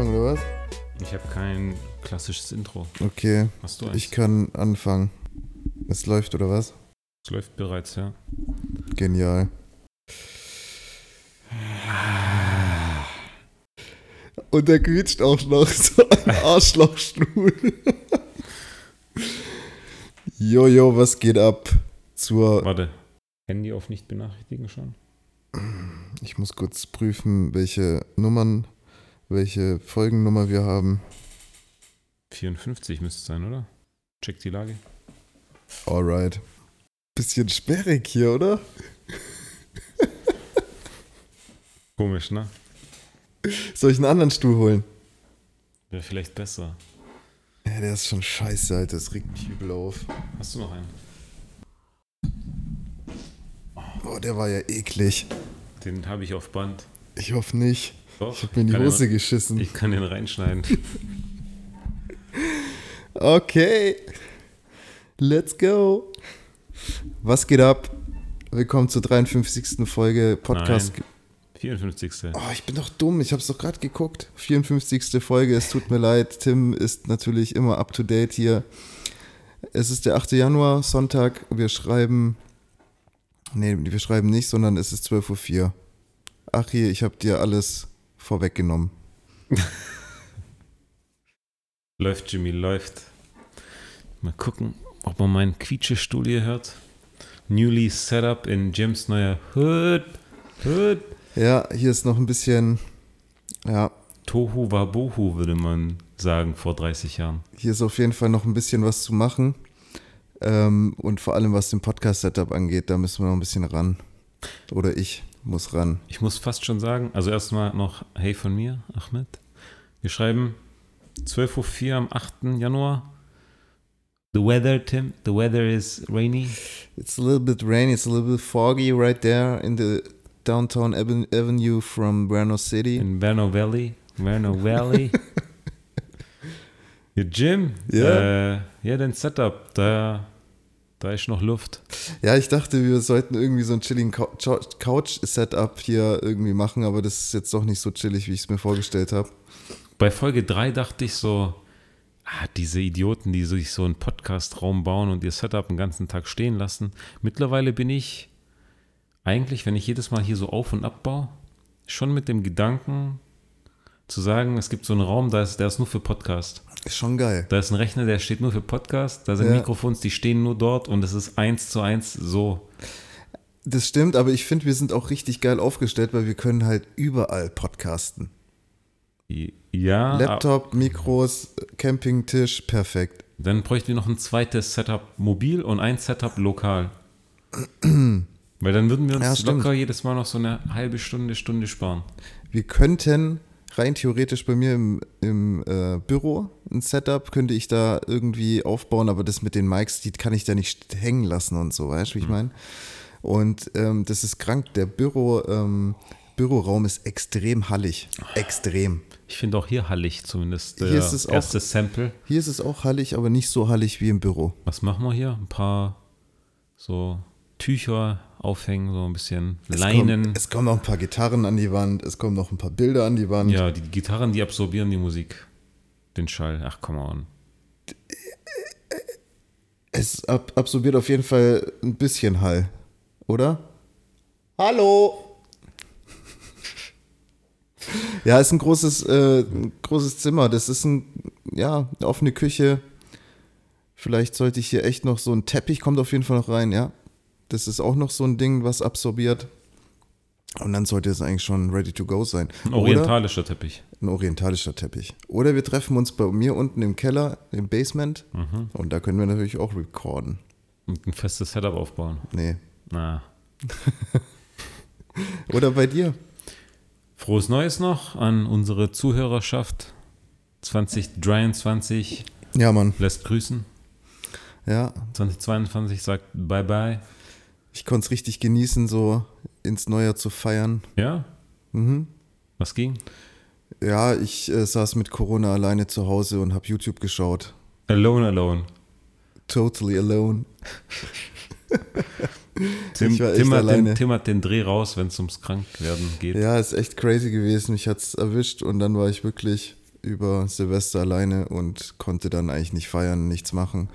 Anfangen, oder was? Ich habe kein klassisches Intro. Okay, Hast du eins? ich kann anfangen. Es läuft, oder was? Es läuft bereits, ja. Genial. Und er quietscht auch noch so ein Arschlochstuhl. Jojo, was geht ab? Zur. Warte. Handy auf nicht benachrichtigen schon? Ich muss kurz prüfen, welche Nummern, welche Folgennummer wir haben. 54 müsste es sein, oder? Check die Lage. Alright. Bisschen sperrig hier, oder? Komisch, ne? Soll ich einen anderen Stuhl holen? Wäre vielleicht besser. Ja, der ist schon scheiße, Alter. Das regt mich übel auf. Hast du noch einen? Boah, der war ja eklig. Den habe ich auf Band. Ich hoffe nicht. Doch. Ich hab mir in die Hose den, geschissen. Ich kann den reinschneiden. Okay. Let's go. Was geht ab? Willkommen zur 53. Folge Podcast. 54. Oh, ich bin doch dumm. Ich hab's doch gerade geguckt. 54. Folge. Es tut mir leid. Tim ist natürlich immer up to date hier. Es ist der 8. Januar, Sonntag. Wir schreiben. Nee, wir schreiben nicht, sondern es ist 12.04 Uhr. Ach hier, ich habe dir alles vorweggenommen. Läuft, Jimmy, läuft. Mal gucken, ob man meinen Quietschestuhl hier hört. Newly set up in Jims neuer Hood. Hood. Ja, hier ist noch ein bisschen. Ja, Tohu Wabohu, würde man sagen, vor 30 Jahren. hier ist auf jeden Fall noch ein bisschen was zu machen. Ähm, und vor allem was den Podcast-Setup angeht, da müssen wir noch ein bisschen ran. Oder ich muss ran. Ich muss fast schon sagen, also erstmal noch Hey von mir, Ahmed. Wir schreiben 12.04 Uhr am 8. Januar. The weather, Tim, the weather is rainy. It's a little bit rainy, it's a little bit foggy right there in the downtown aven- avenue from Buenos City. In Verno Valley. Verno Valley. ja, Jim, Ja? äh, ja, dein Setup, da, da ist noch Luft. Ja, ich dachte, wir sollten irgendwie so ein chilligen Couch-Setup hier irgendwie machen, aber das ist jetzt doch nicht so chillig, wie ich es mir vorgestellt habe. Bei Folge 3 dachte ich so, ah, diese Idioten, die sich so einen Podcast-Raum bauen und ihr Setup den ganzen Tag stehen lassen. Mittlerweile bin ich eigentlich, wenn ich jedes Mal hier so auf und ab baue, schon mit dem Gedanken zu sagen, es gibt so einen Raum, da ist, der ist nur für Podcast. Ist schon geil. Da ist ein Rechner, der steht nur für Podcast. Da sind Ja. Mikrofons, die stehen nur dort und es ist eins zu eins so. Das stimmt, aber ich finde, wir sind auch richtig geil aufgestellt, weil wir können halt überall podcasten. Ja, Laptop, Mikros, Campingtisch, perfekt. Dann bräuchten wir noch ein zweites Setup mobil und ein Setup lokal. Weil dann würden wir uns Ja, locker jedes Mal noch so eine halbe Stunde, Stunde sparen. Wir könnten rein theoretisch bei mir im, im äh, Büro ein Setup, könnte ich da irgendwie aufbauen, aber das mit den Mics, die kann ich da nicht hängen lassen und so, weißt du, wie ich meine? Und ähm, das ist krank. Der Büro, ähm, Büroraum ist extrem hallig. Extrem. Ich finde auch hier hallig zumindest. Hier ist es auch- erste Sample. Hier ist es auch hallig, aber nicht so hallig wie im Büro. Was machen wir hier? Ein paar so Tücher aufhängen, so ein bisschen Es Leinen. Kommen, es kommen noch ein paar Gitarren an die Wand, es kommen noch ein paar Bilder an die Wand. ja, die Gitarren, die absorbieren die Musik. Den Schall. Ach, come on. Es ab absorbiert auf jeden Fall ein bisschen Hall, oder? Hallo! Ja, ist ein großes, äh, ein großes Zimmer. Das ist ein, ja, eine offene Küche. Vielleicht sollte ich hier echt noch so ein Teppich kommt auf jeden Fall noch rein, ja. Das ist auch noch so ein Ding, was absorbiert. Und dann sollte es eigentlich schon ready to go sein. Ein Oder orientalischer Teppich. ein orientalischer Teppich. Oder wir treffen uns bei mir unten im Keller, im Basement. Und da können wir natürlich auch recorden. Und ein festes Setup aufbauen. Nee. Na. Oder bei dir. Frohes Neues noch an unsere Zuhörerschaft. 2023 Ja, Mann. lässt grüßen. Ja, 2022 sagt Bye Bye. Ich konnte es richtig genießen, so ins Neujahr zu feiern. Ja? Mhm. Was ging? Ja, ich äh, saß mit Corona alleine zu Hause und habe YouTube geschaut. Alone, alone. Totally alone. Tim, Ich war echt Tim, hat den. Tim hat den Dreh raus, wenn es ums Krankwerden geht. Ja, ist echt crazy gewesen. Mich hat's erwischt und dann war ich wirklich über Silvester alleine und konnte dann eigentlich nicht feiern, nichts machen.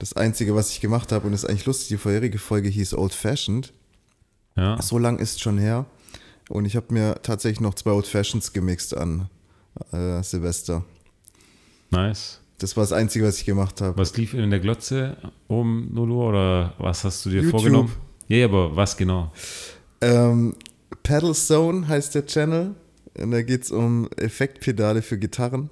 Das Einzige, was ich gemacht habe, und das ist eigentlich lustig, die vorherige Folge hieß Old Fashioned. Ja. So lang ist schon her. Und ich habe mir tatsächlich noch zwei Old Fashions gemixt an äh, Silvester. Nice. Das war das Einzige, was ich gemacht habe. Was lief in der Glotze um 0 Uhr oder was hast du dir YouTube. vorgenommen? Ja, ja, aber was genau? Ähm, Pedal Zone heißt der Channel. Und da geht es um Effektpedale für Gitarren.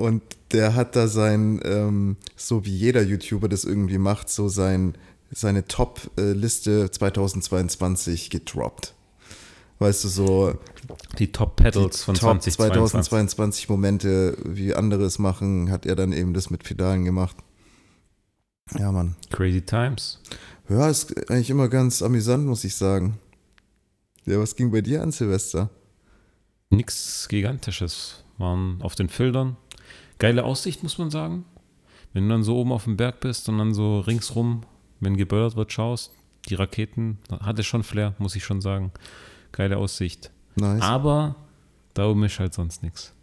Und der hat da sein, ähm, so wie jeder YouTuber das irgendwie macht, so sein, seine Top-Liste 2022 gedroppt. Weißt du, so Die Top Pedals von Top 2022. 2022 Momente, wie andere es machen, hat er dann eben das mit Pedalen gemacht. Ja, Mann. Crazy Times. Ja, ist eigentlich immer ganz amüsant, muss ich sagen. Ja, was ging bei dir an Silvester? Nichts Gigantisches. Waren auf den Filtern. Geile Aussicht, muss man sagen. Wenn du dann so oben auf dem Berg bist und dann so ringsrum, wenn geböllert wird, schaust, die Raketen, hatte schon Flair, muss ich schon sagen. Geile Aussicht. Nice. Aber da oben ist halt sonst nichts.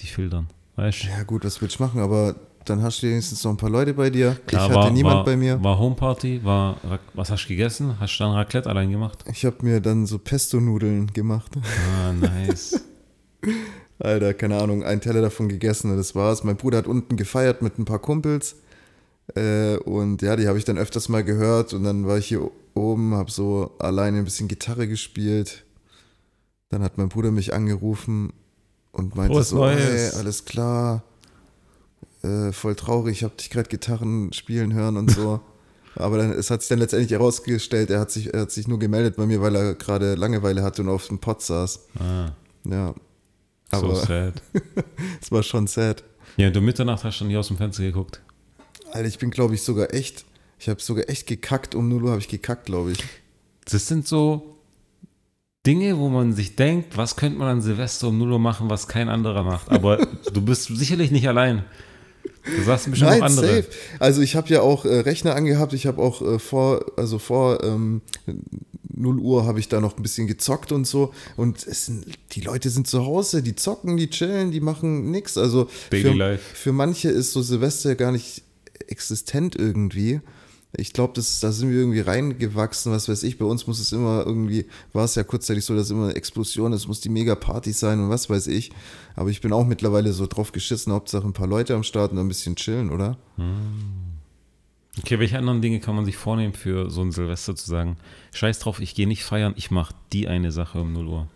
Die Filtern. Weißt du? Ja, gut, was willst du machen? Aber dann hast du wenigstens noch ein paar Leute bei dir. Klar, ich hatte war, niemand war, bei mir. War Homeparty, war, was hast du gegessen? Hast du dann Raclette allein gemacht? Ich habe mir dann so Pesto-Nudeln gemacht. Ah, nice. Alter, keine Ahnung, ein Teller davon gegessen und das war's. Mein Bruder hat unten gefeiert mit ein paar Kumpels. Äh, und ja, die habe ich dann öfters mal gehört. Und dann war ich hier oben, habe so alleine ein bisschen Gitarre gespielt. Dann hat mein Bruder mich angerufen und meinte Frohes so, hey, alles klar. Äh, voll traurig, ich habe dich gerade Gitarren spielen hören und so. Aber dann, es hat sich dann letztendlich herausgestellt, er hat sich, er hat sich nur gemeldet bei mir, weil er gerade Langeweile hatte und auf dem Pott saß. Ah, Ja, so aber sad. es war schon sad. Ja, um Mitternacht hast du schon hier aus dem Fenster geguckt. Alter, ich bin, glaube ich, sogar echt, ich habe sogar echt gekackt. Um 0 Uhr habe ich gekackt, glaube ich. Das sind so Dinge, wo man sich denkt, was könnte man an Silvester um 0 Uhr machen, was kein anderer macht. Aber du bist sicherlich nicht allein. Du sagst bestimmt noch andere. safe. Also ich habe ja auch äh, Rechner angehabt. Ich habe auch äh, vor, also vor ähm, 0 Uhr habe ich da noch ein bisschen gezockt und so. Und es sind, die Leute sind zu Hause, die zocken, die chillen, die machen nix. Also Daily für, life. für manche ist so Silvester gar nicht existent irgendwie. Ich glaube, da sind wir irgendwie reingewachsen, was weiß ich. Bei uns muss es immer irgendwie, war es ja kurzzeitig so, dass immer eine Explosion ist, muss die Mega-Party sein und was weiß ich. Aber ich bin auch mittlerweile so drauf geschissen, Hauptsache ein paar Leute am Start und ein bisschen chillen, oder? Okay, welche anderen Dinge kann man sich vornehmen für so ein Silvester zu sagen? Scheiß drauf, ich gehe nicht feiern, ich mache die eine Sache um 0 Uhr.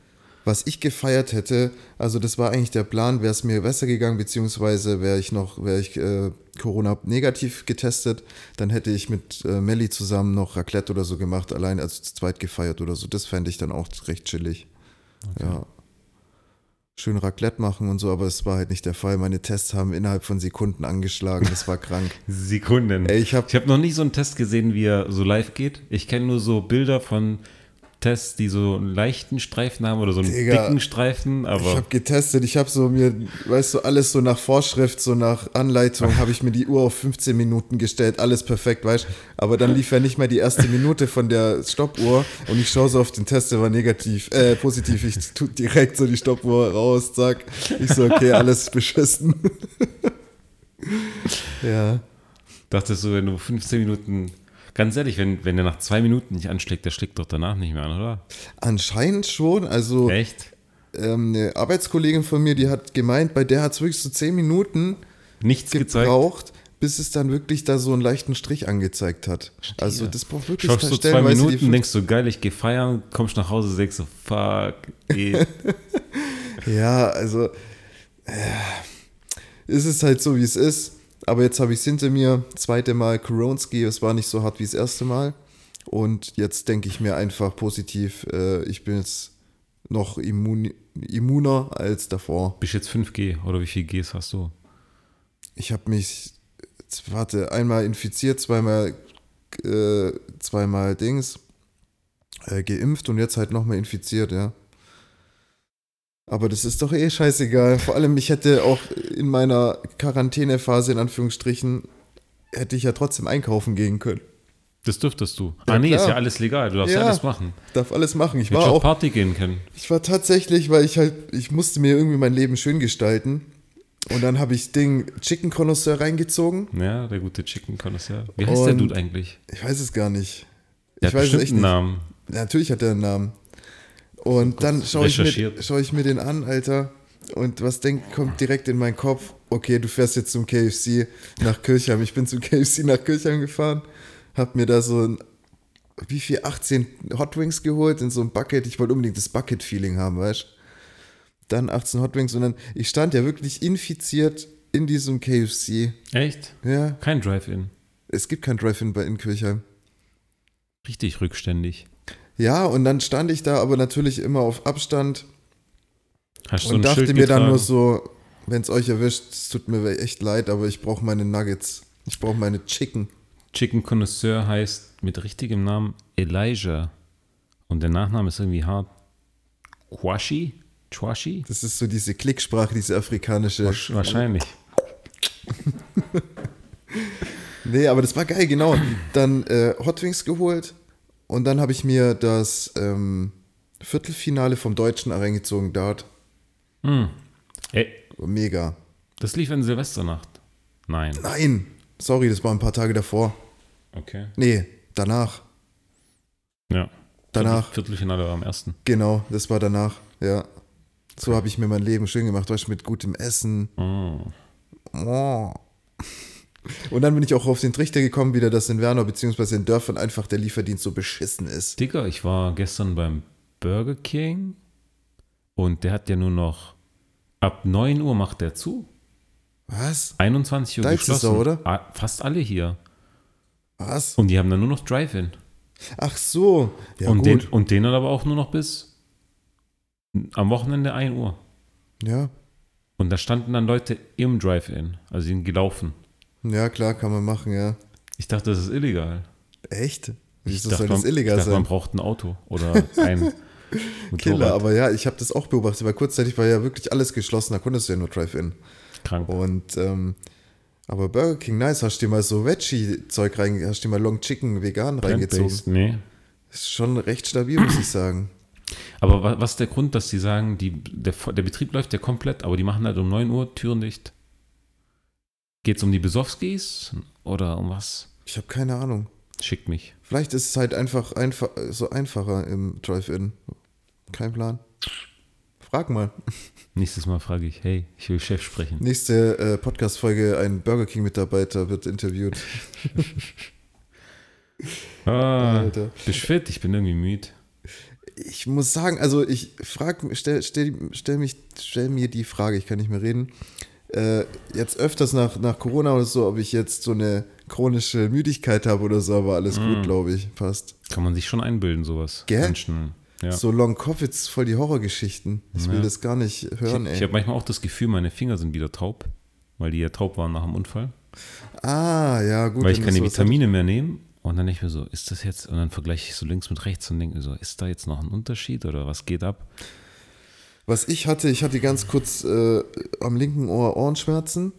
Was ich gefeiert hätte, also das war eigentlich der Plan, wäre es mir besser gegangen, beziehungsweise wäre ich noch, wäre ich äh, Corona negativ getestet, dann hätte ich mit äh, Melli zusammen noch Raclette oder so gemacht, allein zu zweit gefeiert oder so. Das fände ich dann auch recht chillig. Ja. Schön Raclette machen und so, aber es war halt nicht der Fall. Meine Tests haben innerhalb von Sekunden angeschlagen. Das war krank. Sekunden. Ey, ich habe Ich habe noch nie so einen Test gesehen, wie er so live geht. Ich kenne nur so Bilder von Tests, die so einen leichten Streifen haben oder so einen Digga, dicken Streifen, Ich aber habe getestet, ich habe so mir, weißt du, alles so nach Vorschrift, so nach Anleitung, habe ich mir die Uhr auf 15 Minuten gestellt, alles perfekt, weißt du. Aber dann lief ja nicht mehr die erste Minute von der Stoppuhr und ich schaue so auf den Test, der war negativ, äh, positiv. Ich tu direkt so die Stoppuhr raus, zack. Ich so, okay, alles beschissen. ja. dachtest du, wenn du 15 Minuten, ganz ehrlich, wenn, wenn der nach zwei Minuten nicht anschlägt, der schlägt doch danach nicht mehr an, oder? Anscheinend schon, also Echt? ähm, eine Arbeitskollegin von mir, die hat gemeint, bei der hat es wirklich so 10 Minuten Nichts gezeigt. gebraucht, bis es dann wirklich da so einen leichten Strich angezeigt hat. Also das braucht wirklich Schaust du zwei Minuten, denkst du, geil, ich gehe feiern, kommst nach Hause, denkst du, fuck, eh. Ja, also äh, es ist halt so, wie es ist. Aber jetzt habe ich es hinter mir. Zweite Mal Koronski, es war nicht so hart wie das erste Mal. Und jetzt denke ich mir einfach positiv, äh, ich bin jetzt noch immun, immuner als davor. Bist jetzt 5G oder wie viel Gs hast du? Ich habe mich, warte, einmal infiziert, zweimal, äh, zweimal Dings, äh, geimpft und jetzt halt nochmal infiziert, ja. Aber das ist doch eh scheißegal. Vor allem, ich hätte auch in meiner Quarantänephase, in Anführungsstrichen, hätte ich ja trotzdem einkaufen gehen können. Das dürftest du. Ja, ah, nee, ist klar. ja alles legal. Du darfst ja, alles machen. Darf alles machen. Ich Hätte war auch Party gehen können. ich war tatsächlich, weil ich halt, ich musste mir irgendwie mein Leben schön gestalten. Und dann habe ich Ding Chicken Connoisseur reingezogen. Ja, der gute Chicken Connoisseur. Wie heißt der Und- Dude eigentlich? Ich weiß es gar nicht. Der ich hat weiß es echt einen nicht. Namen. Natürlich hat er einen Namen. Und dann schaue ich, mir- schau ich mir den an, Alter. Und was denkt, kommt direkt in meinen Kopf? Okay, du fährst jetzt zum KFC nach Kirchheim. Ich bin zum KFC nach Kirchheim gefahren, hab mir da so ein, wie viel, 18 Hot Wings geholt in so ein Bucket. Ich wollte unbedingt das Bucket-Feeling haben, weißt Dann 18 Hot Wings und dann, ich stand ja wirklich infiziert in diesem KFC. Echt? Ja, Kein Drive-In. es gibt kein Drive-In bei in Kirchheim. Richtig rückständig. Ja, und dann stand ich da aber natürlich immer auf Abstand Hast so und ein dachte Schild mir dann getragen? nur so, wenn es euch erwischt, es tut mir echt leid, aber ich brauche meine Nuggets. Ich brauche meine Chicken. Chicken Connoisseur heißt mit richtigem Namen Elijah. Und der Nachname ist irgendwie hart. Quashi? Chwashi? Das ist so diese Klicksprache, diese afrikanische. Wahrscheinlich. Nee, aber das war geil, genau. Dann äh, Hot Wings geholt und dann habe ich mir das ähm, Viertelfinale vom Deutschen reingezogen, dort. Ey, Mega. das lief in Silvesternacht. Nein. Nein, sorry, das war ein paar Tage davor. Okay. Nee, danach. Ja. Danach. Viertelfinale war am ersten. Genau, das war danach, ja. So habe ich mir mein Leben schön gemacht, weißt mit gutem Essen. Oh. Oh. Und dann bin ich auch auf den Trichter gekommen, wieder, dass in Werner bzw. in Dörfern einfach der Lieferdienst so beschissen ist. Digga, ich war gestern beim Burger King und der hat ja nur noch ab 9 Uhr macht der zu. Was? 21 Uhr Da ist es geschlossen. so, oder? Ah, Fast alle hier. Was? Und die haben dann nur noch Drive-In. Ach so. Ja, und, gut. den, und den dann aber auch nur noch bis am Wochenende 1 Uhr. ja. Und da standen dann Leute im Drive-In, also sind gelaufen. Ja, klar, kann man machen, ja. Ich dachte, das ist illegal. Echt? Ich Wieso dachte, soll das man, illegal ich dachte, man sein? braucht ein Auto oder ein Killer, aber ja, ich habe das auch beobachtet, weil kurzzeitig war ja wirklich alles geschlossen, da konntest du ja nur Drive-In. Krank. Und, ähm, aber Burger King, nice, hast du dir mal so Veggie-Zeug rein, hast du dir mal Long Chicken vegan reingezogen? Nee. Ist schon recht stabil, muss ich sagen. Aber wa- was ist der Grund, dass die sagen, die, der, der Betrieb läuft ja komplett, aber die machen halt um 9 Uhr Türen dicht? Geht es um die Besowskis oder um was? Ich habe keine Ahnung. Schickt mich. Vielleicht ist es halt einfach, einfach so einfacher im Drive-In. Kein Plan. Frag mal. Nächstes Mal frage ich, hey, ich will Chef sprechen. Nächste äh, Podcast-Folge, ein Burger King-Mitarbeiter wird interviewt. Ah, Alter. bist fit? Ich bin irgendwie müde. Ich muss sagen, also ich frag, stell, stell, stell, mich, stell mir die Frage, ich kann nicht mehr reden. Äh, jetzt öfters nach, nach Corona oder so, ob ich jetzt so eine chronische Müdigkeit habe oder so, aber alles Mm. gut, glaube ich. Passt. Kann man sich schon einbilden, sowas. Gell? Schnell. Ja. So Long Covid ist voll die Horrorgeschichten. Ich will Ja. das gar nicht hören, ich ey. ich habe manchmal auch das Gefühl, meine Finger sind wieder taub, weil die ja taub waren nach dem Unfall. ah, ja, gut. weil ich keine Vitamine mehr nehme. Und dann denke ich mir so, ist das jetzt, und dann vergleiche ich so links mit rechts und denke mir so, ist da jetzt noch ein Unterschied oder was geht ab? Was ich hatte, ich hatte ganz kurz äh, am linken Ohr Ohrenschmerzen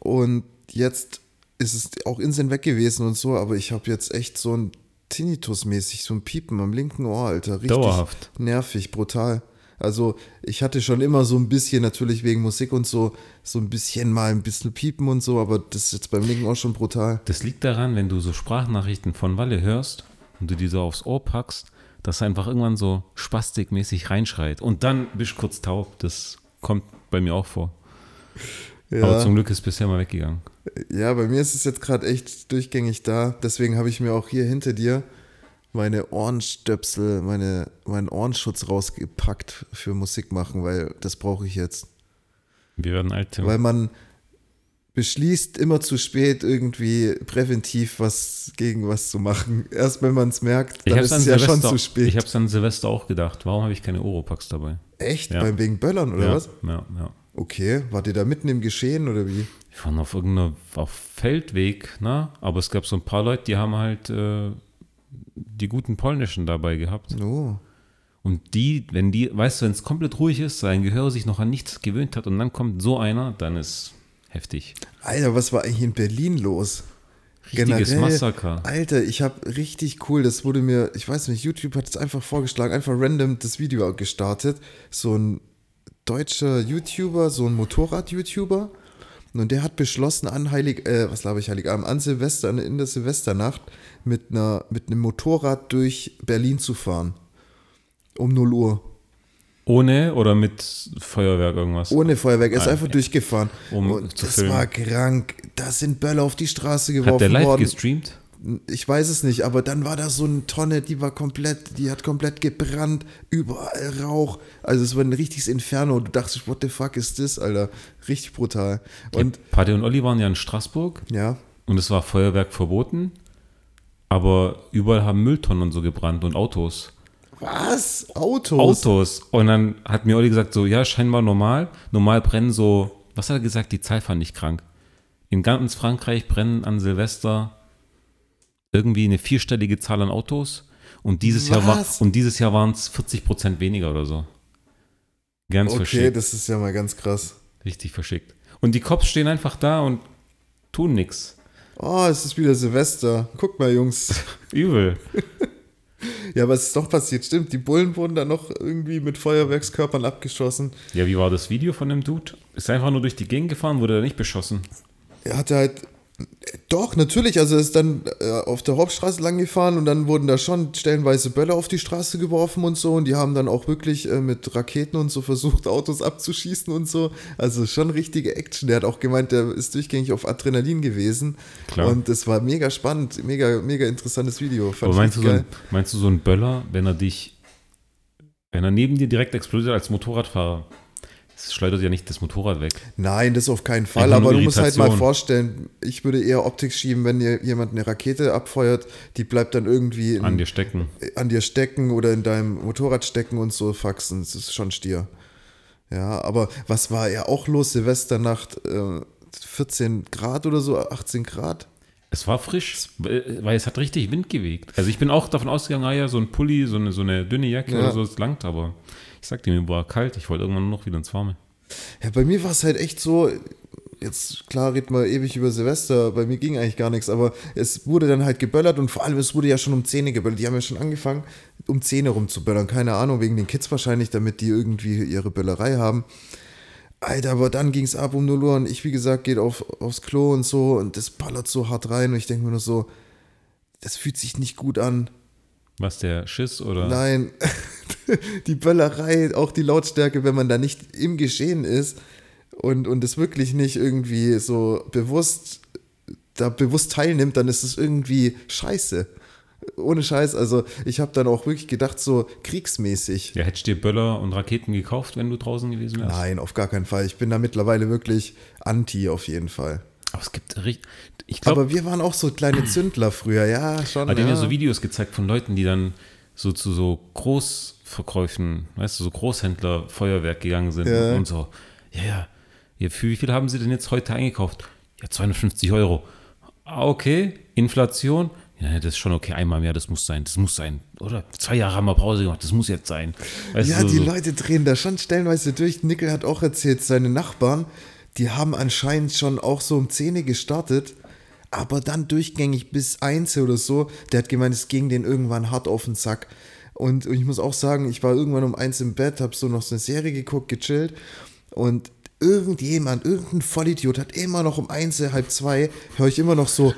und jetzt ist es auch instant weg gewesen und so, aber ich habe jetzt echt so ein Tinnitus-mäßig, so ein Piepen am linken Ohr, Alter. Richtig Dauerhaft. nervig, brutal. Also ich hatte schon immer so ein bisschen, natürlich wegen Musik und so, so ein bisschen mal ein bisschen Piepen und so, aber das ist jetzt beim linken Ohr schon brutal. Das liegt daran, wenn du so Sprachnachrichten von Walle hörst und du die so aufs Ohr packst, dass er einfach irgendwann so spastikmäßig reinschreit. Und dann bist du kurz taub. Das kommt bei mir auch vor. Aber Ja, zum Glück ist bisher mal weggegangen. ja bei mir ist es jetzt gerade echt durchgängig da, deswegen habe ich mir auch hier hinter dir meine Ohrenstöpsel, meine, meinen Ohrenschutz rausgepackt für Musik machen, weil das brauche ich jetzt. Wir werden alt, Tim. Weil man beschließt immer zu spät irgendwie präventiv was gegen was zu machen. Erst wenn man es merkt, dann habe ist es ja schon Silvester, zu spät. ich hab's an Silvester auch gedacht. Warum habe ich keine Oropax dabei? Echt? Ja. Beim wegen Böllern oder ja, was? Ja, ja. Okay, wart ihr da mitten im Geschehen oder wie? Wir waren auf irgendeiner auf Feldweg, ne? aber es gab so ein paar Leute, die haben halt äh, die guten polnischen dabei gehabt. Oh. Und die, wenn die, weißt du, wenn es komplett ruhig ist, sein Gehör sich noch an nichts gewöhnt hat und dann kommt so einer, dann ist heftig. Alter, was war eigentlich in Berlin los? Richtiges generell, Massaker. Alter, ich habe richtig cool, das wurde mir, ich weiß nicht, YouTube hat es einfach vorgeschlagen, einfach random das Video gestartet. So ein deutscher YouTuber, so ein Motorrad-YouTuber. Und der hat beschlossen, an Heilig, äh, was glaube ich, Heiligabend, an Silvester, in der Silvesternacht mit, einer, mit einem Motorrad durch Berlin zu fahren. Um 0 Uhr. Ohne oder mit Feuerwerk irgendwas? Ohne Feuerwerk. Er ist Ah, einfach durchgefahren. um und das filmen. war krank. Da sind Böller auf die Straße Hat geworfen der live worden. gestreamt? Ich weiß es nicht, aber dann war da so eine Tonne, die war komplett, die hat komplett gebrannt, überall Rauch. Also es war ein richtiges Inferno. Du dachtest, what the fuck ist das, Alter? Richtig brutal. Und Patti und Olli waren ja in Straßburg ja, und es war Feuerwerk verboten, aber überall haben Mülltonnen und so gebrannt und Autos. Was? Autos? Autos. Und dann hat mir Olli gesagt, so, ja, scheinbar normal. Normal brennen so, was hat er gesagt? Die Zahl fand ich krank. In ganz Frankreich brennen an Silvester irgendwie eine vierstellige Zahl an Autos. Und dieses Jahr war Was? und dieses Jahr waren es 40 Prozent weniger oder so. Ganz Okay, verschickt. das ist ja mal ganz krass. Richtig verschickt. Und die Cops stehen einfach da und tun nichts. Oh, es ist wieder Silvester. Guck mal, Jungs. Übel. Ja, was ist doch passiert? Stimmt, die Bullen wurden dann noch irgendwie mit Feuerwerkskörpern abgeschossen. Ja, wie war das Video von dem Dude? Ist er einfach nur durch die Gegend gefahren, wurde er nicht beschossen? Er hatte halt. Doch, natürlich. Also er ist dann äh, auf der Hauptstraße lang gefahren und dann wurden da schon stellenweise Böller auf die Straße geworfen und so. Und die haben dann auch wirklich äh, mit Raketen und so versucht, Autos abzuschießen und so. Also schon richtige Action. Der hat auch gemeint, der ist durchgängig auf Adrenalin gewesen. Klar. Und das war mega spannend, mega, mega interessantes Video. Fand Aber meinst du, so ein, meinst du so ein Böller, wenn er dich, wenn er neben dir direkt explodiert als Motorradfahrer, schleudert ja nicht das Motorrad weg. Nein, das auf keinen Fall. Aber du musst halt mal vorstellen, ich würde eher Optik schieben, wenn dir jemand eine Rakete abfeuert, die bleibt dann irgendwie in, An dir stecken. an dir stecken oder in deinem Motorrad stecken und so faxen. Das ist schon Stier. Ja, aber was war ja auch los? Silvesternacht, äh, 14 Grad oder so, 18 Grad? Es war frisch, weil es hat richtig Wind gewegt. Also ich bin auch davon ausgegangen, ah ja, so ein Pulli, so eine, so eine dünne Jacke Ja. oder so, es langt, aber ich sagte mir, war kalt, ich wollte irgendwann noch wieder ins Warme. Ja, bei mir war es halt echt so, jetzt klar reden wir ewig über Silvester, bei mir ging eigentlich gar nichts, aber es wurde dann halt geböllert und vor allem es wurde ja schon um 10 geböllert. Die haben ja schon angefangen, um 10 rum zu böllern. Keine Ahnung, wegen den Kids wahrscheinlich, damit die irgendwie ihre Böllerei haben. Alter, aber dann ging es ab um 0 Uhr und ich, wie gesagt, geht auf, aufs Klo und so und das ballert so hart rein und ich denke mir nur so, das fühlt sich nicht gut an. Was, der Schiss oder? Nein, die Böllerei, auch die Lautstärke, wenn man da nicht im Geschehen ist und, und es wirklich nicht irgendwie so bewusst, da bewusst teilnimmt, dann ist es irgendwie scheiße. Ohne Scheiß, also ich habe dann auch wirklich gedacht, so kriegsmäßig. Ja, hättest du dir Böller und Raketen gekauft, wenn du draußen gewesen wärst? Nein, auf gar keinen Fall. Ich bin da mittlerweile wirklich anti auf jeden Fall. Aber es gibt richtig, ich glaube, Aber wir waren auch so kleine Zündler früher, ja, schon. Aber die haben ja ja. so Videos gezeigt von Leuten, die dann so zu so Großverkäufen, weißt du, so Großhändler Feuerwerk gegangen sind Ja. und so. Ja, ja. ja. Für wie viel haben sie denn jetzt heute eingekauft? Ja, 250 Euro. Ah, okay. Inflation? Ja, das ist schon okay. Einmal mehr, das muss sein. Das muss sein. Oder? Zwei Jahre haben wir Pause gemacht, das muss jetzt sein. Weißt Ja, du, die so, Leute drehen da schon stellenweise durch. Nickel hat auch erzählt, seine Nachbarn, die haben anscheinend schon auch so um 10 gestartet, aber dann durchgängig bis 1 oder so. Der hat gemeint, es ging den irgendwann hart auf den Sack. Und, ich muss auch sagen, ich war irgendwann um 1 im Bett, habe so noch so eine Serie geguckt, gechillt und irgendjemand, irgendein Vollidiot hat immer noch um 1, halb 2, höre ich immer noch so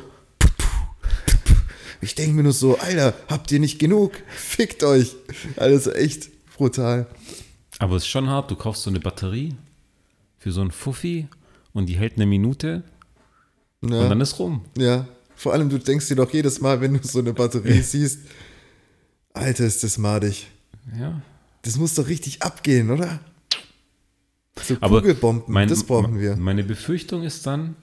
ich denke mir nur so, Alter, habt ihr nicht genug? Fickt euch. Also echt brutal. Aber es ist schon hart. Du kaufst so eine Batterie für so ein Fuffi und die hält eine Minute und Ja, dann ist rum. ja. Vor allem, du denkst dir doch jedes Mal, wenn du so eine Batterie siehst, Alter, ist das madig. Ja. Das muss doch richtig abgehen, oder? So Aber Kugelbomben, mein- das brauchen wir. Meine Befürchtung ist dann,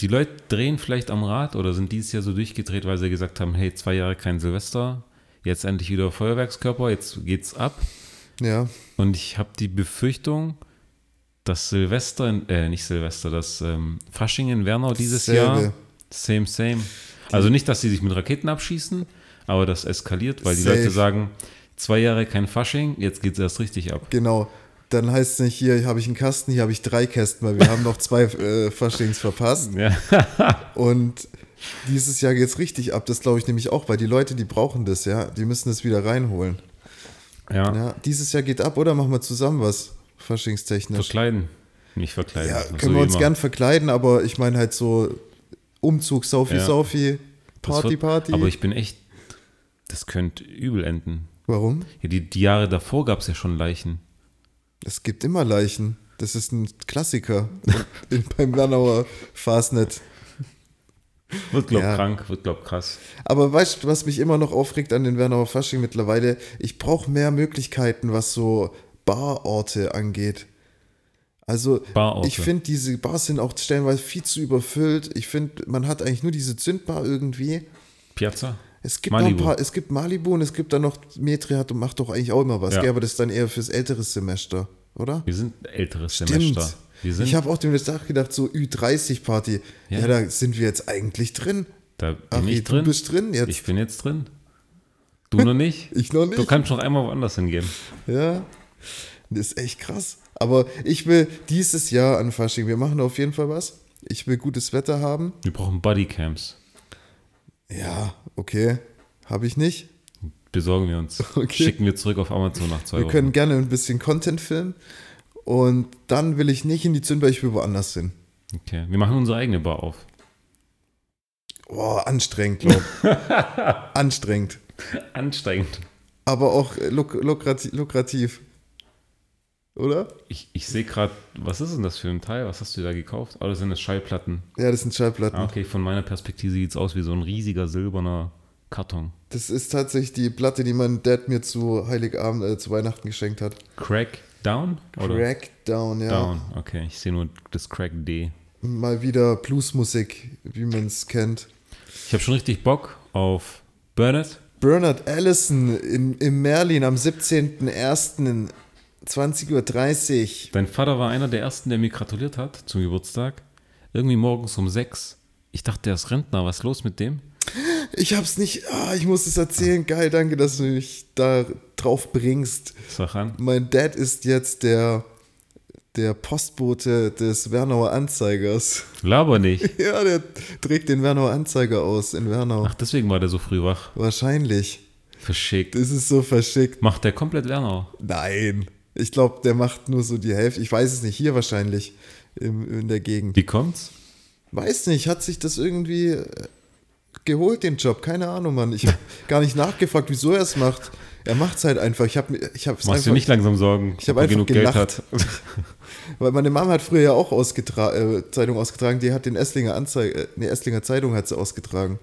die Leute drehen vielleicht am Rad oder sind dieses Jahr so durchgedreht, weil sie gesagt haben, hey, zwei Jahre kein Silvester, jetzt endlich wieder Feuerwerkskörper, jetzt geht's ab. Ja, Und ich habe die Befürchtung, dass Silvester, in- äh, nicht Silvester, dass ähm, Fasching in Wernau dieses Selbe. Jahr, same, same. Also nicht, dass sie sich mit Raketen abschießen, aber das eskaliert, weil die Safe. Leute sagen, zwei Jahre kein Fasching, jetzt geht's erst richtig ab. genau. Dann heißt es nicht, hier habe ich einen Kasten, hier habe ich drei Kästen, weil wir haben noch zwei äh, Faschings verpasst. Ja. Und Dieses Jahr geht's richtig ab. Das glaube ich nämlich auch, weil die Leute, die brauchen das, ja. Die müssen das wieder reinholen. Ja, Ja, dieses Jahr geht ab, oder? Machen wir zusammen was, faschingstechnisch. verkleiden. Nicht verkleiden. Ja, so können wir wie uns immer. gern verkleiden, aber ich meine halt so Umzug, Saufi, Ja. Saufi, Party, wird- Party. Aber ich bin echt, das könnte übel enden. Warum? Ja, die, die Jahre davor gab es ja schon Leichen. Es gibt immer Leichen. Das ist ein Klassiker in, beim Wernauer Fastnet. Wird, glaub Ja. krank, wird, glaub krass. Aber weißt du, was mich immer noch aufregt an den Wernauer Fasching mittlerweile? Ich brauche mehr Möglichkeiten, was so Barorte angeht. Also, Barorte. ich finde, diese Bars sind auch stellenweise viel zu überfüllt. Ich finde, man hat eigentlich nur diese Zündbar irgendwie. Piazza? Es gibt noch ein Malibu. paar, es gibt Malibu und es gibt dann noch, Metri hat und macht doch eigentlich auch immer was, Ja. gell? aber das ist dann eher fürs ältere Semester, oder? Wir sind älteres Stimmt. Semester. Ich habe auch dem Tag gedacht, so Ü30-Party. Ja. Ja. da sind wir jetzt eigentlich drin. da bin Ach, ich du drin. bist drin jetzt. Ich bin jetzt drin. Du noch nicht? Ich noch nicht. Du kannst noch einmal woanders hingehen. Ja, das ist echt krass. Aber ich will dieses Jahr an Fasching, wir machen auf jeden Fall was. Ich will gutes Wetter haben. Wir brauchen Bodycams. Ja, okay. Habe ich nicht. Besorgen wir uns. Okay. Schicken wir zurück auf Amazon nach zwei Wir Wochen. können gerne ein bisschen Content filmen. Und dann will ich nicht in die Zündbar, ich will woanders hin. Okay. Wir machen unsere eigene Bar auf. Boah, anstrengend, glaub. anstrengend. Anstrengend. Aber auch äh, luk lukrati lukrativ. Oder? Ich, ich sehe gerade, was ist denn das für ein Teil? Was hast du da gekauft? Oh, das sind das Schallplatten. Ja, das sind Schallplatten. Ah, okay, von meiner Perspektive sieht es aus wie so ein riesiger silberner Karton. Das ist tatsächlich die Platte, die mein Dad mir zu Heiligabend, äh, zu Weihnachten geschenkt hat. Crack Down? Oder Crackdown, ja. Down, okay. Ich sehe nur das Crack D. Mal wieder Bluesmusik, wie man es kennt. Ich habe schon richtig Bock auf Bernard. Bernard Allison in, in Merlin am 17.01. 20.30 Uhr. Dein Vater war einer der ersten, der mir gratuliert hat zum Geburtstag. Irgendwie morgens um sechs. Ich dachte, der ist Rentner. Was ist los mit dem? Ich hab's nicht, ah, ich muss es erzählen. Geil, danke, dass du mich da drauf bringst. Sag an. Mein Dad ist jetzt der, der Postbote des Wernauer Anzeigers. Laber nicht. Ja, der trägt den Wernauer Anzeiger aus in Wernau. Ach, deswegen war der so früh wach. Wahrscheinlich. Verschickt. Das ist so verschickt. Macht der komplett Wernau. Nein. Ich glaube, der macht nur so die Hälfte. Ich weiß es nicht. Hier wahrscheinlich. Im, in der Gegend. Wie kommt's? Weiß nicht. Hat sich das irgendwie äh, geholt, den Job? Keine Ahnung, Mann. Ich habe gar nicht nachgefragt, wieso er es macht. Er macht es halt einfach. Ich habe ich hab's Machst du einfach, nicht langsam Sorgen, Ich hab ob er einfach genug Geld gelacht. hat. Weil meine Mama hat früher ja auch ausgetra äh, Zeitung ausgetragen. Die hat den Esslinger Anzeige, äh, nee, Esslinger Zeitung hat sie ausgetragen.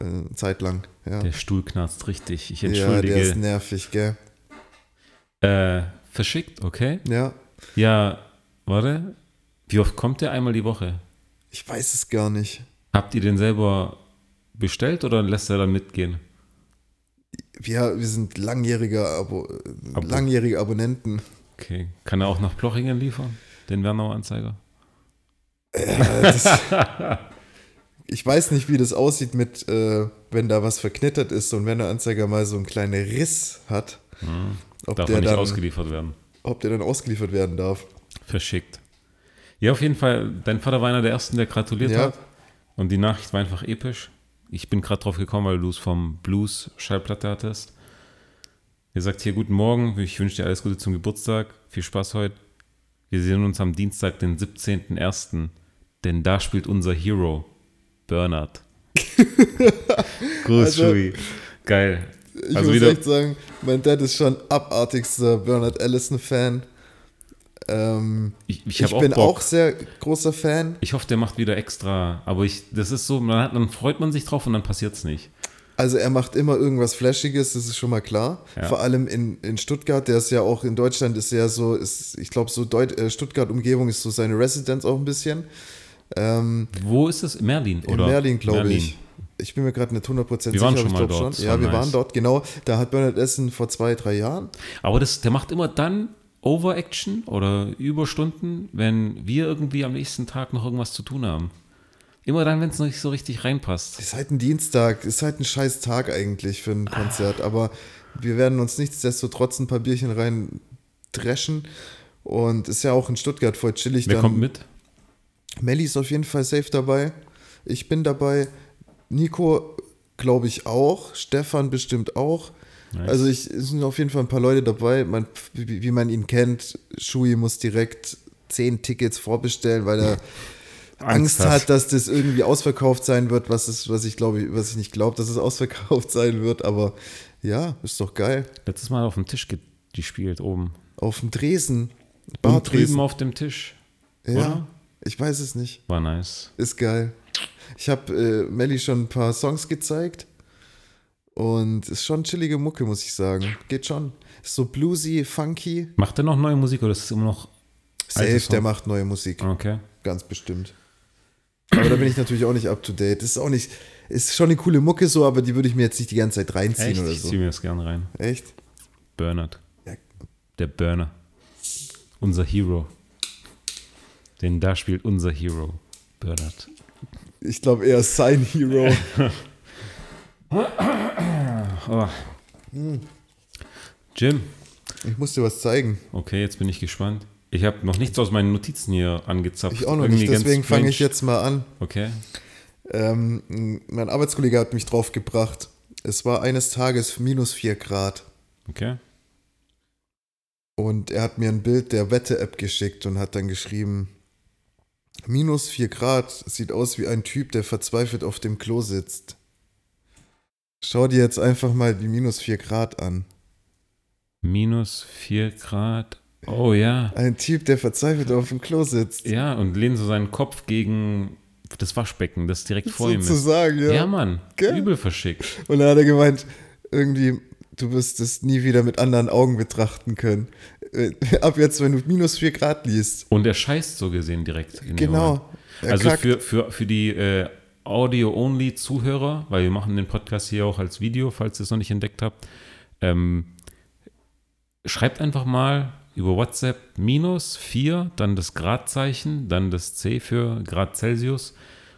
Äh, zeitlang. Ja. Der Stuhl knarzt richtig. Ich ja, der ist entschuldige. nervig, gell? äh, verschickt, okay. Ja. Ja, warte. Wie oft kommt der? Einmal die Woche. Ich weiß es gar nicht. Habt ihr den selber bestellt oder lässt er dann mitgehen? Wir, wir sind langjährige, Abo, Abo. langjährige Abonnenten. Okay. Kann er auch nach Plochingen liefern? Den Wernauer Anzeiger? Äh, das, ich weiß nicht, wie das aussieht mit, äh, wenn da was verknittert ist und wenn der Anzeiger mal so einen kleinen Riss hat, ob, Darf der er nicht dann, ausgeliefert werden? ob der dann ausgeliefert werden darf. Verschickt. Ja, auf jeden Fall. Dein Vater war einer der ersten, der gratuliert Ja. hat. Und die Nachricht war einfach episch. Ich bin gerade drauf gekommen, weil du es vom Blues Schallplatte hattest. Er sagt hier, guten Morgen, ich wünsche dir alles Gute zum Geburtstag. Viel Spaß heute. Wir sehen uns am Dienstag, den 17.01., denn da spielt unser Hero, Bernhard. Gruß, Also, Shui. Geil. Ich also muss echt sagen, mein Dad ist schon abartigster Bernard Allison-Fan. Ähm, ich, ich, ich auch bin Bock. auch sehr großer Fan. Ich hoffe, der macht wieder extra. Aber ich, das ist so, man hat, dann freut man sich drauf und dann passiert es nicht. Also er macht immer irgendwas Flashiges, das ist schon mal klar. Ja. Vor allem in, in Stuttgart, der ist ja auch in Deutschland, ist ja so, ist, ich glaube, so äh, Stuttgart-Umgebung ist so seine Residenz auch ein bisschen. Ähm, Wo ist es? Merlin, in oder? Merlin, glaube ich. Ich bin mir gerade nicht 100% Wir sicher, waren aber schon ich mal glaube dort, das Ja, wir nice. waren dort, genau. Da hat Bernard Essen vor zwei, drei Jahren. Aber das, der macht immer dann Overaction oder Überstunden, wenn wir irgendwie am nächsten Tag noch irgendwas zu tun haben. Immer dann, wenn es noch nicht so richtig reinpasst. Ist halt ein Dienstag, ist halt ein scheiß Tag eigentlich für ein Konzert, aber wir werden uns nichtsdestotrotz ein paar Bierchen rein dreschen. Und ist ja auch in Stuttgart voll chillig. Wer dann. kommt mit? Melli ist auf jeden Fall safe dabei. Ich bin dabei. Nico, glaube ich, auch. Stefan bestimmt auch. Nice. Also ich, es sind auf jeden Fall ein paar Leute dabei. Man, wie, wie man ihn kennt, Shui muss direkt zehn Tickets vorbestellen, weil er Angst, Angst hat. dass das irgendwie ausverkauft sein wird, was, ist, was ich glaube, was ich nicht glaube, dass es ausverkauft sein wird. Aber ja, ist doch geil. Letztes Mal auf dem Tisch ge- gespielt, oben. Auf dem Dresen. Und Bardresen. drüben auf dem Tisch. Ja, oder? ich weiß es nicht. War nice. Ist geil. Ich habe äh, Melly schon ein paar Songs gezeigt. Und ist schon chillige Mucke, muss ich sagen. Geht schon. Ist so bluesy, funky. Macht er noch neue Musik oder ist es immer noch. Safe, der macht neue Musik. Okay. Ganz bestimmt. Aber da bin ich natürlich auch nicht up to date. Das ist auch nicht. Ist schon eine coole Mucke so, aber die würde ich mir jetzt nicht die ganze Zeit reinziehen Echt? oder Ich so. ziehe mir das gern rein. Echt? Bernard. Ja. Der Burner. Unser Hero. Den da spielt unser Hero. Bernard. Ich glaube eher sein Hero. Oh. Jim. Ich muss dir was zeigen. Okay, jetzt bin ich gespannt. Ich habe noch nichts aus meinen Notizen hier angezapft. Ich auch noch Irgendwie nicht, deswegen fange ich jetzt mal an. Okay. Ähm, mein Arbeitskollege hat mich drauf gebracht. Es war eines Tages minus 4 Grad. Okay. Und er hat mir ein Bild der Wette-App geschickt und hat dann geschrieben, minus 4 Grad sieht aus wie ein Typ, der verzweifelt auf dem Klo sitzt. Schau dir jetzt einfach mal die minus 4 Grad an. Minus 4 Grad. Oh ja. Ein Typ, der verzweifelt auf dem Klo sitzt. Ja, und lehnt so seinen Kopf gegen das Waschbecken, das direkt vor ihm ist. Sozusagen, ja. Ja, Mann. Gell? Übel verschickt. Und dann hat er gemeint, irgendwie, du wirst es nie wieder mit anderen Augen betrachten können. Äh, Ab jetzt, wenn du minus 4 Grad liest. Und er scheißt so gesehen direkt. Genau. Also kackt. für, für, für die äh, Audio-Only-Zuhörer, weil wir machen den Podcast hier auch als Video, falls ihr es noch nicht entdeckt habt, ähm, schreibt einfach mal über WhatsApp minus 4, dann das Gradzeichen, dann das C für Grad Celsius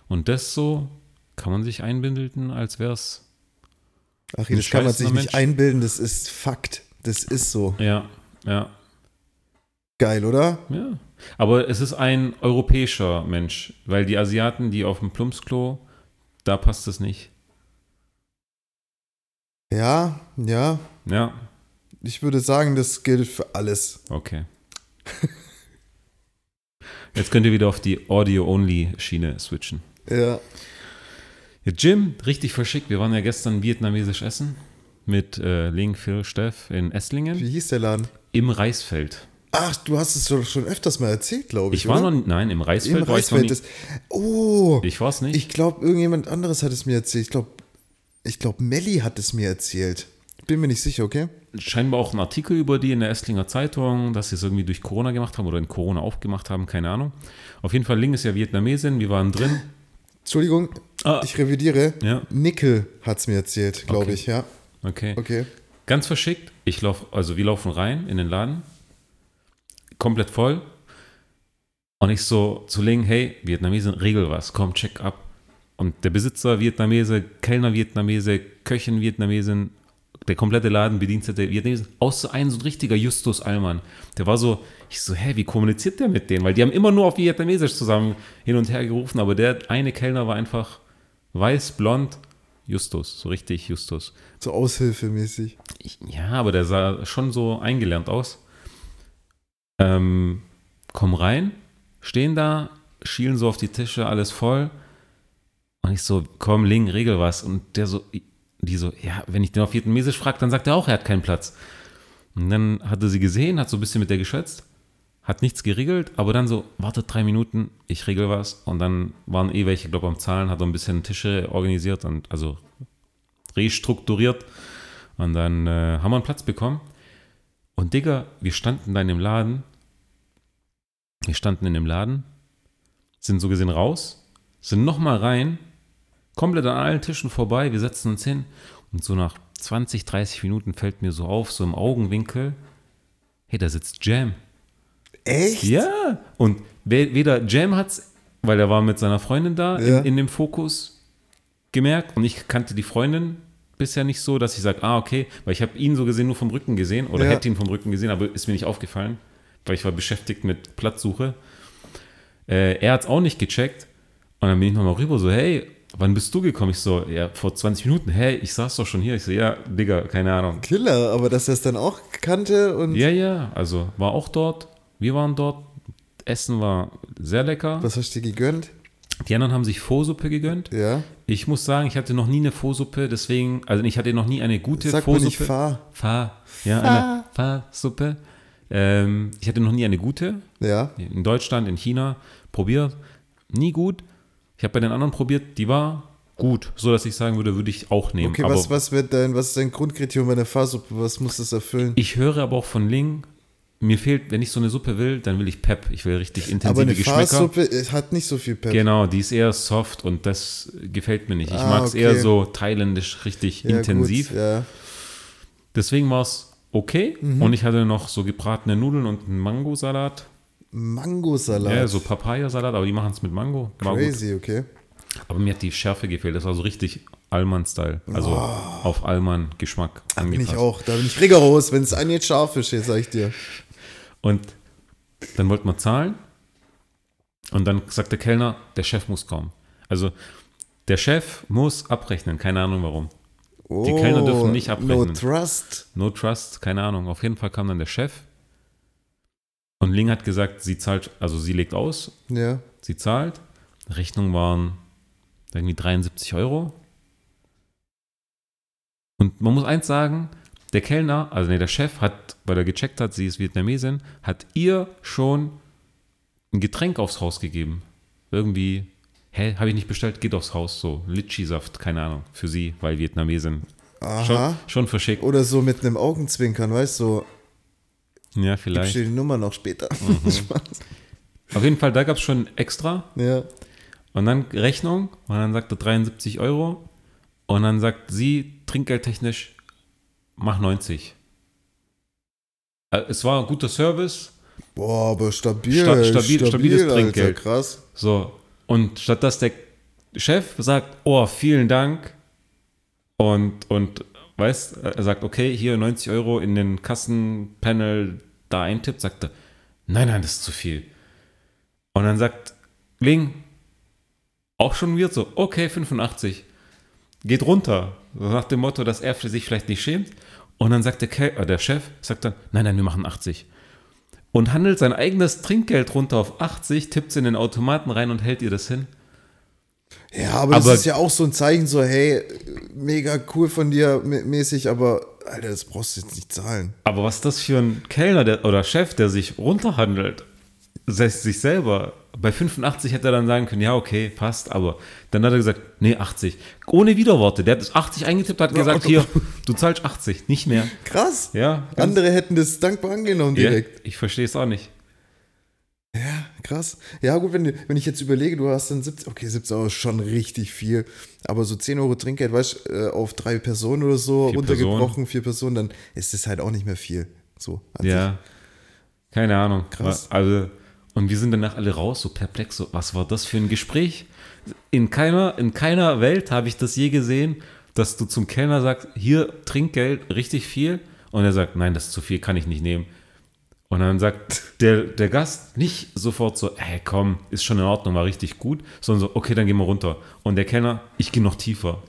und das so kann man sich einbilden, als wäre es, Ach, das kann man sich nicht Mensch. einbilden, das ist Fakt. Das ist so. ja, ja, Geil, oder? Ja, aber es ist ein europäischer Mensch, weil die Asiaten, die auf dem Plumpsklo, da passt es nicht. Ja, ja. Ja, Ich würde sagen, das gilt für alles. okay. Jetzt könnt ihr wieder auf die Audio-Only-Schiene switchen. Ja. Ja, Jim, richtig verschickt. Wir waren ja gestern vietnamesisch essen mit äh, Ling, Phil, Steff in Esslingen Wie hieß der Laden? im Reisfeld. Ach, du hast es doch schon öfters mal erzählt, glaube ich. Ich war oder? noch, nein, im Reisfeld Im war ich noch Reisfeld. nie. Oh, Ich war es nicht. ich glaube, irgendjemand anderes hat es mir erzählt. Ich glaube, ich glaub, Melli hat es mir erzählt. Bin mir nicht sicher, okay? scheinbar auch ein Artikel über die in der Esslinger Zeitung, dass sie es irgendwie durch Corona gemacht haben oder in Corona aufgemacht haben, keine Ahnung. Auf jeden Fall, Ling ist ja Vietnamesin, wir waren drin. Entschuldigung, Ah. ich revidiere. Ja. Nickel hat es mir erzählt, glaube Okay. ich, ja. Okay. Okay. Ganz verschickt. Ich laufe, also wir laufen rein in den Laden. Komplett voll. Und ich so zu Ling, hey, Vietnamesen, regel was, komm, check ab. Und der Besitzer Vietnamese, Kellner Vietnamese, Köchin Vietnamesin, der komplette Laden, Bedienstete Vietnamesen, außer ein so ein richtiger Justus Allmann. Der war so, ich so, hä, wie kommuniziert der mit denen? Weil die haben immer nur auf Vietnamesisch zusammen hin und her gerufen, aber der eine Kellner war einfach weiß, blond, Justus, so richtig Justus. So aushilfemäßig. Ich, ja, aber der sah schon so eingelernt aus. Ähm, komm rein, stehen da, schielen so auf die Tische, alles voll. Und ich so, komm, Ling, regel was. Und der so, die so, ja, wenn ich den auf Vietnamesisch frage, dann sagt er auch, er hat keinen Platz. Und dann hatte sie gesehen, hat so ein bisschen mit der geschätzt, hat nichts geregelt, aber dann so, wartet drei Minuten, ich regel was. Und dann waren eh welche, glaube am Zahlen, hat er ein bisschen Tische organisiert und also restrukturiert. Und dann äh, haben wir einen Platz bekommen. Und Digga, wir standen da in dem Laden. Wir standen in dem Laden, sind so gesehen raus, sind nochmal rein, komplett an allen Tischen vorbei, wir setzen uns hin und so nach 20, 30 Minuten fällt mir so auf, so im Augenwinkel, hey, da sitzt Jam. Echt? Ja, und we- weder Jam hat's, weil er war mit seiner Freundin da Ja. in, in dem Fokus gemerkt und ich kannte die Freundin bisher nicht so, dass ich sage, ah, okay, weil ich habe ihn so gesehen nur vom Rücken gesehen oder Ja. hätte ihn vom Rücken gesehen, aber ist mir nicht aufgefallen, weil ich war beschäftigt mit Platzsuche. Äh, er hat es auch nicht gecheckt Und dann bin ich nochmal rüber, so, hey, wann bist du gekommen? Ich so, ja, vor 20 Minuten. Hey, ich saß doch schon hier. Ich so, ja, Digga, keine Ahnung. Killer, aber dass er es dann auch kannte und Ja, ja, also war auch dort. Wir waren dort. Essen war sehr lecker. was hast du dir gegönnt? Die anderen haben sich Vorsuppe gegönnt. Ja. Ich muss sagen, ich hatte noch nie eine Vorsuppe, deswegen, also ich hatte noch nie eine gute Sag mal Vorsuppe. nicht Fahr. Fa. Ja, eine Fa-Suppe. Ähm, ich hatte noch nie eine gute. Ja. In Deutschland, in China. Probiert. Nie gut. Ich habe bei den anderen probiert, die war gut. So dass ich sagen würde, würde ich auch nehmen. Okay, aber was, was wird dein, was ist dein Grundkriterium bei einer Fahrsuppe? Was muss das erfüllen? ich höre aber auch von Ling, mir fehlt, wenn ich so eine Suppe will, dann will ich Pep. Ich will richtig intensive Aber eine Geschmäcker. Fahrsuppe äh, hat nicht so viel Pep. Genau, die ist eher soft und das gefällt mir nicht. Ich Ah, mag es okay. eher so thailändisch richtig Ja, intensiv. Gut, ja. Deswegen war es okay. Mhm. Und ich hatte noch so gebratene Nudeln und einen Mangosalat. Mangosalat. Ja, so Papayasalat, aber die machen es mit Mango. War gut. Crazy, okay. Aber mir hat die Schärfe gefehlt. Das war so richtig Allmann-Style. Also auf Allmann-Geschmack Da bin ich auch. Da bin ich rigoros, wenn es jetzt scharf ist, sag ich dir. Und dann wollten wir zahlen. Und dann sagt der Kellner, der Chef muss kommen. Also der Chef muss abrechnen. Keine Ahnung warum. Die Kellner dürfen nicht No abrechnen. trust. No trust, keine Ahnung. Auf jeden Fall kam dann der Chef. Und Ling hat gesagt, sie zahlt, also sie legt aus, Ja. sie zahlt. Rechnung waren irgendwie 73 Euro. Und man muss eins sagen, der Kellner, also nee, der Chef hat, weil er gecheckt hat, sie ist Vietnamesin, hat ihr schon ein Getränk aufs Haus gegeben. Irgendwie, hä, habe ich nicht bestellt, geht aufs Haus, so, Litschi-Saft, keine Ahnung, für sie, weil Vietnamesin. Aha. Schon, schon verschickt. Oder so mit einem Augenzwinkern, weißt du, so, Ja, ich vielleicht. stehe die Nummer noch später. Mhm. Spaß. Auf jeden Fall, da gab es schon extra. Ja. Und dann Rechnung. Und dann sagt er 73 Euro. Und dann sagt sie, trinkgeldtechnisch, mach 90. Äh, Es war ein guter Service. Boah, aber stabil. Sta- stabil- stabiles Alter, Trinkgeld. krass. So. Und statt dass der Chef sagt, oh, vielen Dank. Und, und weißt, er sagt, okay, hier 90 Euro in den Kassenpanel da eintippt, sagt er, nein, nein, das ist zu viel. Und dann sagt Ling, auch schon wird so, okay, 85. Geht runter. Nach dem Motto, dass er für sich vielleicht nicht schämt. Und dann sagt der, Kel äh, der Chef, sagt dann, nein, nein, wir machen 80. Und handelt sein eigenes Trinkgeld runter auf 80, tippt es in den Automaten rein und hält ihr das hin. Ja, aber das Aber- ist ja auch so ein Zeichen, so, hey, mega cool von dir mä- mäßig, aber, Alter, das brauchst du jetzt nicht zahlen. Aber was ist das für ein Kellner der, oder Chef, der sich runterhandelt, sich selber. Bei 85 hätte er dann sagen können, ja, okay, passt, aber dann hat er gesagt, nee, 80. Ohne Widerworte. Der hat das 80 eingetippt, hat gesagt, hier, du zahlst 80, nicht mehr. Krass. Ja, Andere hätten das dankbar angenommen ja direkt. ich verstehe es auch nicht. Ja, krass. Ja, gut, wenn, wenn ich jetzt überlege, du hast dann 70, okay, 70 Euro ist schon richtig viel, aber so 10 Euro Trinkgeld, weißt du, äh, auf drei Personen oder so Vier runtergebrochen, vier Personen, dann ist das halt auch nicht mehr viel. So. an sich. Ja, keine Ahnung. Krass. Also, und wir sind danach alle raus, so perplex, so, was war das für ein Gespräch? In keiner, in keiner Welt habe ich das je gesehen, dass du zum Kellner sagst, hier Trinkgeld, richtig viel. Und er sagt, nein, das ist zu viel, kann ich nicht nehmen. Und dann sagt der, der Gast nicht sofort so, hey, komm, ist schon in Ordnung, war richtig gut, sondern so, okay, dann gehen wir runter. Und der Kellner, ich gehe noch tiefer.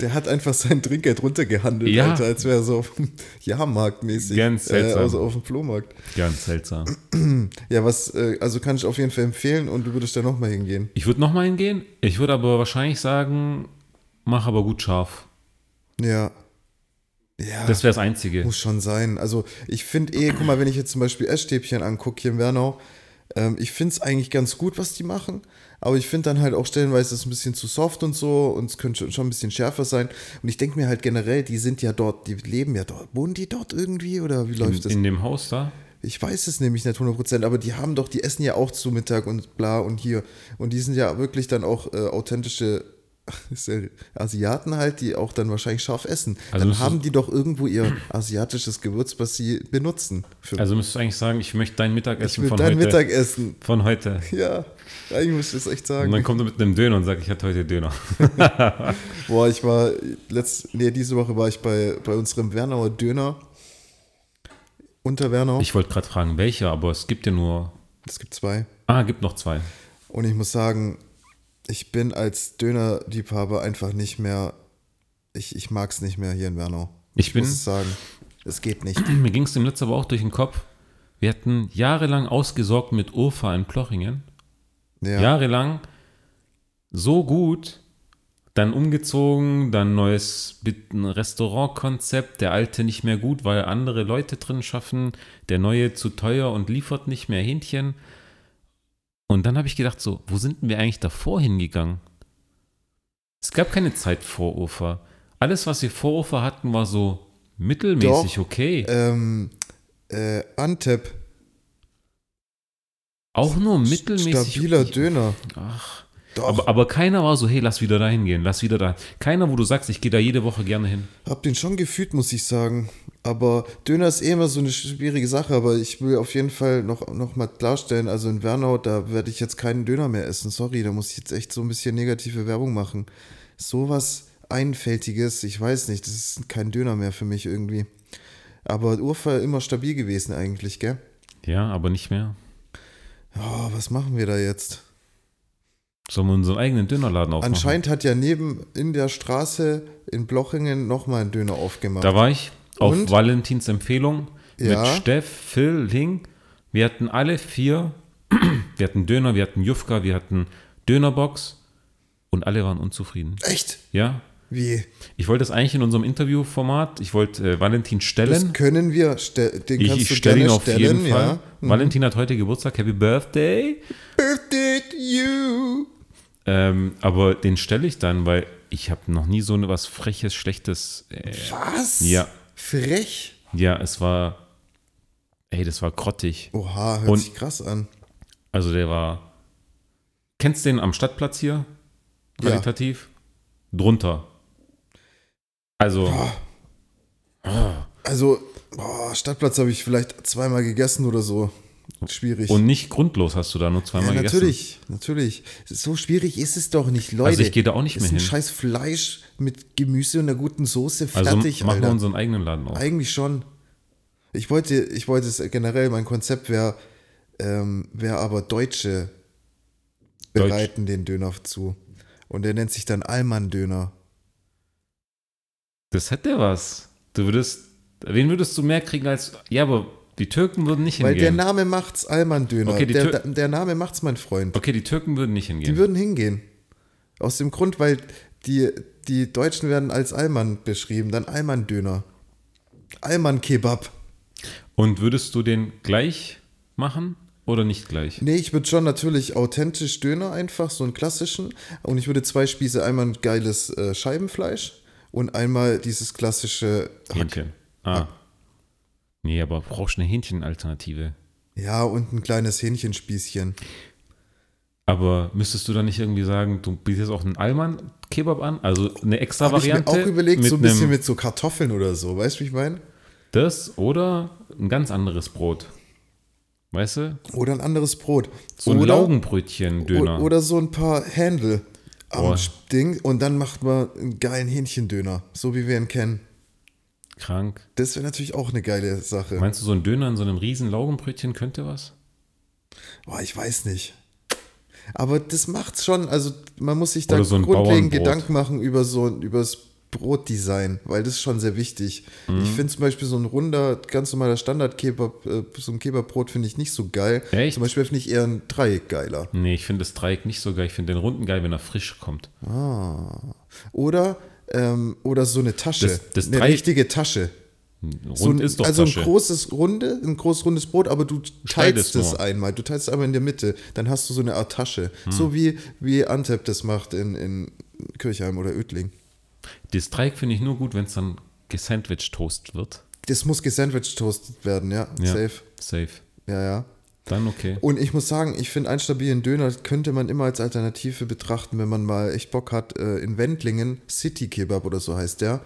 Der hat einfach sein Trinkgeld runtergehandelt, Ja. Alter, als wäre er so auf dem Jahrmarkt mäßig. Ganz Äh, seltsam. also auf dem Flohmarkt. Ganz seltsam. Ja, was, äh, also kann ich auf jeden Fall empfehlen und du würdest da nochmal hingehen. Ich würde nochmal hingehen. Ich würde aber wahrscheinlich sagen, mach aber gut scharf. Ja. Ja. Das wäre das Einzige. Muss schon sein. Also ich finde eh, guck mal, wenn ich jetzt zum Beispiel Essstäbchen angucke hier in Wernau, ähm, ich finde es eigentlich ganz gut, was die machen. Aber ich finde dann halt auch stellenweise ist ein bisschen zu soft und so und es könnte schon- ein bisschen schärfer sein. Und ich denke mir halt generell, die sind ja dort, die leben ja dort. Wohnen die dort irgendwie oder wie In, läuft das? in dem Haus da? Ich weiß es nämlich nicht 100%, aber die haben doch, die essen ja auch zu Mittag und bla und hier. Und die sind ja wirklich dann auch äh, authentische Asiaten halt, die auch dann wahrscheinlich scharf essen. Also dann haben die doch irgendwo ihr asiatisches Gewürz, was sie benutzen. Also müsstest du eigentlich sagen, ich möchte dein ich Mittagessen will von dein heute. Mittagessen. Von heute. Ja, eigentlich muss ich das echt Und sagen. dann kommt er mit einem Döner und sagt, ich hatte heute Döner. Boah, ich war, letzt, nee, diese Woche war ich bei, bei unserem Wernauer Döner. Unter Wernau. Ich wollte gerade fragen, welcher, aber es gibt ja nur. es gibt zwei. Ah, gibt noch zwei. Und ich muss sagen, ich bin als Dönerliebhaber einfach nicht mehr, ich, ich mag es nicht mehr hier in Wernau. Ich bin- muss es sagen, es geht nicht. Mir ging es dem letzten aber auch durch den Kopf. Wir hatten jahrelang ausgesorgt mit Urfa in Plochingen. Ja, Jahrelang so gut. Dann umgezogen, dann neues Restaurantkonzept. Der alte nicht mehr gut, weil andere Leute drin schaffen. Der neue zu teuer und liefert nicht mehr Hähnchen. Und dann habe ich gedacht, so, wo sind wir eigentlich davor hingegangen? Es gab keine Zeit vor Urfa. Alles, was wir vor Urfa hatten, war so mittelmäßig Doch. okay. ähm, äh, Antep, Auch nur mittelmäßig. stabiler okay. Döner. Ach. Aber, aber keiner war so, hey, lass wieder dahin gehen, lass wieder da. Keiner, wo du sagst, ich gehe da jede Woche gerne hin. hab den schon gefühlt, muss ich sagen. Aber Döner ist eh immer so eine schwierige Sache, aber ich will auf jeden Fall noch, noch mal klarstellen, also in Wernau, da werde ich jetzt keinen Döner mehr essen. Sorry, da muss ich jetzt echt so ein bisschen negative Werbung machen. Sowas Einfältiges, ich weiß nicht, das ist kein Döner mehr für mich irgendwie. Aber Urfa immer stabil gewesen eigentlich, gell? Ja, aber nicht mehr. Oh, was machen wir da jetzt? Sollen wir unseren eigenen Dönerladen aufmachen? Anscheinend hat ja neben in der Straße in Blochingen nochmal ein Döner aufgemacht. Da war ich auf Und? Valentins Empfehlung Ja. mit Steff, Phil, Ling. Wir hatten alle vier, wir hatten Döner, wir hatten Jufka, wir hatten Dönerbox und alle waren unzufrieden. Echt? Ja, Wie? ich wollte das eigentlich in unserem Interviewformat, ich wollte äh, Valentin Das stellen. können wir, ste den Ich, kannst ich du stelle ihn auf stellen, jeden Fall. ja. Mhm. Valentin hat heute Geburtstag, Happy Birthday. Birthday to you. Ähm, aber den stelle ich dann, weil ich habe noch nie so eine was Freches, Schlechtes. Äh, Was? Ja. Frech? ja, es war. Ey, das war grottig. Oha, hört Und- sich krass an. Also der war. Kennst du den am Stadtplatz hier? Ja. Qualitativ? Drunter. Also, Also, boah, Stadtplatz habe ich vielleicht zweimal gegessen oder so. Schwierig. und nicht grundlos hast du da nur ja, zweimal gegessen. natürlich, natürlich. So schwierig ist es doch nicht, Leute. Also ich gehe da auch nicht ist mehr ein hin. scheiß Fleisch mit Gemüse und einer guten Soße Also fertig, machen wir unseren eigenen Laden auf. Eigentlich schon. Ich wollte, ich wollte es generell, mein Konzept wäre, ähm, wäre aber Deutsche Deutsch. bereiten den Döner zu. Und der nennt sich dann Allmann-Döner. Das hätte was. Du würdest. Wen würdest du mehr kriegen als. Ja, aber die Türken würden nicht Weil der hingehen. Name macht's Allmann-Döner. Okay, der, der Name macht's, mein Freund. Okay, die Türken würden nicht hingehen. Die würden hingehen. Aus dem Grund, weil die, die Deutschen werden als Allmann beschrieben, dann Allmann-Döner. Allmann-Kebab. Und würdest du den gleich machen oder nicht gleich? Nee, ich würde schon natürlich authentisch Döner einfach, so einen klassischen. Und ich würde zwei Spieße, einmal ein geiles äh, Scheibenfleisch und einmal dieses klassische Hack. Hähnchen. Ah. Nee, aber brauchst du eine Hähnchenalternative. Ja, und ein kleines Hähnchenspießchen. Aber müsstest du dann nicht irgendwie sagen, du bietest auch einen Allmann-Kebab an? Also eine extra Habe ich mir Variante? auch überlegt, so ein bisschen mit so Kartoffeln oder so. Weißt du, wie ich meine? Das oder ein ganz anderes Brot. Weißt du? Oder ein anderes Brot. So ein Laugenbrötchen-Döner. Oder so ein paar Händel am Boah. Ding und dann macht man einen geilen Hähnchendöner, so wie wir ihn kennen. Krank. Das wäre natürlich auch eine geile Sache. Meinst du, so ein Döner in so einem riesen Laugenbrötchen könnte was? Boah, ich weiß nicht. Aber das macht's schon. Also man muss sich da so grundlegend. Gedanken machen über so über das Brotdesign, weil das ist schon sehr wichtig. Mhm. Ich finde zum Beispiel so ein runder, ganz normaler Standard-Kebab, äh, so ein Kebabbrot finde ich nicht so geil. Echt? Zum Beispiel finde ich eher ein Dreieck geiler. Nee, ich finde das Dreieck nicht so geil. Ich finde den runden geil, wenn er frisch kommt. Oder, ähm, oder so eine Tasche. Das- das eine Dreieck- richtige Tasche. Rund So ein, ist doch also Tasche. ein großes Runde, ein groß rundes Brot, aber du teilst es einmal. Du teilst es einmal in der Mitte. Dann hast du so eine Art Tasche. Hm. So wie, wie Antep das macht in, in Kirchheim oder Ödling. Das Dreieck finde ich nur gut, wenn es dann gesandwiched toast wird. Das muss gesandwiched toastet werden, ja. Ja. Safe. Safe. Ja, ja. Dann okay. Und ich muss sagen, ich finde einen stabilen Döner könnte man immer als Alternative betrachten, wenn man mal echt Bock hat. Äh, In Wendlingen, City Kebab oder so heißt der.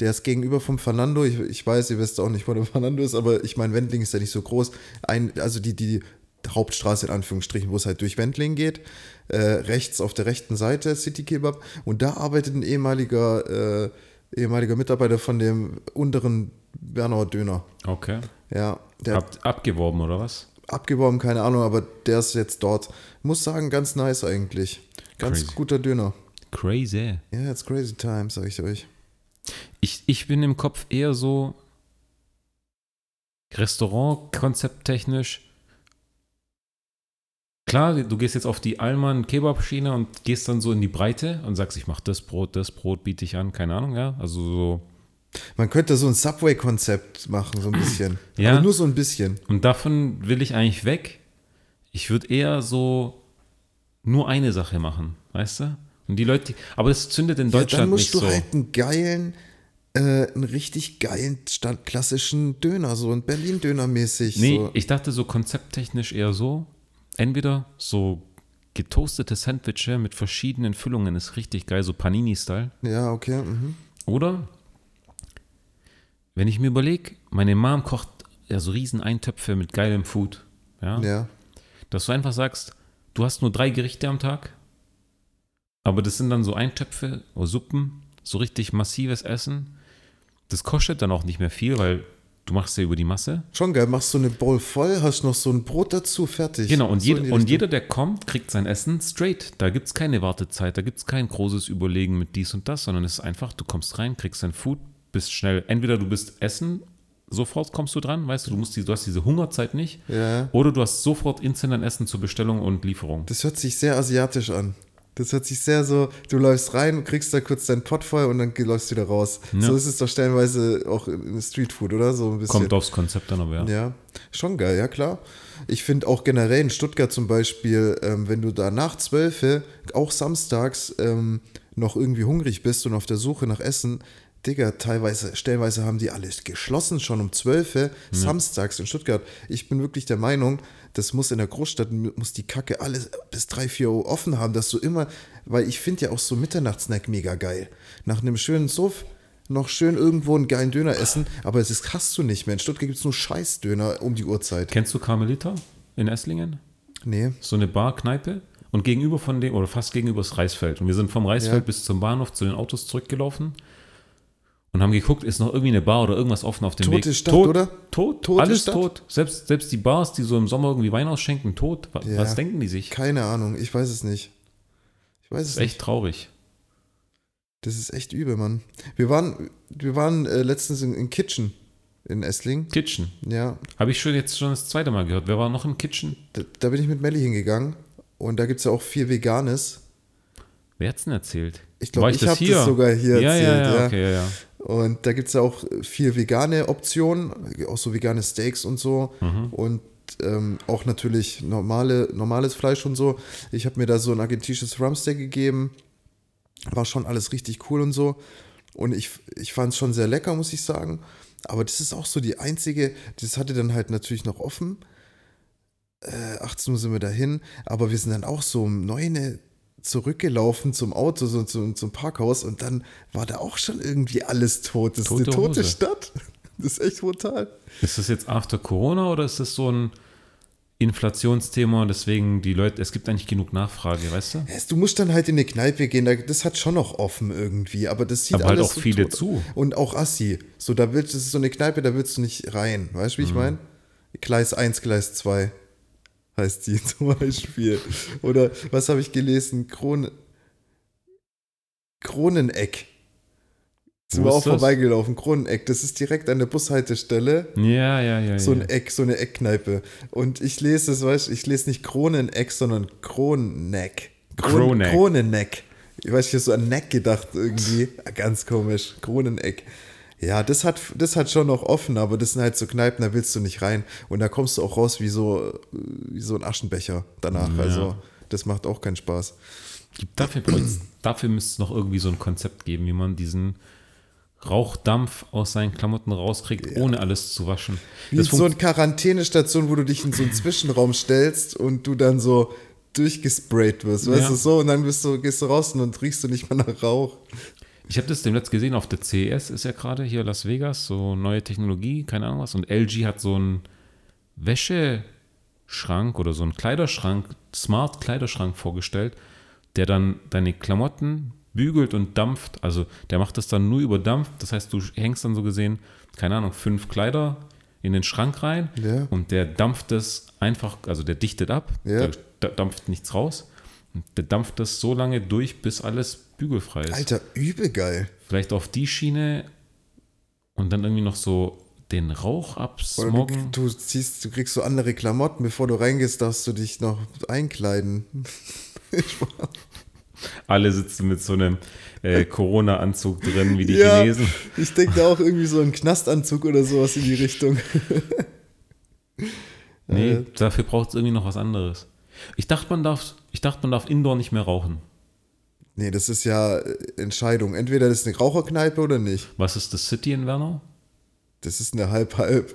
Der ist gegenüber vom Fernando. Ich, ich weiß, ihr wisst auch nicht, wo der Fernando ist, aber ich meine, Wendlingen ist ja nicht so groß. Ein, also die, die Hauptstraße in Anführungsstrichen, wo es halt durch Wendlingen geht. Äh, rechts auf der rechten Seite City Kebab. Und da arbeitet ein ehemaliger, äh, ehemaliger Mitarbeiter von dem unteren Bernauer Döner. Okay. Ja, der Ab, abgeworben oder was? Abgeworben, keine Ahnung, aber der ist jetzt dort. Muss sagen, ganz nice eigentlich. Ganz Crazy. guter Döner. Crazy. Ja, it's crazy time, sag ich euch. Ich, ich bin im Kopf eher so Restaurant-konzepttechnisch. Klar, du gehst jetzt auf die Alman Kebab-Schiene und gehst dann so in die Breite und sagst, ich mache das Brot, das Brot biete ich an, keine Ahnung, ja. Also so. Man könnte so ein Subway-Konzept machen, so ein bisschen. Ja. Aber nur so ein bisschen. Und davon will ich eigentlich weg. Ich würde eher so nur eine Sache machen, weißt du? Und die Leute, aber das zündet in Ja, Deutschland dann musst nicht du so. halt einen geilen, äh, einen richtig geilen, stand, klassischen Döner, so ein Berlin-Döner-mäßig. Nee, so. ich dachte so konzepttechnisch eher so. Entweder so getoastete Sandwiches mit verschiedenen Füllungen ist richtig geil, so Panini-Style. Ja, okay. Mhm. Oder, wenn ich mir überlege, meine Mom kocht ja so riesen Eintöpfe mit geilem Food. Ja? Ja. Dass du einfach sagst, du hast nur drei Gerichte am Tag, aber das sind dann so Eintöpfe oder Suppen, so richtig massives Essen. Das kostet dann auch nicht mehr viel, weil du machst ja über die Masse. Schon geil. Machst so eine Bowl voll, hast noch so ein Brot dazu, fertig. Genau, und, So die und jeder, der kommt, kriegt sein Essen straight. Da gibt es keine Wartezeit, da gibt es kein großes Überlegen mit dies und das, sondern es ist einfach, du kommst rein, kriegst dein Food, bist schnell. Entweder du bist Essen, sofort kommst du dran, weißt du, du, musst die, du hast diese Hungerzeit nicht. Ja. Oder du hast sofort instant dein Essen zur Bestellung und Lieferung. Das hört sich sehr asiatisch an. Das hört sich sehr so, du läufst rein, kriegst da kurz deinen Pott voll und dann läufst du wieder raus. Ja. So ist es doch stellenweise auch in Streetfood, oder? So ein bisschen. Kommt aufs Konzept dann aber, ja. Ja, schon geil, ja klar. Ich finde auch generell in Stuttgart zum Beispiel, ähm, wenn du da nach 12, auch samstags, ähm, noch irgendwie hungrig bist und auf der Suche nach Essen, Digga, teilweise, stellenweise haben die alles geschlossen, schon um 12 samstags in Stuttgart. Ich bin wirklich der Meinung, das muss in der Großstadt, muss die Kacke alles bis 3, 4 Uhr offen haben, dass du immer, weil ich finde ja auch so Mitternachtssnack mega geil. Nach einem schönen Suff noch schön irgendwo einen geilen Döner essen, aber das hast du nicht mehr. In Stuttgart gibt es nur Scheißdöner um die Uhrzeit. Kennst du Carmelita in Esslingen? Nee. So eine Bar-Kneipe. Und gegenüber von dem, oder fast gegenüber das Reisfeld. Und wir sind vom Reisfeld Ja. bis zum Bahnhof zu den Autos zurückgelaufen und haben geguckt, ist noch irgendwie eine Bar oder irgendwas offen auf dem Tote Weg. Stadt, tot, oder? Tot, Tote alles Stadt? tot. Selbst, selbst die Bars, die so im Sommer irgendwie Wein ausschenken, tot. Was, Ja. was denken die sich? Keine Ahnung, ich weiß es nicht. Ich weiß Das es ist nicht. echt traurig. Das ist echt übel, Mann. Wir waren, wir waren äh, letztens in, in Kitchen in Essling. Kitchen. Ja, Habe ich schon jetzt schon das zweite Mal gehört. Wer war noch im Kitchen? da, da bin ich mit Melli hingegangen und da gibt es ja auch viel Veganes. Wer hat's denn erzählt? Ich glaube, War ich, habe das sogar hier ja, erzählt. Ja, ja, ja. okay, ja, ja. Und da gibt es ja auch viel vegane Optionen, auch so vegane Steaks und so. Mhm. Und ähm, auch natürlich normale, normales Fleisch und so. Ich habe mir da so ein argentinisches Rumsteak gegeben. War schon alles richtig cool und so. Und ich, ich fand es schon sehr lecker, muss ich sagen. Aber das ist auch so die einzige, das hatte dann halt natürlich noch offen. Äh, 18 Uhr sind wir dahin, aber wir sind dann auch so um 9 Uhr zurückgelaufen zum Auto, so zum, zum Parkhaus und dann war da auch schon irgendwie alles tot. Das ist Tote eine tote Hose. Stadt. Das ist echt brutal. Ist das jetzt after Corona oder ist das so ein Inflationsthema und deswegen die Leute, es gibt eigentlich genug Nachfrage, weißt du? Du musst dann halt in eine Kneipe gehen, da- das hat schon noch offen irgendwie, aber das sieht Aber halt alles auch so viele zu. Und auch Assi. So, da willst, das ist so eine Kneipe, da willst du nicht rein. Weißt du, wie ich Mhm. meine? Gleis 1, Gleis 2 heißt die zum Beispiel. Oder was habe ich gelesen? Kron Kroneneck. Sind wir auch das? vorbeigelaufen. Kroneneck, das ist direkt an der Bushaltestelle. Ja, ja, ja. So ja. ein Eck, so eine Eckkneipe. Und ich lese es, weißt du, ich lese nicht Kroneneck, sondern Kroneck. Kron Kroneck. Kroneneck. Ich weiß, ich habe so an Neck gedacht irgendwie. Ja, Ganz komisch. Kroneneck. Ja, das hat, das hat schon noch offen, aber das sind halt so Kneipen, da willst du nicht rein. Und da kommst du auch raus wie so, äh, wie so ein Aschenbecher danach. Ja. Also, das macht auch keinen Spaß. Dafür, dafür müsste es noch irgendwie so ein Konzept geben, wie man diesen Rauchdampf aus seinen Klamotten rauskriegt, ohne alles zu waschen. Wie so eine Quarantänestation, wo du dich in so einen Zwischenraum stellst und du dann so durchgesprayt wirst, weißt Ja. du so, und dann bist du, gehst du raus und dann riechst du nicht mehr nach Rauch. Ich habe das demnächst gesehen auf der CES, ist ja gerade hier Las Vegas, so neue Technologie, keine Ahnung was. Und LG hat so einen Wäscheschrank oder so einen Kleiderschrank, Smart Kleiderschrank vorgestellt, der dann deine Klamotten bügelt und dampft. Also der macht das dann nur über Dampf. Das heißt, du hängst dann so gesehen, keine Ahnung, fünf Kleider in den Schrank rein Ja. und der dampft das einfach, also der dichtet ab, Ja. der da- dampft nichts raus. Der dampft das so lange durch, bis alles bügelfrei ist. Alter, übel geil. Vielleicht auf die Schiene und dann irgendwie noch so den Rauch absmoggen. du, du, ziehst, du kriegst so andere Klamotten, bevor du reingehst, darfst du dich noch einkleiden. Alle sitzen mit so einem äh, Corona-Anzug drin, wie die ja, Chinesen. ich denke da auch irgendwie so einen Knastanzug oder sowas in die Richtung. Nee, Äh. dafür braucht es irgendwie noch was anderes. Ich dachte, man darf, ich dachte, man darf indoor nicht mehr rauchen. Nee, das ist ja äh, Entscheidung. Entweder das ist eine Raucherkneipe oder nicht. Was ist das City in Wernau? Das ist eine halb-halb.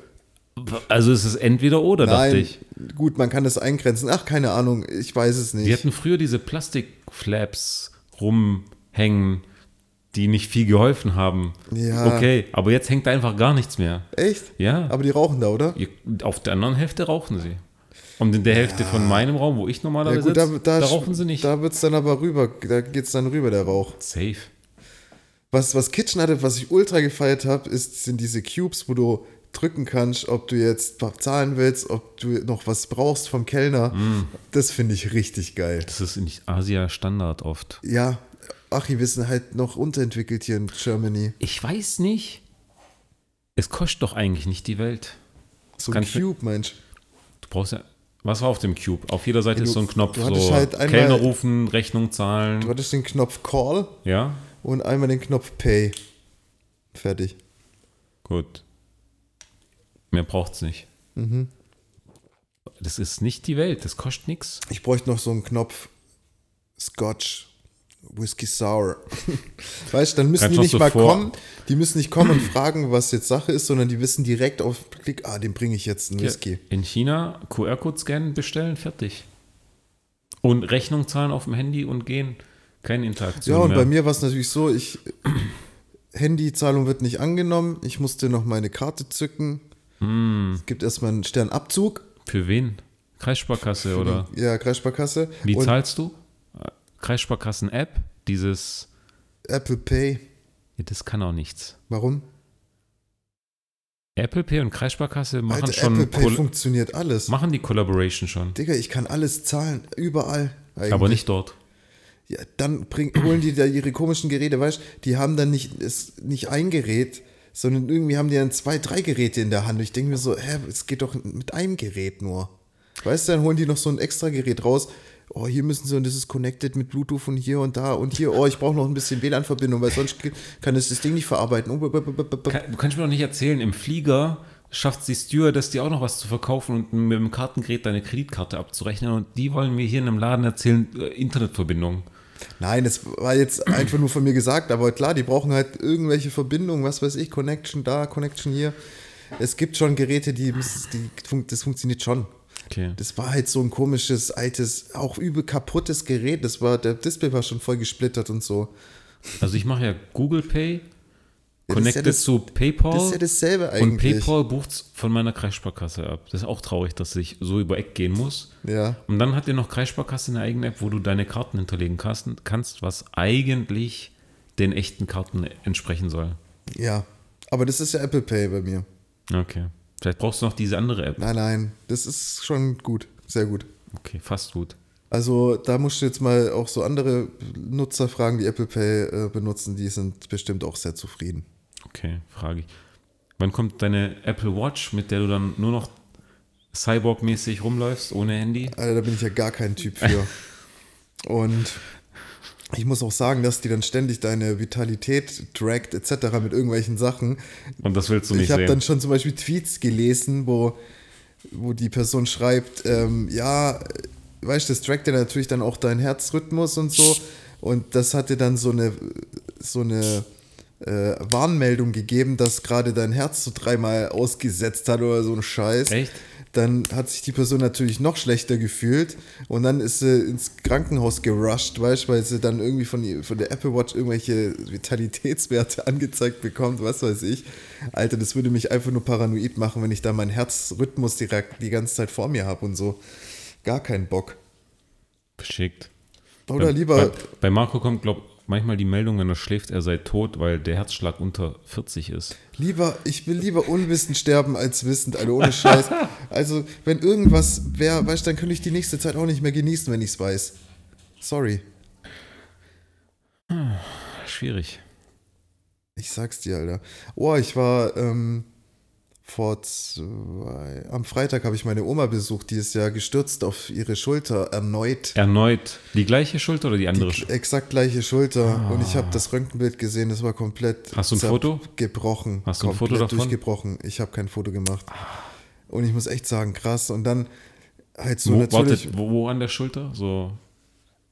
Also es ist entweder oder, dachte Nein, ich. gut, man kann das eingrenzen. Ach, keine Ahnung, ich weiß es nicht. Die hatten früher diese Plastikflaps rumhängen, die nicht viel geholfen haben. Ja. Okay, aber jetzt hängt da einfach gar nichts mehr. Echt? Ja. Aber die rauchen da, oder? Auf der anderen Hälfte rauchen sie. Und in der Hälfte von meinem Raum, wo ich Ja, normalerweise gut, da, sitze, da, da, rauchen sie nicht. Da wird es dann aber rüber, da geht es dann rüber, der Rauch. Safe. Was, was Kitchen hatte, was ich ultra gefeiert habe, ist, sind diese Cubes, wo du drücken kannst, ob du jetzt zahlen willst, ob du noch was brauchst vom Kellner. Mm. Das finde ich richtig geil. Das ist in Asia Standard oft. Ja, Achi, wir sind halt noch unterentwickelt hier in Germany. Ich weiß nicht. Es kostet doch eigentlich nicht die Welt. So ein Cube, Mensch. Du brauchst ja. Was war auf dem Cube? Auf jeder Seite Ja, ist du- so ein Knopf, du so halt einmal- Kellner rufen, Rechnung Du zahlen. hattest den Knopf Call Ja, und einmal den Knopf Pay. Fertig. gut. Mehr braucht's nicht. Mhm. Das ist nicht die Welt, das kostet nichts. Ich bräuchte noch so einen Knopf Scotch, Whisky Sour. weißt du, dann müssen Kannst die nicht mal vor- kommen, die müssen nicht kommen und fragen, was jetzt Sache ist, sondern die wissen direkt auf Klick, ah, den bringe ich jetzt einen Whisky. In China QR-Code scannen, bestellen, fertig. Und Rechnung zahlen auf dem Handy und gehen. Keine Interaktion Ja, und mehr. bei mir war es natürlich so, ich Handyzahlung wird nicht angenommen, ich musste noch meine Karte zücken. Hm. Es gibt erstmal einen Sternabzug, Für wen? Kreissparkasse oder? ja, Kreissparkasse. Wie und zahlst du? Kreissparkassen-App, dieses, Apple Pay. ja, das kann auch nichts. Warum? Apple Pay und Kreissparkasse machen Alter, schon, Apple Pay Koll- funktioniert alles. machen die Collaboration schon, Digga, ich kann alles zahlen, überall. Eigentlich. aber nicht dort. Ja, dann bring, holen die da ihre komischen Geräte, weißt du, die haben dann nicht, es, nicht ein Gerät, sondern irgendwie haben die dann zwei, drei Geräte in der Hand. Und ich denke mir so, hä, es geht doch mit einem Gerät nur. Weißt du, dann holen die noch so ein extra Gerät raus. Oh, hier müssen sie und das ist connected mit Bluetooth und hier und da und hier. Oh, ich brauche noch ein bisschen WLAN-Verbindung, weil sonst kann es das Ding nicht verarbeiten. Oh, Kann- Du kannst mir doch nicht erzählen, im Flieger schafft die Stewardess dir auch noch was zu verkaufen und mit dem Kartengerät deine Kreditkarte abzurechnen und die wollen mir hier in einem Laden erzählen, äh, Internetverbindung. Nein, das war jetzt einfach nur von mir gesagt, aber klar, die brauchen halt irgendwelche Verbindungen, was weiß ich, Connection da, Connection hier. Es gibt schon Geräte, die, die das funktioniert schon. Okay. Das war halt so ein komisches, altes, auch übel kaputtes Gerät. Das war, der Display war schon voll gesplittert und so. Also ich mache ja Google Pay, Ja, ist ja connected das- zu PayPal Das ist ja dasselbe und eigentlich. PayPal bucht von meiner Kreissparkasse ab. Das ist auch traurig, dass ich so über Eck gehen muss. Ja, Und dann hat ihr noch Kreissparkasse eine eigene App, wo du deine Karten hinterlegen kannst was eigentlich den echten Karten entsprechen soll. ja. Aber das ist ja Apple Pay bei mir. Okay. Vielleicht brauchst du noch diese andere App. Nein, nein, das ist schon gut. Sehr gut. Okay, fast gut. Also da musst du jetzt mal auch so andere Nutzer fragen, die Apple Pay äh, benutzen. Die sind bestimmt auch sehr zufrieden. Okay, frage ich. Wann kommt deine Apple Watch, mit der du dann nur noch Cyborg-mäßig rumläufst, ohne Handy? Alter, da bin ich ja gar kein Typ für. Und ich muss auch sagen, dass die dann ständig deine Vitalität trackt etc. mit irgendwelchen Sachen. Und das willst du nicht Ich habe dann schon zum Beispiel Tweets gelesen, wo, wo die Person schreibt, ähm, ja, weißt du, das trackt ja natürlich dann auch deinen Herzrhythmus und so. Und das hatte dann so eine, so eine äh, Warnmeldung gegeben, dass gerade dein Herz so dreimal ausgesetzt hat oder so ein Scheiß. Echt? Dann hat sich die Person natürlich noch schlechter gefühlt und dann ist sie ins Krankenhaus gerusht, weißt du, weil sie dann irgendwie von, von der Apple Watch irgendwelche Vitalitätswerte angezeigt bekommt, was weiß ich. Alter, das würde mich einfach nur paranoid machen, wenn ich da meinen Herzrhythmus direkt die ganze Zeit vor mir habe und so. Gar keinen Bock. Geschickt. Oder bei, lieber, Bei, bei Marco kommt, glaube manchmal die Meldung, wenn er schläft, er sei tot, weil der Herzschlag unter 40 ist. lieber, ich will lieber unwissend sterben als wissend, Alter, ohne Scheiß. Also, wenn irgendwas wäre, weißt du, dann könnte ich die nächste Zeit auch nicht mehr genießen, wenn ich es weiß. Sorry. Schwierig. Ich sag's dir, Alter. Oh, ich war ähm, vor zwei. Am Freitag habe ich meine Oma besucht, die ist ja gestürzt auf ihre Schulter erneut. Erneut die gleiche Schulter oder die andere Die Schulter? exakt gleiche Schulter. Und ich habe das Röntgenbild gesehen, das war komplett Hast du ein Foto? gebrochen. Hast du ein Foto davon? durchgebrochen. Ich habe kein Foto gemacht. Und ich muss echt sagen, krass. Und dann halt so Wo, natürlich. warte, wo, wo an der Schulter? So.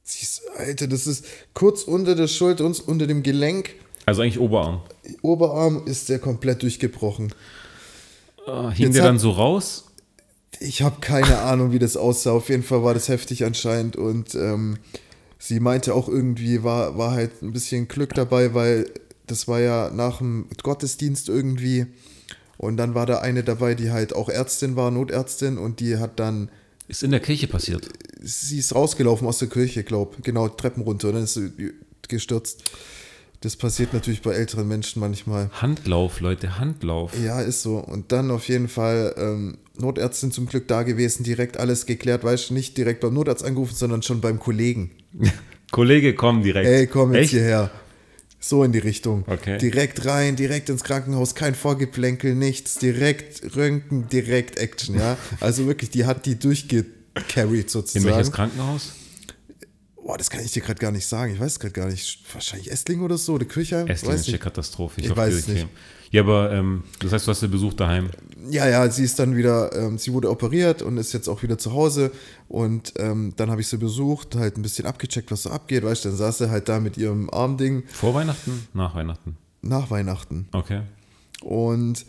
Siehst, Alter, das ist kurz unter der Schulter, uns unter dem Gelenk. Also eigentlich Oberarm. Oberarm ist der komplett durchgebrochen. Ah, hing Jetzt der dann so raus? Ich habe keine Ahnung, wie das aussah. Auf jeden Fall war das heftig anscheinend. Und ähm, sie meinte auch irgendwie, war, war halt ein bisschen Glück dabei, weil das war ja nach dem Gottesdienst irgendwie. Und dann war da eine dabei, die halt auch Ärztin war, Notärztin. Und die hat dann, Ist in der Kirche passiert. sie ist rausgelaufen aus der Kirche, glaub, genau, Treppen runter. Und dann ist sie gestürzt. Das passiert natürlich bei älteren Menschen manchmal. Handlauf, Leute, Handlauf. Ja, ist so. Und dann auf jeden Fall ähm, Notärztin zum Glück da gewesen, direkt alles geklärt, weißt du, nicht direkt beim Notarzt angerufen, sondern schon beim Kollegen. Kollege, komm direkt. Ey, komm jetzt Echt? hierher. So in die Richtung. Okay. Direkt rein, direkt ins Krankenhaus, kein Vorgeplänkel, nichts, direkt Röntgen, direkt Action, ja. Also wirklich, die hat die durchgecarried In sozusagen. welches Krankenhaus? Boah, das kann ich dir gerade gar nicht sagen. Ich weiß es gerade gar nicht. Wahrscheinlich Esslingen oder so, oder Kirchheim? Essling ist eine. Katastrophe. Ich hoffe, weiß es nicht. kriegen- Ja, aber ähm, das heißt, du hast den Besuch daheim. Ja, ja, sie ist dann wieder, ähm, sie wurde operiert und ist jetzt auch wieder zu Hause. Und ähm, dann habe ich sie besucht, halt ein bisschen abgecheckt, was so abgeht. Weißt du, dann saß sie halt da mit ihrem Armding Vor Weihnachten? Nach Weihnachten. nach Weihnachten. Okay. Und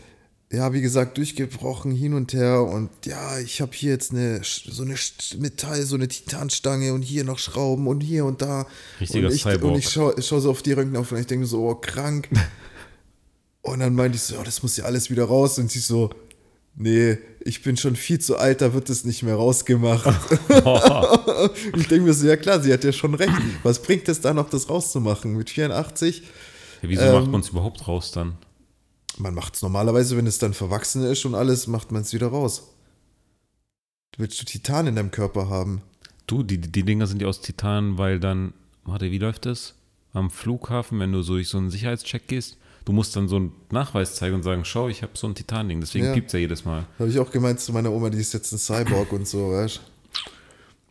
ja, wie gesagt, durchgebrochen hin und her. Und ja, ich habe hier jetzt eine, so eine Metall, so eine Titanstange und hier noch Schrauben und hier und da. Richtiger und ich, Cyborg. Und ich schaue schau so auf die Röntgen auf und ich denke so, oh, krank. und dann meinte ich so, oh, das muss ja alles wieder raus. Und sie so, nee, ich bin schon viel zu alt, da wird es nicht mehr rausgemacht. Ich denke mir so, ja klar, sie hat ja schon recht. Was bringt es da noch, das rauszumachen? Mit 84? Ja, wieso Ähm, macht man es überhaupt raus dann? Man macht es normalerweise, wenn es dann verwachsen ist und alles, macht man es wieder raus. Willst du Titan in deinem Körper haben? Du, die, die Dinger sind ja aus Titan, weil dann, warte, wie läuft das? Am Flughafen, wenn du so durch so einen Sicherheitscheck gehst, du musst dann so einen Nachweis zeigen und sagen, schau, ich habe so ein Titan-Ding, deswegen Ja. piept es ja jedes Mal. Habe ich auch gemeint zu meiner Oma, die ist jetzt ein Cyborg und so, weißt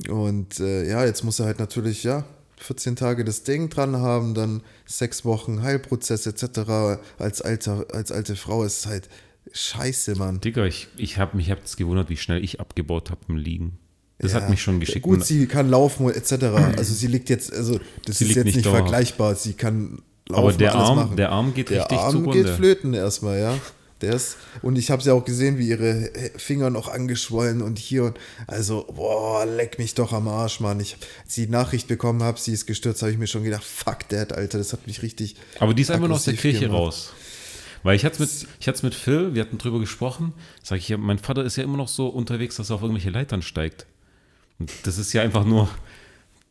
du? Und äh, ja, jetzt muss er halt natürlich, ja, 14 Tage das Ding dran haben, dann sechs Wochen Heilprozess etc. Als, alter, als alte Frau ist halt scheiße, Mann. Digga, ich, ich habe mich hab's gewundert, wie schnell ich abgebaut habe im Liegen. Das Ja, hat mich schon geschickt. Gut, sie kann laufen etc. Also sie liegt jetzt, also das Sie ist jetzt nicht nicht, vergleichbar. Sie kann laufen, aber der Arm, machen. der Arm geht Der richtig Arm zugrunde. geht flöten erstmal, ja. Der ist, und ich habe ja auch gesehen, wie ihre Finger noch angeschwollen und hier und also, boah, leck mich doch am Arsch, Mann. Ich, als die Nachricht bekommen habe, sie ist gestürzt, habe ich mir schon gedacht, fuck that, Alter, das hat mich richtig. Aber die ist einfach nur aus der Kirche gemacht. raus. Weil ich hatte es mit, ich hatte's mit Phil, wir hatten drüber gesprochen, sag ich ja, mein Vater ist ja immer noch so unterwegs, dass er auf irgendwelche Leitern steigt. Und das ist ja einfach nur,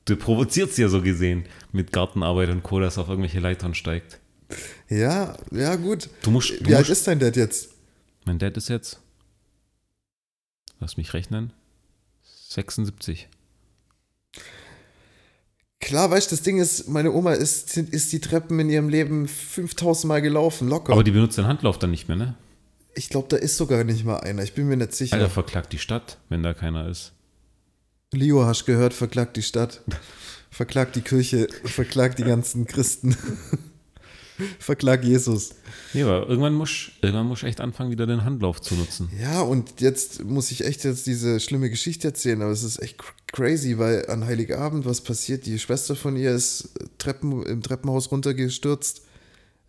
du provozierst ja so gesehen mit Gartenarbeit und Co., dass er auf irgendwelche Leitern steigt. Ja, ja, gut. Du musst, du Wie alt musst ist dein Dad jetzt? mein Dad ist jetzt, lass mich rechnen, 76. Klar, weißt du, das Ding ist, meine Oma ist, ist die Treppen in ihrem Leben 5000 Mal gelaufen, locker. Aber die benutzt den Handlauf dann nicht mehr, ne? ich glaube, da ist sogar nicht mal einer. Ich bin mir nicht sicher. Alter, verklagt die Stadt, wenn da keiner ist. Leo, hast gehört, verklagt die Stadt, verklagt die Kirche, verklagt die ganzen Christen, verklagt Jesus. Nee, aber irgendwann muss, irgendwann muss echt anfangen, wieder den Handlauf zu nutzen. Ja, und jetzt muss ich echt jetzt diese schlimme Geschichte erzählen, aber es ist echt cr- crazy, weil an Heiligabend was passiert, die Schwester von ihr ist Treppen, im Treppenhaus runtergestürzt,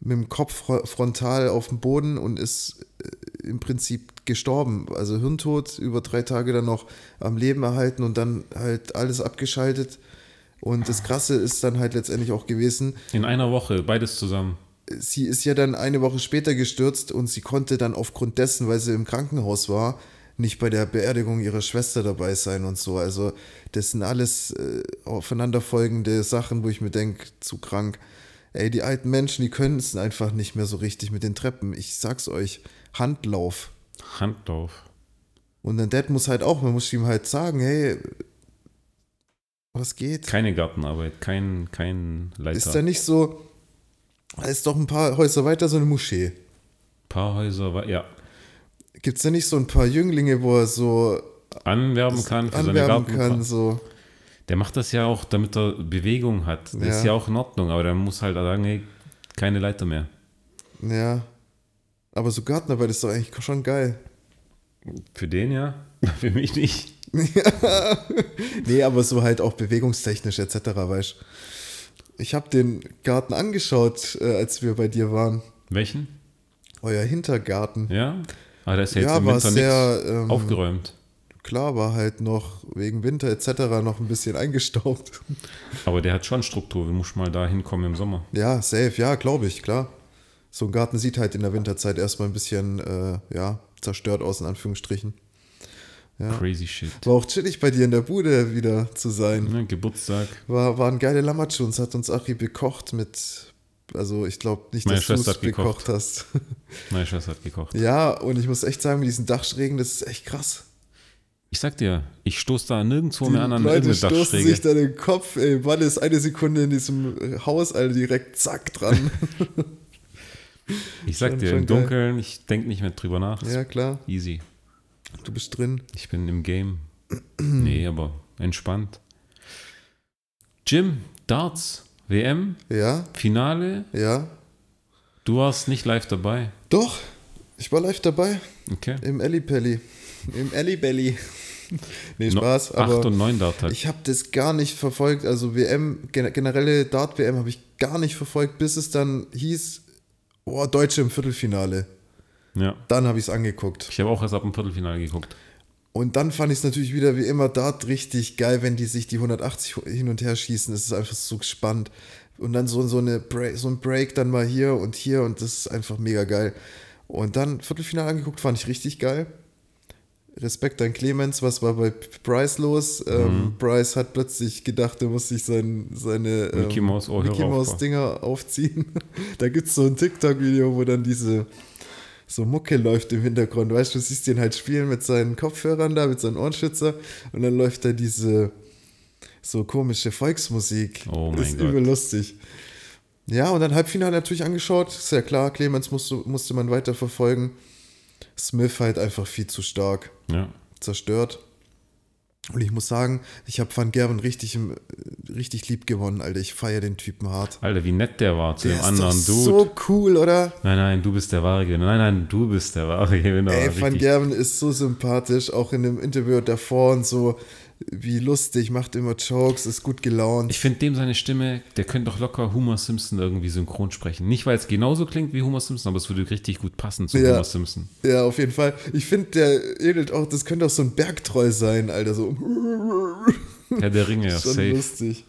mit dem Kopf fro- frontal auf dem Boden und ist äh, im Prinzip gestorben. Also Hirntod, über drei Tage dann noch am Leben erhalten und dann halt alles abgeschaltet. Und das Krasse ist dann halt letztendlich auch gewesen, In einer Woche, beides zusammen. Sie ist ja dann eine Woche später gestürzt und sie konnte dann aufgrund dessen, weil sie im Krankenhaus war, nicht bei der Beerdigung ihrer Schwester dabei sein und so. Also das sind alles äh, aufeinanderfolgende Sachen, wo ich mir denke, zu krank. Ey, die alten Menschen, die können es einfach nicht mehr so richtig mit den Treppen. Ich sag's euch, Handlauf. Handlauf. Und dein Dad muss halt auch, man muss ihm halt sagen, hey, Was geht? Keine Gartenarbeit, kein, kein Leiter. Ist da nicht so, da ist doch ein paar Häuser weiter so eine Moschee. paar Häuser, wa- ja, Gibt es da nicht so ein paar Jünglinge, wo er so anwerben kann für seine anwerben Garten. kann? So. Der macht das ja auch, damit er Bewegung hat. Das Ja. ist ja auch in Ordnung, aber der muss halt sagen, hey, keine Leiter mehr. Ja. Aber so Gartenarbeit ist doch eigentlich schon geil. Für den ja, für mich nicht. Nee, aber so halt auch bewegungstechnisch etc., weißt Ich habe den Garten angeschaut, äh, als wir bei dir waren. Welchen? Euer Hintergarten. Ja? Aber der ist ja jetzt Ja, im war Winter sehr, ähm, aufgeräumt. Klar, war halt noch wegen Winter etc. noch ein bisschen eingestaubt. Aber der hat schon Struktur. Wir müssen mal da hinkommen im Sommer. Ja, safe, ja, glaube ich, klar. So ein Garten sieht halt in der Winterzeit erstmal ein bisschen, äh, ja, zerstört aus, in Anführungsstrichen. Ja. Crazy shit. War auch chillig bei dir in der Bude wieder zu sein. Ne, Geburtstag. War, waren geile Lammertschuns, hat uns Achi bekocht mit, also ich glaube nicht, Meine dass du es gekocht. hast. Meine Schwester hat gekocht. ja, und ich muss echt sagen, mit diesen Dachschrägen, das ist echt krass. Ich sag dir, ich stoß da nirgendwo Die mehr an an Leute stoßen sich da den Kopf, ey, Mann ist eine Sekunde in diesem Haus, Alter, direkt zack dran. Ich sag Schon- dir, schon im geil. Dunkeln, ich denk nicht mehr drüber nach. ja, klar, Easy. Du bist drin. Ich bin im Game. nee, aber entspannt. Jim, Darts, WM, Ja, Finale. ja. Du warst nicht live dabei. Doch, ich war live dabei. Okay. Im Ellipelli. Im Ellibelli. nee, No- Spaß, Acht aber und neun Dart ich habe das gar nicht verfolgt. Also WM, gen- generelle Dart-WM habe ich gar nicht verfolgt, bis es dann hieß, oh, Deutsche im Viertelfinale. Ja. Dann habe ich es angeguckt. Ich habe auch erst ab dem Viertelfinale geguckt. Und dann fand ich es natürlich wieder wie immer Dart richtig geil, wenn die sich die 180 hin und her schießen. Das ist einfach so spannend. Und dann so, so, eine Break, so ein Break dann mal hier und hier und das ist einfach mega geil. Und dann Viertelfinale angeguckt, fand ich richtig geil. Respekt an Clemens, was war bei Bryce los? Mhm. Ähm, Bryce hat plötzlich gedacht, er muss sich sein, seine ähm, Mickey Mouse Ohrhörer Mickey Mouse aufziehen. da gibt es so ein TikTok-Video, wo dann diese so Mucke läuft im Hintergrund. Weißt du, du siehst ihn halt spielen mit seinen Kopfhörern da, mit seinen Ohrenschützer und dann läuft da diese so komische Volksmusik. Oh mein das ist Gott. übel lustig. Ja, und dann Halbfinale natürlich angeschaut. Ist ja klar, Clemens musste, musste man weiter verfolgen. Smith halt einfach viel zu stark Ja. zerstört. Und ich muss sagen, ich habe Van Gerven richtig, richtig lieb gewonnen, Alter. Ich feiere den Typen hart. Alter, wie nett der war zu Der dem ist anderen doch Dude. so cool, oder? Nein, nein, du bist der wahre Gewinner. Nein, nein, du bist der wahre Gewinner. Ey, Van Gerven ist so sympathisch, auch in dem Interview davor und so, wie lustig, macht immer Jokes, ist gut gelaunt. Ich finde dem seine Stimme, der könnte doch locker Homer Simpson irgendwie synchron sprechen. Nicht, weil es genauso klingt wie Homer Simpson, aber es würde richtig gut passen zu Ja. Homer Simpson. ja, auf jeden Fall. Ich finde, der ähnelt auch, das könnte auch so ein Bergtreu sein, Alter, so. Herr der Ringe, ja, safe, lustig.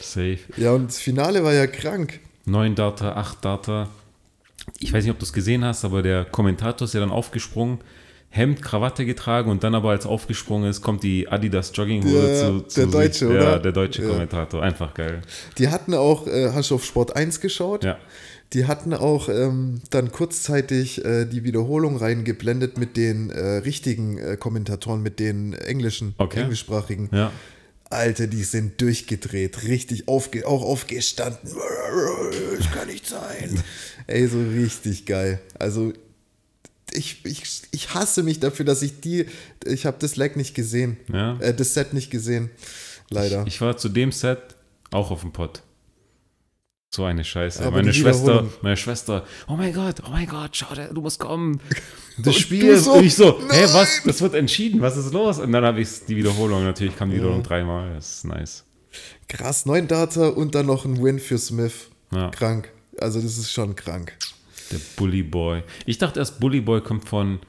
safe. Ja, und das Finale war ja krank. Neun Data, acht Data. Ich weiß nicht, ob du es gesehen hast, aber der Kommentator ist ja dann aufgesprungen, Hemd, Krawatte getragen und dann aber als aufgesprungen ist, kommt die Adidas Jogginghose zu, zu der Deutsche, sich. oder? Ja, der deutsche Ja. Kommentator. Einfach geil. Die hatten auch, äh, hast du auf Sport 1 geschaut? Ja. Die hatten auch ähm, dann kurzzeitig äh, die Wiederholung reingeblendet mit den äh, richtigen äh, Kommentatoren, mit den englischen, Okay. englischsprachigen. Ja. Alter, die sind durchgedreht, richtig aufge auch aufgestanden. Das kann nicht sein. Ey, so richtig geil. Also ich, ich, ich hasse mich dafür, dass ich die, ich habe das Lag nicht gesehen, Ja. äh, das Set nicht gesehen, leider. Ich war zu dem Set auch auf dem Pott. So eine Scheiße. Aber meine Schwester, meine Schwester, oh mein Gott, oh mein Gott, schau, du musst kommen. Das Und Spiel. so, und ich so, hä, was? Das wird entschieden, was ist los? Und dann habe ich die Wiederholung, natürlich kam die Ja. Wiederholung dreimal, das ist nice. Krass, neun Data und dann noch ein Win für Smith. Ja. Krank. Also das ist schon krank. Der Bully Boy. Ich dachte erst, Bully Boy kommt von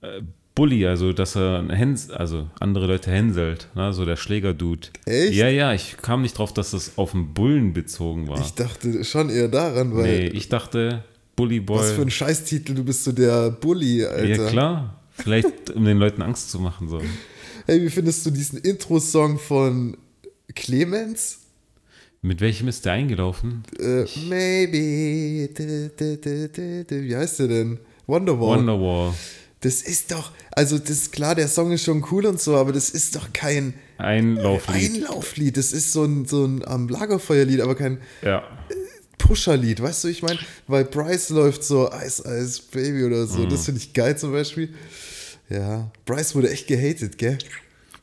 äh, Bully, also dass er Häns, also andere Leute hänselt, ne? so der Schläger-Dude. Echt? Ja, ja, ich kam nicht drauf, dass das auf den Bullen bezogen war. Ich dachte schon eher daran, weil nee, ich dachte, Bully Boy. was für ein Scheißtitel, du bist so der Bully, Alter. Ja, klar. Vielleicht, um den Leuten Angst zu machen. So. Hey, wie findest du diesen Intro-Song von Clemens? Mit welchem ist der eingelaufen? Äh, maybe. Wie heißt der denn? Wonderwall. Wonderwall. Das ist doch, also das ist klar, der Song ist schon cool und so, aber das ist doch kein Einlauflied. Einlauflied. Das ist so ein, so ein am Lagerfeuerlied, aber kein Ja. Pusherlied, weißt du, ich meine, weil Bryce läuft so Ice Ice Baby oder so, Mhm. das finde ich geil zum Beispiel. Ja, Bryce wurde echt gehatet, gell?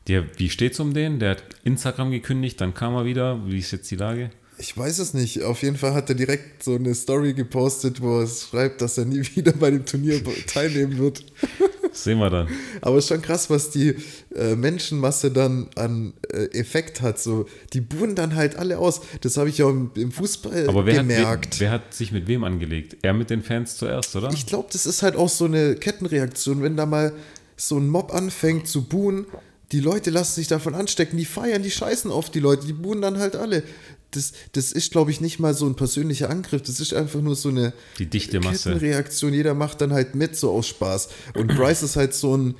Der, wie steht's um den? Der hat Instagram gekündigt, dann kam er wieder. Wie ist jetzt die Lage? Ich weiß es nicht. Auf jeden Fall hat er direkt so eine Story gepostet, wo er schreibt, dass er nie wieder bei dem Turnier teilnehmen wird. Das sehen wir dann. Aber es ist schon krass, was die äh, Menschenmasse dann an äh, Effekt hat. So, die buhen dann halt alle aus. Das habe ich ja im, im Fußball Aber wer hat, gemerkt. wer, wer hat sich mit wem angelegt? Er mit den Fans zuerst, oder? Ich glaube, das ist halt auch so eine Kettenreaktion, wenn da mal so ein Mob anfängt zu buhen. Die Leute lassen sich davon anstecken, die feiern, die scheißen auf die Leute, die buhen dann halt alle. Das, das ist, glaube ich, nicht mal so ein persönlicher Angriff, das ist einfach nur so eine Die dichte Masse. Kettenreaktion. Jeder macht dann halt mit, so aus Spaß. Und Bryce ist halt so ein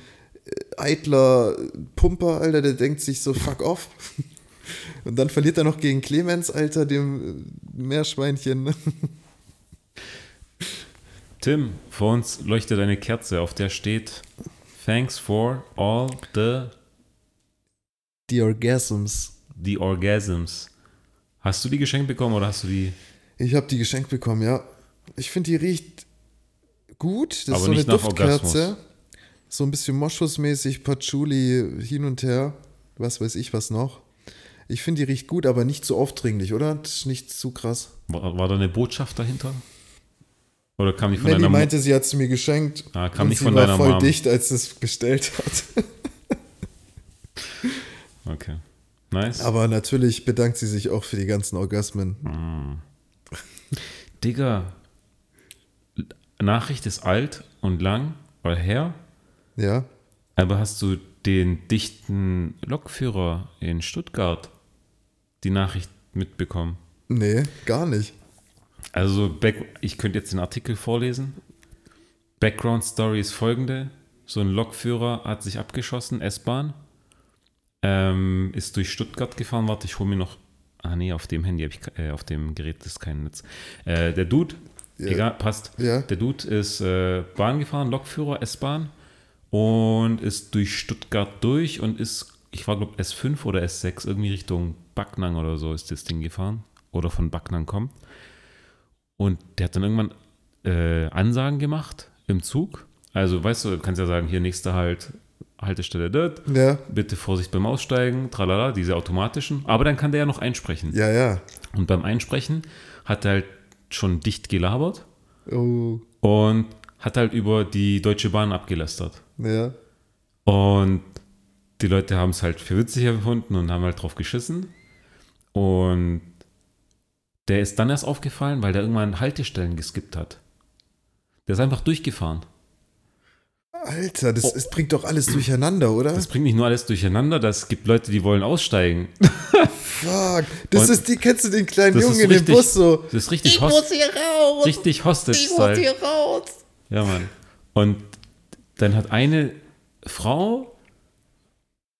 äh, eitler Pumper, Alter, der denkt sich so, fuck off. Und dann verliert er noch gegen Clemens, Alter, dem äh, Meerschweinchen. Tim, vor uns leuchtet eine Kerze, auf der steht Thanks for all the, Die Orgasms. the orgasms. Hast du die geschenkt bekommen oder hast du die? Ich habe die geschenkt bekommen, ja. Ich finde, die riecht gut. Das Aber ist so eine nicht nach Duftkerze. Orgasmus. So ein bisschen Moschusmäßig, Patchouli hin und her. Was weiß ich, was noch. Ich finde, die riecht gut, aber nicht zu aufdringlich, oder? Das ist nicht zu krass. War, war da eine Botschaft dahinter? Oder kam die von Mandy deiner Mutter? meinte, sie hat sie mir geschenkt. Ah, kam nicht sie von war deiner voll Mom. dicht, als sie es bestellt hat. Okay. Nice. Aber natürlich bedankt sie sich auch für die ganzen Orgasmen. Digga, Nachricht ist alt und lang oder her, Ja. aber hast du den dichten Lokführer in Stuttgart die Nachricht mitbekommen? Nee, gar nicht. Also, ich könnte jetzt den Artikel vorlesen. Background Story ist folgende: So ein Lokführer hat sich abgeschossen, S-Bahn, ähm, ist durch Stuttgart gefahren. Warte, ich hole mir noch. Ah, nee, auf dem Handy habe ich, äh, auf dem Gerät ist kein Netz. Äh, der Dude, Ja. egal, passt. Ja. Der Dude ist äh, Bahn gefahren, Lokführer, S-Bahn und ist durch Stuttgart durch und ist, ich war glaube S5 oder S6, irgendwie Richtung Backnang oder so ist das Ding gefahren. Oder von Backnang kommt. Und der hat dann irgendwann äh, Ansagen gemacht im Zug. Also, weißt du, du kannst ja sagen, hier nächster Halt, Haltestelle dort, Ja. bitte Vorsicht beim Aussteigen, tralala, diese automatischen. Aber dann kann der ja noch einsprechen. Ja, ja. Und beim Einsprechen hat er halt schon dicht gelabert Oh. und hat halt über die Deutsche Bahn abgelästert. Ja. Und die Leute haben es halt für witzig empfunden und haben halt drauf geschissen. Und der ist dann erst aufgefallen, weil der irgendwann Haltestellen geskippt hat. Der ist einfach durchgefahren. Alter, das, es bringt doch alles durcheinander, oder? Oh. Das bringt nicht nur alles durcheinander, das gibt Leute, die wollen aussteigen. Fuck. Das Und- ist die, kennst du den kleinen Das Jungen in dem Bus so? Das ist richtig, Host hier raus! richtig Hostage-Style. raus! Ja, Mann. Und dann hat eine Frau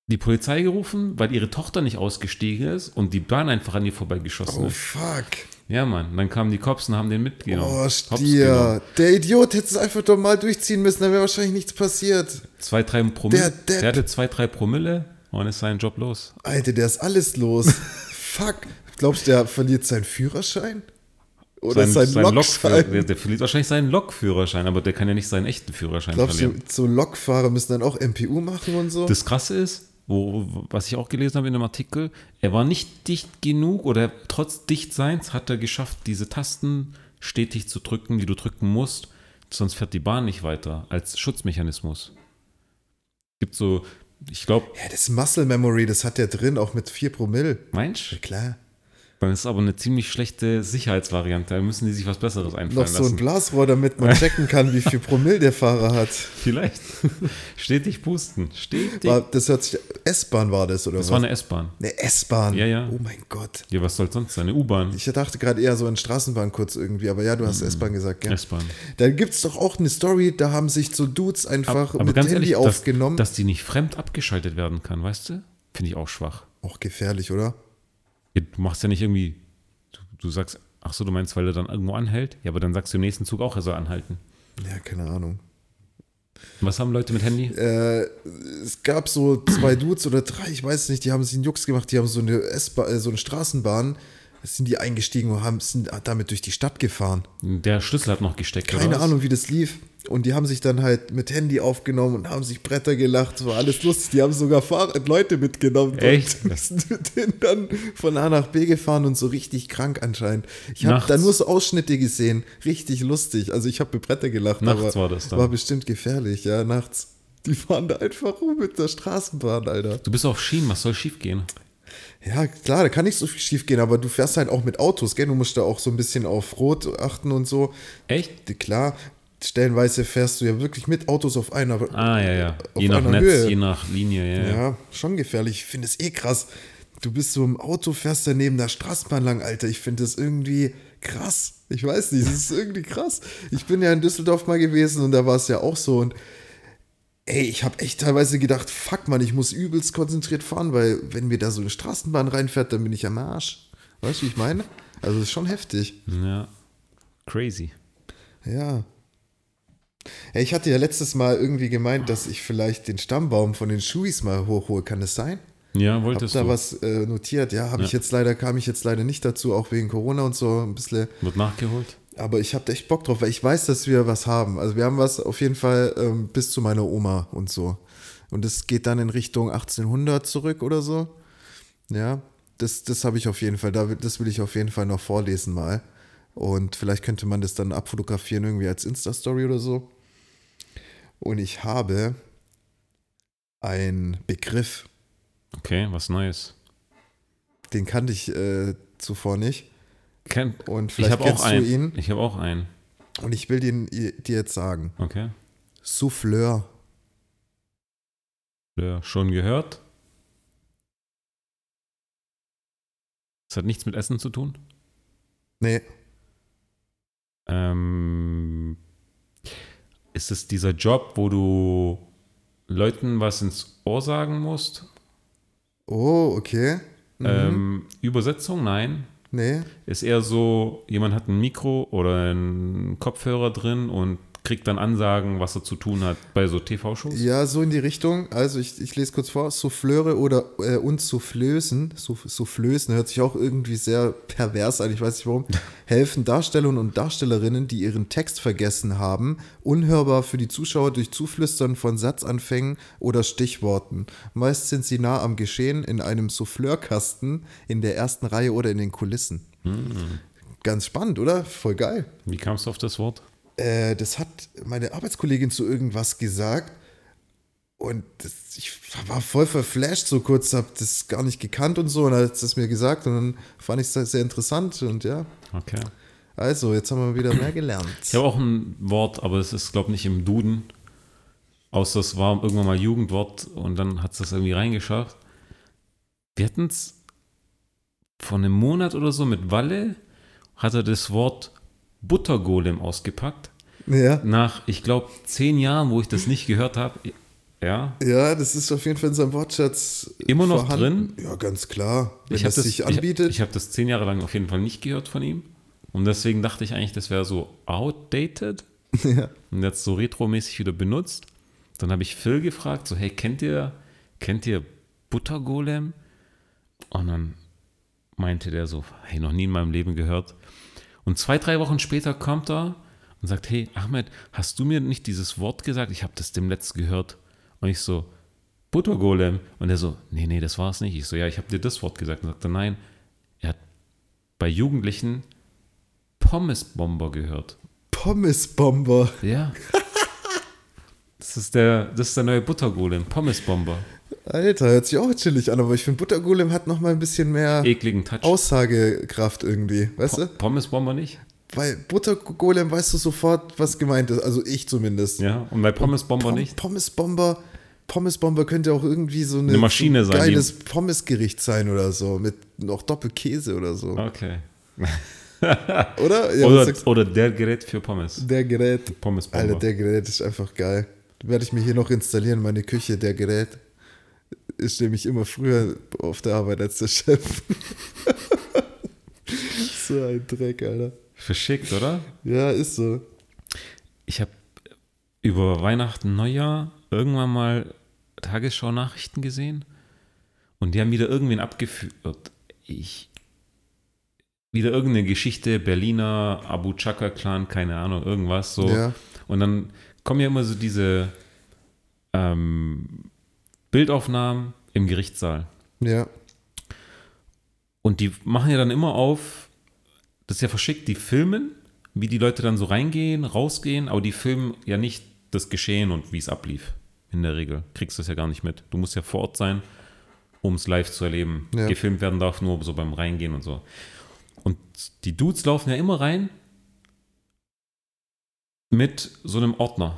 die Polizei gerufen, weil ihre Tochter nicht ausgestiegen ist und die Bahn einfach an ihr vorbeigeschossen Oh ist. fuck. Ja, Mann. Dann kamen die Cops und haben den mitgenommen. Oh. Stier. Der Idiot hätte es einfach doch mal durchziehen müssen, dann wäre wahrscheinlich nichts passiert. Zwei, drei Promille. Der. Der hatte zwei, drei Promille und ist sein Job los. Alter, der ist alles los. fuck. Glaubst du, der verliert seinen Führerschein? Oder sein, Lokführer, Lokschein? der, der verliert wahrscheinlich seinen Lokführerschein, aber der kann ja nicht seinen echten Führerschein Glaubst du, verlieren. so Lokfahrer müssen dann auch MPU machen und so? Das Krasse ist, wo, was ich auch gelesen habe in dem Artikel, er war nicht dicht genug oder trotz Dichtseins hat er geschafft, diese Tasten stetig zu drücken, die du drücken musst, sonst fährt die Bahn nicht weiter, als Schutzmechanismus. Gibt so, ich glaube, ja, das Muscle Memory, das hat der drin, auch mit 4 Promille. meinst du? Klar. Dann ist aber eine ziemlich schlechte Sicherheitsvariante. Da müssen die sich was Besseres Noch einfallen so ein. Blasrohr, damit man checken kann, wie viel Promille der Fahrer hat. Vielleicht. Stetig pusten. Stetig. War, das hört sich. S-Bahn war das, oder das was? war eine S-Bahn. Eine S-Bahn. Ja, ja. Oh mein Gott. Ja, was soll sonst sein? Eine U-Bahn. Ich dachte gerade eher so an Straßenbahn kurz irgendwie, aber ja, du hast S-Bahn gesagt, gell? S-Bahn. Da gibt es doch auch eine Story, da haben sich so Dudes einfach Aber mit ganz Handy ehrlich, dass, aufgenommen. dass die nicht fremd abgeschaltet werden kann, weißt du? Finde ich auch schwach. auch gefährlich, oder? Du machst ja nicht irgendwie, du, du sagst, ach so, du meinst, weil er dann irgendwo anhält? Ja, aber dann sagst du im nächsten Zug auch, er soll anhalten. Ja, keine Ahnung. Was haben Leute mit Handy? Äh, es gab so zwei Dudes oder drei, ich weiß nicht, die haben sich einen Jux gemacht, die haben so eine, äh, so eine Straßenbahn, sind die eingestiegen und haben, sind damit durch die Stadt gefahren. Der Schlüssel hat noch gesteckt. Keine? Ahnung, wie das lief. Und die haben sich dann halt mit Handy aufgenommen und haben sich Bretter gelacht. War alles lustig. Die haben sogar Fahrrad Leute mitgenommen. Echt? Und sind dann von A nach B gefahren und so richtig krank anscheinend. Ich habe da nur so Ausschnitte gesehen. Richtig lustig. Also ich habe mit Bretter gelacht. Nachts aber war das dann? War bestimmt gefährlich, ja, nachts. Die fahren da einfach rum mit der Straßenbahn, Alter. Du bist auf Schienen, was soll schief gehen? Ja, klar, da kann nicht so viel schief gehen, aber du fährst halt auch mit Autos, gell? Du musst da auch so ein bisschen auf Rot achten und so. Echt? Klar, stellenweise fährst du ja wirklich mit Autos auf einer. Ah, ja, ja. Auf Je nach Netz, Höhe. je nach Linie, ja. ja. Schon gefährlich. Ich finde es eh krass. Du bist so im Auto, fährst da neben der Straßenbahn lang, Alter. Ich finde das irgendwie krass. Ich weiß nicht, es ist irgendwie krass. Ich bin ja in Düsseldorf mal gewesen und da war es ja auch so. Und ey, ich habe echt teilweise gedacht, fuck man, ich muss übelst konzentriert fahren, weil wenn mir da so eine Straßenbahn reinfährt, dann bin ich am Arsch. Weißt du, wie ich meine? Also das ist schon heftig. ja. Crazy. Ja. Ey, ich hatte ja letztes Mal irgendwie gemeint, dass ich vielleicht den Stammbaum von den Schuis mal hochhole. Kann das sein? Ja, Hab wolltest da du. was äh, notiert. Ja, habe ich Ja. jetzt leider, kam ich jetzt leider nicht dazu, auch wegen Corona und so ein bisschen. Wird nachgeholt? Aber ich habe echt Bock drauf, weil ich weiß, dass wir was haben. Also wir haben was auf jeden Fall ähm, bis zu meiner Oma und so. Und es geht dann in Richtung 1800 zurück oder so. Ja, das, das habe ich auf jeden Fall. Das will ich auf jeden Fall noch vorlesen mal. Und vielleicht könnte man das dann abfotografieren irgendwie als Insta-Story oder so. Und ich habe einen Begriff, Okay, was Neues. den kannte ich äh, zuvor nicht. Kenn, Und ich vielleicht auch kennst du einen. ihn. Ich habe auch einen. Und ich will den dir jetzt sagen. Okay. Souffleur. Ja, schon gehört? Das hat nichts mit Essen zu tun. Nee, Ähm, ist es dieser Job, wo du Leuten was ins Ohr sagen musst? Oh, okay. Mhm. Ähm, Übersetzung? Nein. nee. Ist eher so, jemand hat ein Mikro oder einen Kopfhörer drin und kriegt dann Ansagen, was er zu tun hat bei so TV-Shows. Ja, so in die Richtung. Also ich, ich lese kurz vor. Souffleure oder äh, und Soufflösen. Souff- Soufflösen hört sich auch irgendwie sehr pervers an, ich weiß nicht warum. Helfen Darstellern und Darstellerinnen, die ihren Text vergessen haben, unhörbar für die Zuschauer durch Zuflüstern von Satzanfängen oder Stichworten. Meist sind sie nah am Geschehen in einem Souffleurkasten in der ersten Reihe oder in den Kulissen. Ganz spannend, oder? Voll geil. Wie kamst du auf das Wort? Äh, das hat meine Arbeitskollegin zu irgendwas gesagt. Und das, ich war voll verflasht so kurz, hab das gar nicht gekannt und so. Und dann hat sie es mir gesagt und dann fand ich es sehr interessant. Und ja, Okay. also, jetzt haben wir wieder mehr gelernt. Ich habe auch ein Wort, aber es ist, glaube ich, nicht im Duden. Außer es war irgendwann mal Jugendwort und dann hat es das irgendwie reingeschafft. Wir hatten es vor einem Monat oder so mit Walle, hat er das Wort Buttergolem ausgepackt. Ja. Nach, ich glaube, zehn Jahren, wo ich das nicht gehört habe. Ja, ja, das ist auf jeden Fall in seinem Wortschatz Immer noch vorhanden. Ja, ganz klar. Wenn ich habe das das, sich ich, anbietet. ich hab das zehn Jahre lang auf jeden Fall nicht gehört von ihm. Und deswegen dachte ich eigentlich, das wäre so outdated. ja. und jetzt so retromäßig wieder benutzt. Dann habe ich Phil gefragt, so, hey, kennt ihr, kennt ihr Buttergolem? Und dann meinte der so, hey, noch nie in meinem Leben gehört. Und zwei, drei Wochen später kommt er und sagt, hey, Ahmed, hast du mir nicht dieses Wort gesagt? Ich habe das dem letzt gehört. Und ich so, Buttergolem. Und er so, nee, nee, das war es nicht. Ich so, ja, ich habe dir das Wort gesagt. Und sagte, nein, er hat bei Jugendlichen Pommesbomber gehört. Pommesbomber. Ja. Das ist der, das ist der neue Buttergolem, Pommesbomber. Alter, hört sich auch chillig an, aber ich finde, Buttergolem hat noch mal ein bisschen mehr Ekligen Touch. Aussagekraft irgendwie, weißt du? Po- Pommesbomber nicht? Bei Buttergolem weißt du sofort, was gemeint ist. Also ich zumindest. Ja. Und bei Pommesbomber Pom nicht? Pommesbomber, Pommesbomber könnte auch irgendwie so eine, Eine Maschine so ein sein, geiles Pommesgericht sein oder so. Mit noch Doppelkäse oder so. Okay. Oder? Ja, oder, oder der Gerät für Pommes. der Gerät. Pommesbomber. Alter, der Gerät ist einfach geil. Werde ich mir hier noch installieren, meine Küche, der Gerät. Ist nämlich immer früher auf der Arbeit als der Chef. so ein Dreck, Alter. Verschickt, oder? Ja, ist so. Ich habe über Weihnachten, Neujahr irgendwann mal Tagesschau-Nachrichten gesehen und die haben wieder irgendwen abgeführt. Ich. Wieder irgendeine Geschichte, Berliner, Abu Chaka-Clan, keine Ahnung, irgendwas so. Ja. Und dann kommen ja immer so diese ähm, Bildaufnahmen im Gerichtssaal. Ja. Und die machen ja dann immer auf, das ist ja verschickt, die filmen, wie die Leute dann so reingehen, rausgehen, aber die filmen ja nicht das Geschehen und wie es ablief. In der Regel. Kriegst du das ja gar nicht mit. Du musst ja vor Ort sein, um es live zu erleben. Ja. Gefilmt werden darf nur so beim Reingehen und so. Und die Dudes laufen ja immer rein mit so einem Ordner.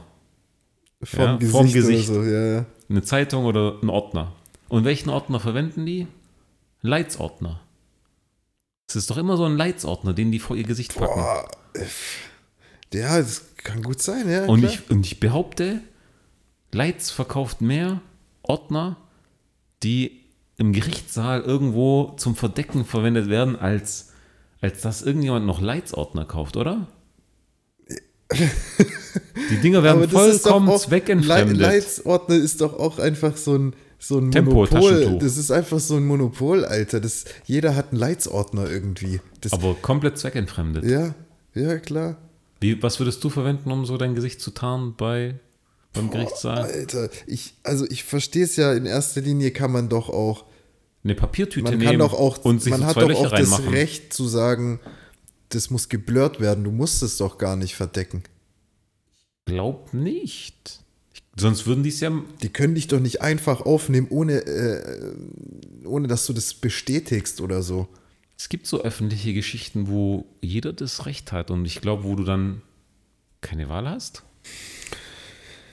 Vom Ja, Gesicht, vom Gesicht. so. Ja. Eine Zeitung oder ein Ordner. Und welchen Ordner verwenden die? Leitsordner. Es ist doch immer so ein Leitsordner, den die vor ihr Gesicht packen. Boah. Ja, das kann gut sein, ja. und, ich, und ich behaupte, Leitz verkauft mehr Ordner, die im Gerichtssaal irgendwo zum Verdecken verwendet werden, als, als dass irgendjemand noch Leitsordner kauft, oder? Die Dinger werden das vollkommen zweckentfremdet. Le- Leitsordner ist doch auch einfach so ein, so ein Tempo, Monopol. Das ist einfach so ein Monopol, Alter. Das, jeder hat einen Leitsordner irgendwie. Das, aber komplett zweckentfremdet. ja, ja, klar. Wie, was würdest du verwenden, um so dein Gesicht zu tarnen bei, beim Gerichtssaal? Alter, ich, also ich verstehe es ja, in erster Linie kann man doch auch, Eine Papiertüte man nehmen kann doch auch, und sich man so hat doch auch das reinmachen. Recht zu sagen, das muss geblurrt werden. Du musst es doch gar nicht verdecken. Glaub nicht. Ich, sonst würden die es ja. Die können dich doch nicht einfach aufnehmen, ohne, äh, ohne dass du das bestätigst oder so. Es gibt so öffentliche Geschichten, wo jeder das Recht hat und ich glaube, wo du dann keine Wahl hast.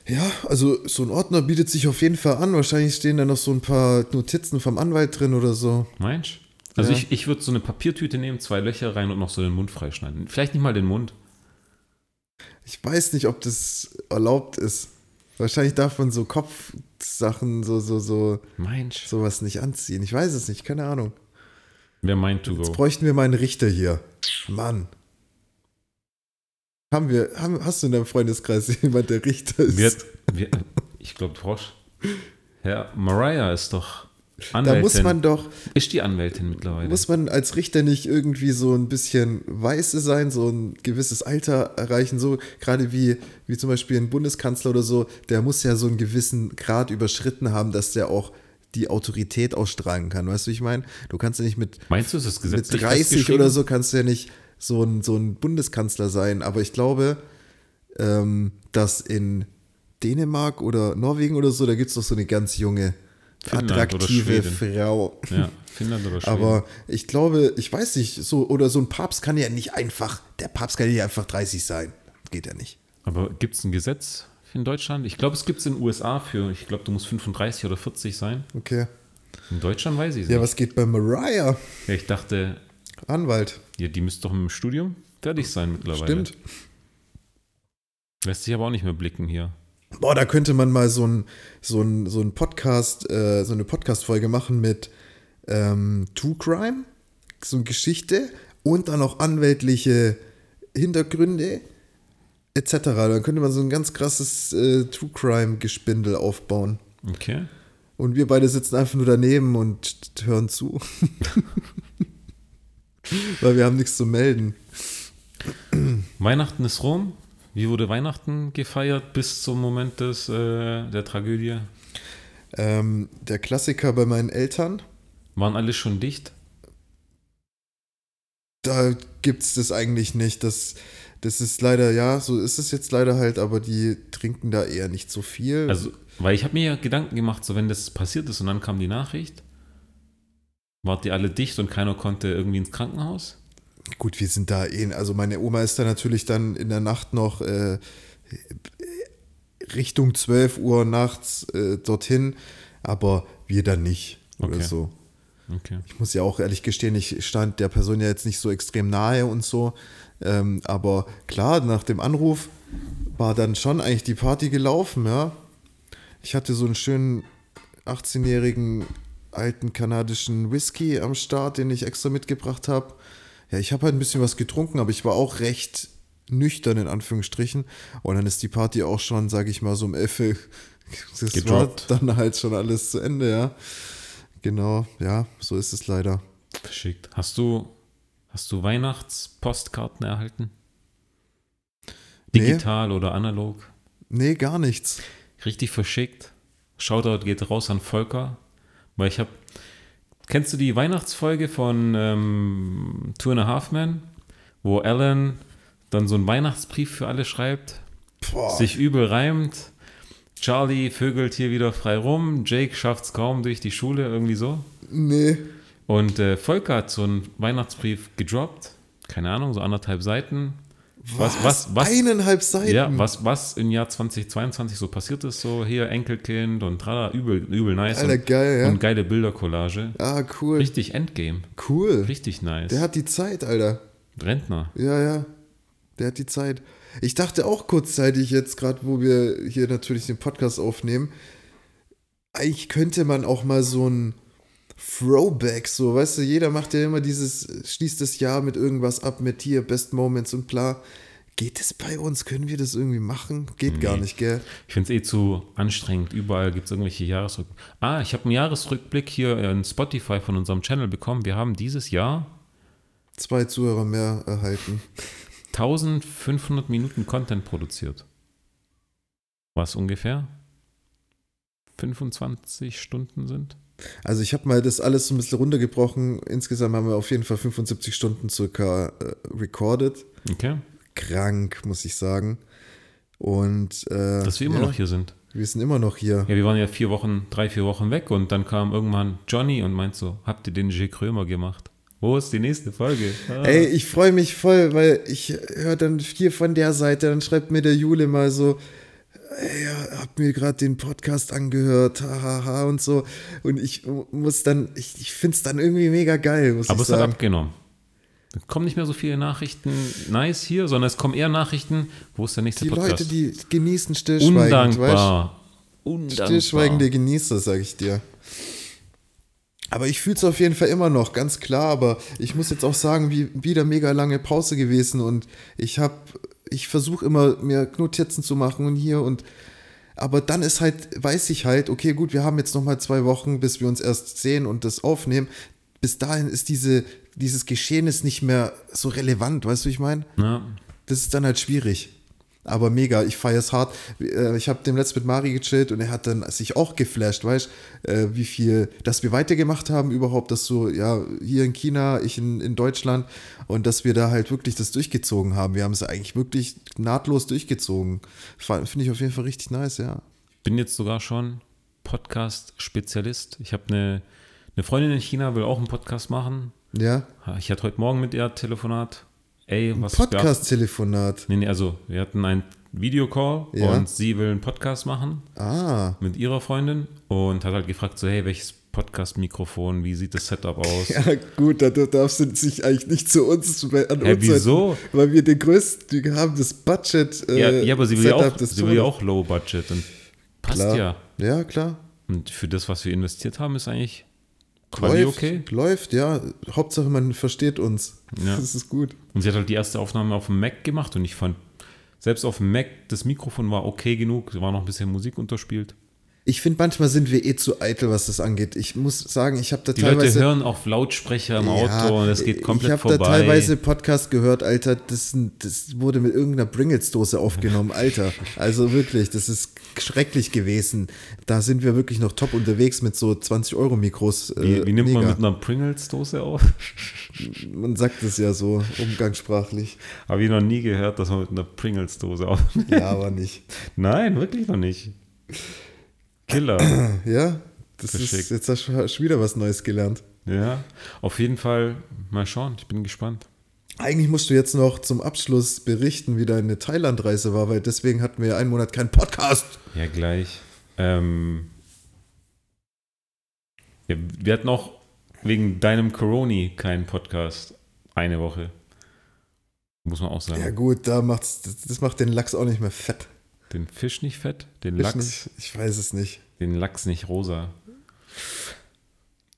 Ja, also so ein Ordner bietet sich auf jeden Fall an. Wahrscheinlich stehen da noch so ein paar Notizen vom Anwalt drin oder so. Meinst du? Also Ja. ich, ich würde so eine Papiertüte nehmen, zwei Löcher rein und noch so den Mund freischneiden. Vielleicht nicht mal den Mund. Ich weiß nicht, ob das erlaubt ist. Wahrscheinlich darf man so Kopfsachen, so, so, so, Meinst du? sowas nicht anziehen. Ich weiß es nicht, keine Ahnung. Wer meint to Jetzt go? bräuchten wir mal einen Richter hier. Mann. Haben wir, haben, hast du in deinem Freundeskreis jemand, der Richter ist? Wird, wir, ich glaube, Frosch. Herr Mariah ist doch da Anwältin. muss man doch, ist die Anwältin mittlerweile. muss man als Richter nicht irgendwie so ein bisschen weiße sein, so ein gewisses Alter erreichen, so gerade wie, wie zum Beispiel ein Bundeskanzler oder so, der muss ja so einen gewissen Grad überschritten haben, dass der auch die Autorität ausstrahlen kann. Weißt du, wie ich meine? Du kannst ja nicht mit, Meinst du, ist das mit gesetzlich 30 festgeschrieben? oder so kannst du ja nicht so ein, so ein Bundeskanzler sein. Aber ich glaube, ähm, dass in Dänemark oder Norwegen oder so, da gibt es doch so eine ganz junge, Finnland attraktive. Frau. Ja, Finnland oder Schweden. Aber ich glaube, ich weiß nicht, so, oder so ein Papst kann ja nicht einfach, der Papst kann ja einfach 30 sein. Geht ja nicht. Aber gibt es ein Gesetz in Deutschland? Ich glaube, es gibt es in den USA für, ich glaube, du musst 35 oder 40 sein. Okay. In Deutschland weiß ich es Ja, nicht. was geht bei Mariah? Ja, ich dachte, Anwalt. ja, die müsste doch im Studium fertig sein mittlerweile. Stimmt. Lässt sich aber auch nicht mehr blicken hier. Boah, da könnte man mal so ein, so ein, so ein Podcast, äh, so eine Podcast-Folge machen mit ähm, True Crime, so eine Geschichte und dann auch anwältliche Hintergründe etc. Dann könnte man so ein ganz krasses äh, True Crime-Gespindel aufbauen. Okay. Und wir beide sitzen einfach nur daneben und hören zu. Weil wir haben nichts zu melden. Weihnachten ist rum. Wie wurde Weihnachten gefeiert bis zum Moment des, äh, der Tragödie? Ähm, der Klassiker bei meinen Eltern, Waren alle schon dicht? da gibt es das eigentlich nicht. Das, das ist leider, ja, so ist es jetzt leider halt, aber die trinken da eher nicht so viel. Also, weil ich habe mir ja Gedanken gemacht, so wenn das passiert ist und dann kam die Nachricht, wart ihr alle dicht und keiner konnte irgendwie ins Krankenhaus? Gut, wir sind da eh, also meine Oma ist da natürlich dann in der Nacht noch äh, Richtung 12 Uhr nachts äh, dorthin, aber wir dann nicht oder Okay. so. Okay. Ich muss ja auch ehrlich gestehen, ich stand der Person ja jetzt nicht so extrem nahe und so. Ähm, aber klar, nach dem Anruf war dann schon eigentlich die Party gelaufen, ja. Ich hatte so einen schönen 18-jährigen alten kanadischen Whisky am Start, den ich extra mitgebracht habe. Ja, ich habe halt ein bisschen was getrunken, aber ich war auch recht nüchtern in Anführungsstrichen. Und dann ist die Party auch schon, sage ich mal, so um 11 Uhr. Das Gedroppt. war dann halt schon alles zu Ende, ja. Genau, ja, so ist es leider. Verschickt. Hast du, hast du Weihnachtspostkarten erhalten? Nee. Digital oder analog? Nee, gar nichts. Richtig verschickt. Shoutout geht raus an Volker, weil ich habe. Kennst du die Weihnachtsfolge von ähm, Two and a Half Men, wo Alan dann so einen Weihnachtsbrief für alle schreibt, Boah. sich übel reimt. Charlie vögelt hier wieder frei rum, Jake schafft's kaum durch die Schule, irgendwie so. Nee. Und äh, Volker hat so einen Weihnachtsbrief gedroppt, keine Ahnung, so anderthalb Seiten. Was, was, was, Eineinhalb Seiten. ja, was, was im Jahr 2022 so passiert ist, so hier Enkelkind und trala, übel, übel nice. Alter, und, geil, ja. und geile Bildercollage. Ah, cool. Richtig Endgame. Cool. Richtig nice. Der hat die Zeit, Alter. Rentner. Ja, ja. Der hat die Zeit. Ich dachte auch kurzzeitig jetzt, gerade wo wir hier natürlich den Podcast aufnehmen, eigentlich könnte man auch mal so ein Throwback, so, weißt du, jeder macht ja immer dieses, schließt das Jahr mit irgendwas ab, mit hier Best Moments und bla. Geht es bei uns? Können wir das irgendwie machen? Geht gar Nee. nicht, gell? Ich finde es eh zu anstrengend. Überall gibt es irgendwelche Jahresrückblicke. Ah, ich habe einen Jahresrückblick hier in Spotify von unserem Channel bekommen. Wir haben dieses Jahr Zwei Zuhörer mehr erhalten. 1500 Minuten Content produziert. Was ungefähr 25 Stunden sind. Also ich habe mal das alles so ein bisschen runtergebrochen. Insgesamt haben wir auf jeden Fall 75 Stunden circa äh, recorded. Okay. Krank, muss ich sagen. Und äh, Dass wir immer ja, noch hier sind. Wir sind immer noch hier. Ja, wir waren ja vier Wochen, drei, vier Wochen weg und dann kam irgendwann Johnny und meint so, habt ihr den J. Krömer gemacht? Wo ist die nächste Folge? Ah. Ey, ich freue mich voll, weil ich höre dann hier von der Seite, dann schreibt mir der Jule mal so, ey, ja, hab mir gerade den Podcast angehört, hahaha und so. Und ich muss dann, ich, ich finde es dann irgendwie mega geil, muss Aber ich es hat abgenommen. Es kommen nicht mehr so viele Nachrichten nice hier, sondern es kommen eher Nachrichten, wo ist der nächste Die Podcast? Leute, die genießen stillschweigend, weißt Undankbar. Undankbar. Stillschweigende Genießer, sag ich dir. Aber ich fühle es auf jeden Fall immer noch, ganz klar. Aber ich muss jetzt auch sagen, wie wieder mega lange Pause gewesen und ich habe, ich versuche immer mir Notizen zu machen und hier und aber dann ist halt, weiß ich halt, okay, gut, wir haben jetzt noch mal zwei Wochen, bis wir uns erst sehen und das aufnehmen. Bis dahin ist diese, dieses Geschehnis nicht mehr so relevant, weißt du, wie ich meine? Ja. Das ist dann halt schwierig. Aber mega, ich feiere es hart. Äh, Ich habe dem letzten mit Mari gechillt und er hat dann sich auch geflasht, weißt du, wie viel, dass wir weitergemacht haben überhaupt, dass so, ja, hier in China, ich in, in Deutschland und dass wir da halt wirklich das durchgezogen haben. Wir haben es eigentlich wirklich nahtlos durchgezogen. Finde ich auf jeden Fall richtig nice, ja. Bin jetzt sogar schon Podcast-Spezialist. Ich habe eine, eine Freundin in China, will auch einen Podcast machen. Ja, Ich hatte heute Morgen mit ihr Telefonat. Ey, was Podcast-Telefonat. Nee, nee, also wir hatten einen Videocall Ja. und sie will einen Podcast machen Ah, mit ihrer Freundin und hat halt gefragt, so, hey, welches Podcast-Mikrofon, wie sieht das Setup aus? ja gut, da darfst du sich eigentlich nicht zu uns an Hä, uns wieso? wenden, Weil wir den größten, wir haben das Budget. Ja, äh, ja, aber sie will ja Setup, auch, das sie will ja auch Low Budget und passt Klar. ja. Ja, klar. Und für das, was wir investiert haben, ist eigentlich quasi Läuft, okay. läuft, ja. Hauptsache, man versteht uns. Ja. Das ist gut. Und sie hat halt die erste Aufnahme auf dem Mac gemacht und ich fand, selbst auf dem Mac, das Mikrofon war okay genug, es war noch ein bisschen Musik unterspielt. Ich finde, manchmal sind wir eh zu eitel, was das angeht. Ich muss sagen, ich habe da Die Leute teilweise. hören auf Lautsprecher im Auto und es geht komplett ich habe vorbei. da teilweise Podcast gehört, Alter, das, das wurde mit irgendeiner Pringles-Dose aufgenommen, Alter. Also wirklich, das ist schrecklich gewesen. Da sind wir wirklich noch top unterwegs mit so 20-Euro-Mikros. wie, äh, wie nimmt man mega. mit einer Pringles-Dose auf? Man sagt es ja so, umgangssprachlich. Habe ich noch nie gehört, dass man mit einer Pringles-Dose auf. Ja, aber nicht. Nein, wirklich noch nicht. Killer. Ja, das ist, jetzt hast du schon wieder was Neues gelernt. Ja, auf jeden Fall mal schauen. Ich bin gespannt. Eigentlich musst du jetzt noch zum Abschluss berichten, wie deine Thailandreise war, weil deswegen hatten wir ja einen Monat keinen Podcast. Ja, gleich. Ähm, ja, wir hatten auch wegen deinem Coroni keinen Podcast. Eine Woche. Muss man auch sagen. Ja gut, da macht's, das macht den Lachs auch nicht mehr fett. Den Fisch nicht fett, den Fisch Lachs, nicht, ich weiß es nicht. den Lachs nicht rosa.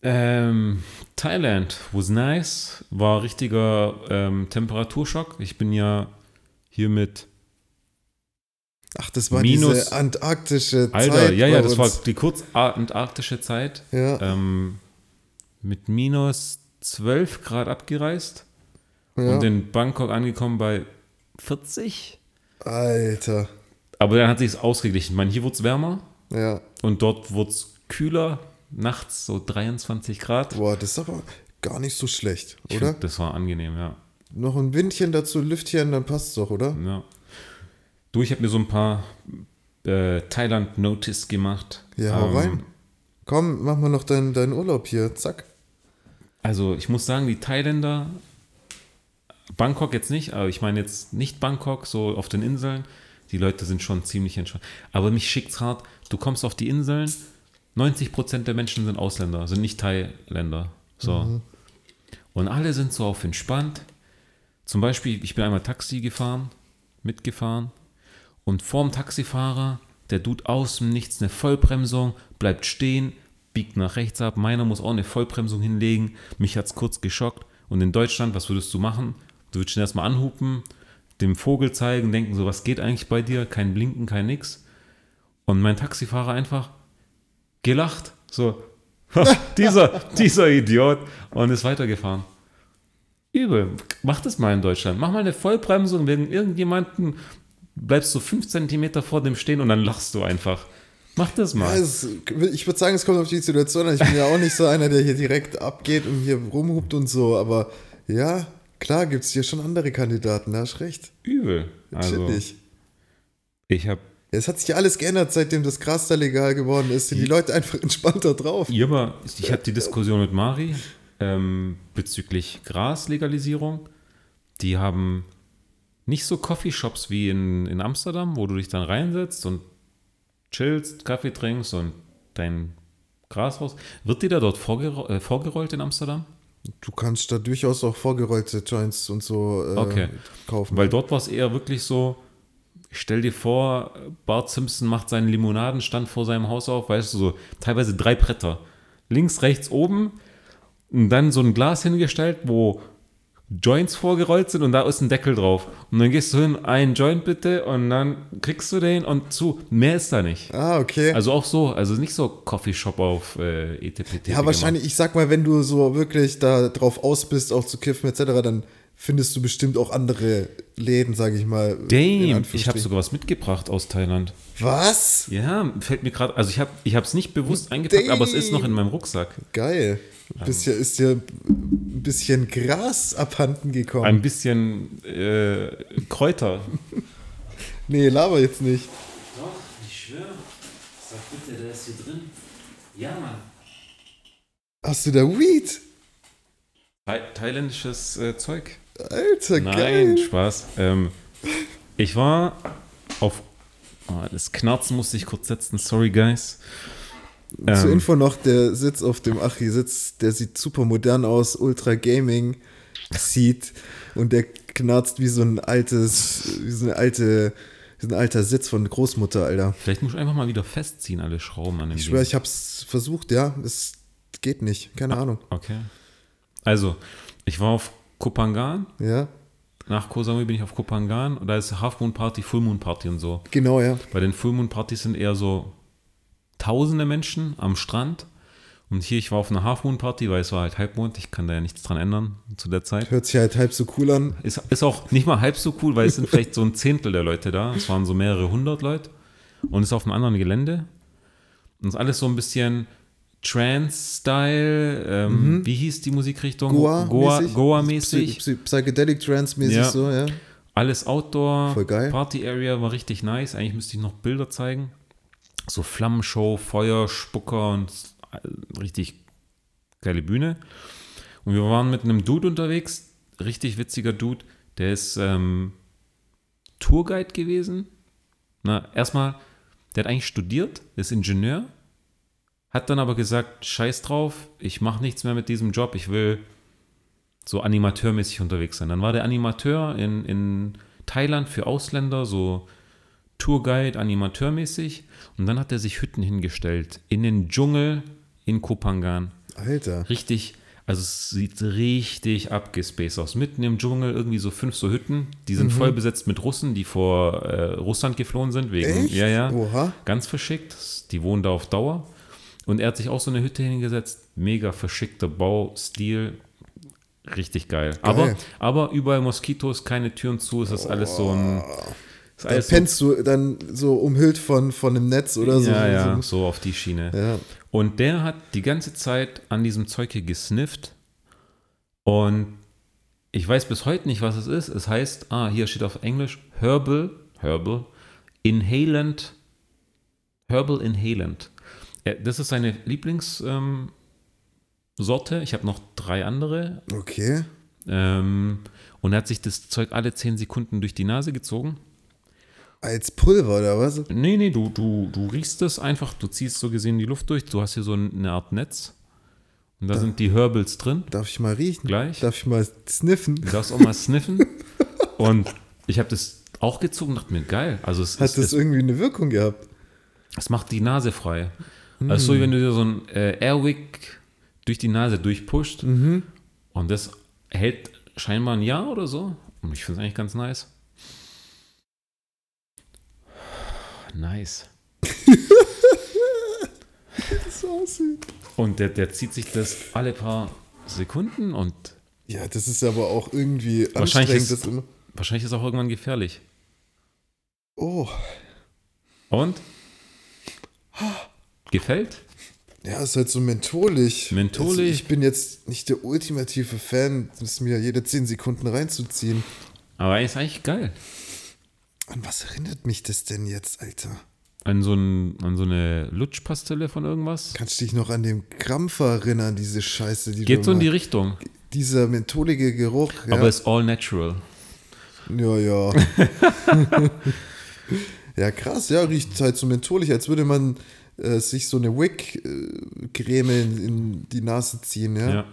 Ähm, Thailand was nice, war richtiger ähm, Temperaturschock. Ich bin ja hier mit Ach, das war Minus- diese antarktische Alter, Zeit. ja, ja, bei das war uns. die kurz antarktische Zeit. Ja, Ähm, mit minus 12 Grad abgereist ja. und in Bangkok angekommen bei 40. Alter. Aber dann hat sich es ausgeglichen. Ich meine, hier wurde es wärmer Ja. und dort wurde es kühler. Nachts so 23 Grad. Boah, das ist aber gar nicht so schlecht, Ich oder? find, das war angenehm, ja. Noch ein Windchen dazu, Lüftchen, dann passt's doch, oder? ja. Du, ich habe mir so ein paar äh, Thailand-Notice gemacht. Ja, hau Ähm, rein. Komm, mach mal noch deinen, deinen Urlaub hier. Zack. Also ich muss sagen, die Thailänder, Bangkok jetzt nicht, aber ich meine jetzt nicht Bangkok, so auf den Inseln, die Leute sind schon ziemlich entspannt. Aber mich schickt's hart, du kommst auf die Inseln, 90% der Menschen sind Ausländer, sind nicht Thailänder. So. Und alle sind so auf entspannt. Zum Beispiel, ich bin einmal Taxi gefahren, mitgefahren und vorm Taxifahrer, der tut aus dem Nichts eine Vollbremsung, bleibt stehen, biegt nach rechts ab. Meiner muss auch eine Vollbremsung hinlegen. Mich hat's kurz geschockt. Und in Deutschland, was würdest du machen? Du würdest ihn erstmal anhupen, dem Vogel zeigen, denken so, was geht eigentlich bei dir? Kein Blinken, kein nix. Und mein Taxifahrer einfach gelacht, so, dieser, dieser Idiot und ist weitergefahren. Übel. Mach das mal in Deutschland. Mach mal eine Vollbremsung wegen irgendjemanden, bleibst du fünf Zentimeter vor dem stehen und dann lachst du einfach. Mach das Ja, mal. es, ich würde sagen, es kommt auf die Situation. Ich bin ja auch nicht so einer, der hier direkt abgeht und hier rumhupt und so, aber ja, klar gibt es hier schon andere Kandidaten, da hast recht. Übel. Also, Natürlich. ich habe es hat sich ja alles geändert, seitdem das Gras da legal geworden ist. Sind die Leute einfach entspannter drauf. Ja, aber ich hatte die Diskussion mit Mari ähm, bezüglich Graslegalisierung. Die haben nicht so Coffeeshops wie in, in Amsterdam, wo du dich dann reinsetzt und chillst, Kaffee trinkst und dein Gras raus. Wird dir da dort äh, vorgerollt in Amsterdam? Du kannst da durchaus auch vorgerollte Joints und so äh, Okay. kaufen. Weil dort war es eher wirklich so, stell dir vor, Bart Simpson macht seinen Limonadenstand vor seinem Haus auf, weißt du, so teilweise drei Bretter. Links, rechts, oben und dann so ein Glas hingestellt, wo Joints vorgerollt sind und da ist ein Deckel drauf. Und dann gehst du hin, ein Joint bitte und dann kriegst du den und zu. Mehr ist da nicht. ah, okay. Also auch so, also nicht so Coffeeshop auf äh, ETPT. ja, wahrscheinlich, ich sag mal, wenn du so wirklich da drauf aus bist, auch zu kiffen etc., dann findest du bestimmt auch andere Läden, sage ich mal. Damn, ich habe sogar was mitgebracht aus Thailand. Was? Ja, fällt mir gerade, also ich habe ich es nicht bewusst eingepackt, aber es ist noch in meinem Rucksack. Geil. Bist ja, ist dir ein bisschen Gras abhanden gekommen. Ein bisschen äh, Kräuter. nee, laber jetzt nicht. Doch, ich schwöre. Sag bitte, der ist hier drin. Ja, Mann. Hast du da Weed? Thai thailändisches äh, Zeug. Alter, Nein, geil. Spaß. Ähm, ich war auf. Oh, das Knarzen musste ich kurz setzen. Sorry, guys. Zur Ähm, Info noch, der Sitz auf dem Achi-Sitz, der sieht super modern aus, ultra Gaming sieht und der knarzt wie so ein altes, wie so eine alte, wie so ein alter Sitz von Großmutter, Alter. Vielleicht muss ich einfach mal wieder festziehen, alle Schrauben an dem Ich schwöre, ich hab's versucht, ja, es geht nicht, keine Ahnung. Okay. Also, ich war auf Kopangan. Ja, Nach Koh Samui bin ich auf Kopangan. Und da ist Half Moon Party, Full Moon Party und so. genau, ja. Bei den Full Moon Partys sind eher so tausende Menschen am Strand. Und hier, ich war auf einer Half Moon Party, weil es war halt Halbmond. Ich kann da ja nichts dran ändern zu der Zeit. Hört sich halt halb so cool an. Ist, ist auch nicht mal halb so cool, weil es sind vielleicht so ein Zehntel der Leute da. Es waren so mehrere hundert Leute. Und ist auf einem anderen Gelände. Und ist alles so ein bisschen Trance-Style. Ähm, Wie hieß die Musikrichtung? Goa-mäßig. Goa-mäßig. Psy- Psy- Psychedelic Trance-mäßig Ja. so, ja. Alles Outdoor. Voll geil. Party Area war richtig nice. Eigentlich müsste ich noch Bilder zeigen. So Flammenshow, Feuer, Spucker und äh, richtig geile Bühne. Und wir waren mit einem Dude unterwegs. Richtig witziger Dude. Der ist ähm, Tourguide gewesen. Na, erstmal, der hat eigentlich studiert, ist Ingenieur. Hat dann aber gesagt, scheiß drauf, ich mache nichts mehr mit diesem Job. Ich will so animateurmäßig unterwegs sein. Dann war der Animateur in, in Thailand für Ausländer, so Tourguide, animateurmäßig. Und dann hat er sich Hütten hingestellt in den Dschungel in Kopangan. Alter. Richtig, Also es sieht richtig abgespaced aus. Mitten im Dschungel irgendwie so fünf so Hütten, die sind voll besetzt mit Russen, die vor äh, Russland geflohen sind. Wegen, Echt? Ja, ja. Oha. Ganz verschickt. Die wohnen da auf Dauer. Und er hat sich auch so eine Hütte hingesetzt. Mega verschickter Baustil. Richtig geil. Aber, aber überall Moskitos, keine Türen zu. Es ist alles so ein. Da alles so, pennst du dann so umhüllt von, von einem Netz oder so. ja, ja, So- auf die Schiene. ja. Und der hat die ganze Zeit an diesem Zeug hier gesnifft. Und ich weiß bis heute nicht, was es ist. Es heißt, ah, hier steht auf Englisch Herbal, Herbal, Inhalant, Herbal Inhalant. Ja, Das ist seine Lieblingssorte. Ähm, ich habe noch drei andere. Okay. Ähm, und er hat sich das Zeug alle zehn Sekunden durch die Nase gezogen. Als Pulver oder was? Nee, nee, du, du, du riechst es einfach, du ziehst so gesehen die Luft durch, du hast hier so eine Art Netz. Und da sind die Herbals drin. Darf ich mal riechen? Gleich. Darf ich mal sniffen? Du darfst auch mal sniffen. Und ich habe das auch gezogen und dachte mir, geil. Also es, Hat ist, das es, irgendwie eine Wirkung gehabt? es macht die Nase frei. Also so, wie wenn du dir so ein äh, Airwick durch die Nase durchpusht. Und das hält scheinbar ein Jahr oder so. Und ich finde es eigentlich ganz nice. Nice. Das aussieht. Und der, der zieht sich das alle paar Sekunden und Ja, das ist aber auch irgendwie Wahrscheinlich anstrengend. ist- Das immer. wahrscheinlich ist es auch irgendwann gefährlich. Oh, Und? Gefällt? ja, ist halt so mentholig. Mentholig. Also ich bin jetzt nicht der ultimative Fan, das mir jede 10 Sekunden reinzuziehen. Aber ist eigentlich geil. An was erinnert mich das denn jetzt, Alter? An so, ein, an so eine Lutschpastille von irgendwas? Kannst du dich noch an den Krampfer erinnern, diese Scheiße, die Geht so in die Richtung. Dieser mentholige Geruch. Ja, Aber ist all natural. ja. ja. ja, krass, ja, riecht halt so mentholig, als würde man äh, sich so eine Wick-Creme in, in die Nase ziehen, ja. Ja.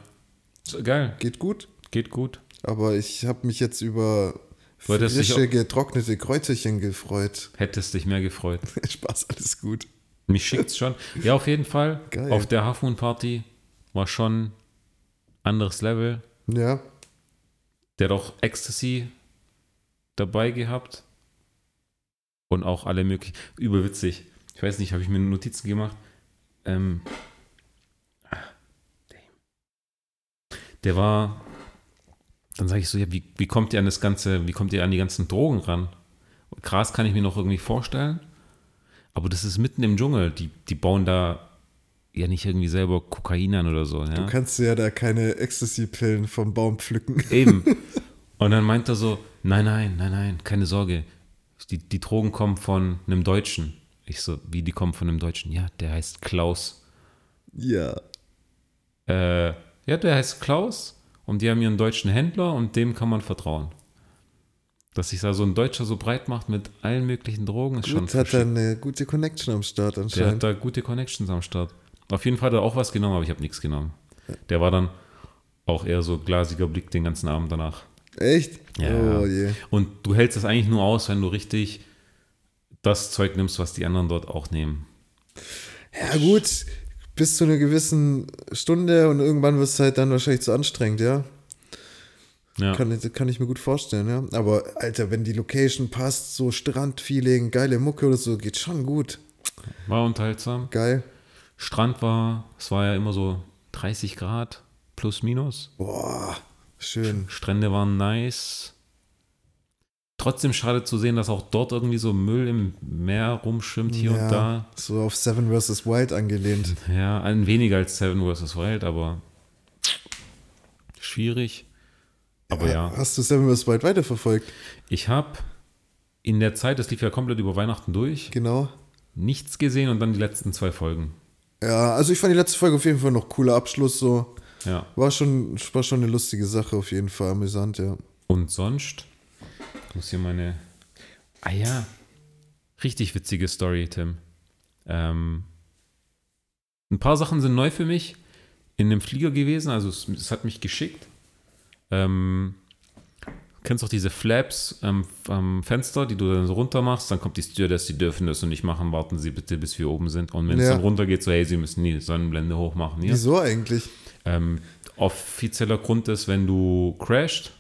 Geil. Geht gut, Geht gut. aber ich habe mich jetzt über Du hättest dich frische, auch- getrocknete Kräuterchen gefreut. Hättest dich mehr gefreut. Spaß, alles gut. Mich schickt's schon. Ja, auf jeden Fall. Geil. Auf der Half Party war schon anderes Level. Ja, Der hat auch Ecstasy dabei gehabt. Und auch alle möglichen. Überwitzig. Ich weiß nicht, habe ich mir Notizen gemacht. Ähm, ah, damn. der war. Dann sage ich so, ja, wie, wie kommt ihr an das Ganze, wie kommt ihr an die ganzen Drogen ran? Gras kann ich mir noch irgendwie vorstellen. Aber das ist mitten im Dschungel. Die, die bauen da ja nicht irgendwie selber Kokain an oder so. Ja? du kannst ja da keine Ecstasy-Pillen vom Baum pflücken. Eben. Und dann meint er so, nein, nein, nein, nein, keine Sorge. Die, die Drogen kommen von einem Deutschen. Ich so, wie die kommen von einem Deutschen? Ja, der heißt Klaus. Ja. Äh, ja, der heißt Klaus und die haben ihren deutschen Händler und dem kann man vertrauen. Dass sich da so ein Deutscher so breit macht mit allen möglichen Drogen, ist schon Gut, hat verschickt. er eine gute Connection am Start Der anscheinend. hat da gute Connections am Start. Auf jeden Fall hat er auch was genommen, aber ich habe nichts genommen. Der war dann auch eher so glasiger Blick den ganzen Abend danach. Echt? Ja. Oh je. Und du hältst es eigentlich nur aus, wenn du richtig das Zeug nimmst, was die anderen dort auch nehmen. Ja, gut, bis zu einer gewissen Stunde und irgendwann wird es halt dann wahrscheinlich zu anstrengend, ja. Ja, Kann, ich- kann ich mir gut vorstellen, ja. Aber, Alter, wenn die Location passt, so Strandfeeling, geile Mucke oder so, geht schon gut. war unterhaltsam. Geil. Strand war, es war ja immer so 30 Grad plus minus. Boah, schön. Strände waren nice. Trotzdem schade zu sehen, dass auch dort irgendwie so Müll im Meer rumschwimmt hier ja, und da. So auf Seven vs. Wild angelehnt. Ja, ein weniger als Seven vs. Wild, aber schwierig. Aber ja. Hast du Seven vs. Wild weiterverfolgt? Ich habe in der Zeit, das lief ja komplett über Weihnachten durch, Genau. nichts gesehen und dann die letzten zwei Folgen. Ja, also ich fand die letzte Folge auf jeden Fall noch cooler Abschluss, so. Ja. War schon, war schon eine lustige Sache, auf jeden Fall, amüsant, ja. Und sonst? Ich muss hier meine. Ah ja. Richtig witzige Story, Tim. Ähm, ein paar Sachen sind neu für mich. In dem Flieger gewesen, also es, es hat mich geschickt. Ähm, kennst auch diese Flaps ähm, am Fenster, die du dann so runter machst, dann kommt die Stewardess, die dürfen das und nicht machen, warten Sie bitte, bis wir oben sind. Und wenn es Ja. dann runter geht, so, hey, Sie müssen die Sonnenblende hochmachen. Ja? Wieso eigentlich? Ähm, offizieller Grund ist, wenn du crasht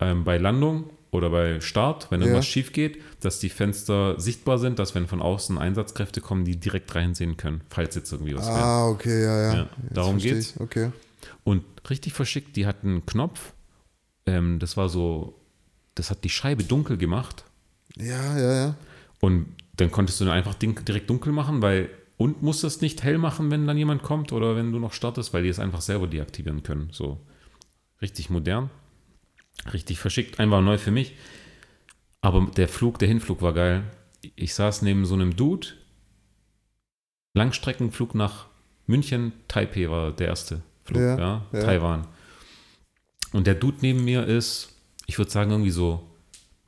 ähm, bei Landung oder bei Start, wenn Ja. irgendwas schief geht, dass die Fenster sichtbar sind, dass wenn von außen Einsatzkräfte kommen, die direkt reinsehen können, falls jetzt irgendwie was wäre. Ah, okay, ja, ja. Ja, darum geht's. ich. Okay. Und richtig verschickt, die hatten einen Knopf, ähm, das war so, das hat die Scheibe dunkel gemacht Ja, ja, ja. und dann konntest du dann einfach direkt dunkel machen, weil und musstest nicht hell machen, wenn dann jemand kommt oder wenn du noch startest, weil die es einfach selber deaktivieren können. So richtig modern, richtig verschickt, einfach neu für mich. Aber der Flug, der Hinflug war geil. Ich saß neben so einem Dude. Langstreckenflug nach München, Taipei war der erste Flug, Ja, ja, ja. Taiwan. Und der Dude neben mir ist, ich würde sagen, irgendwie so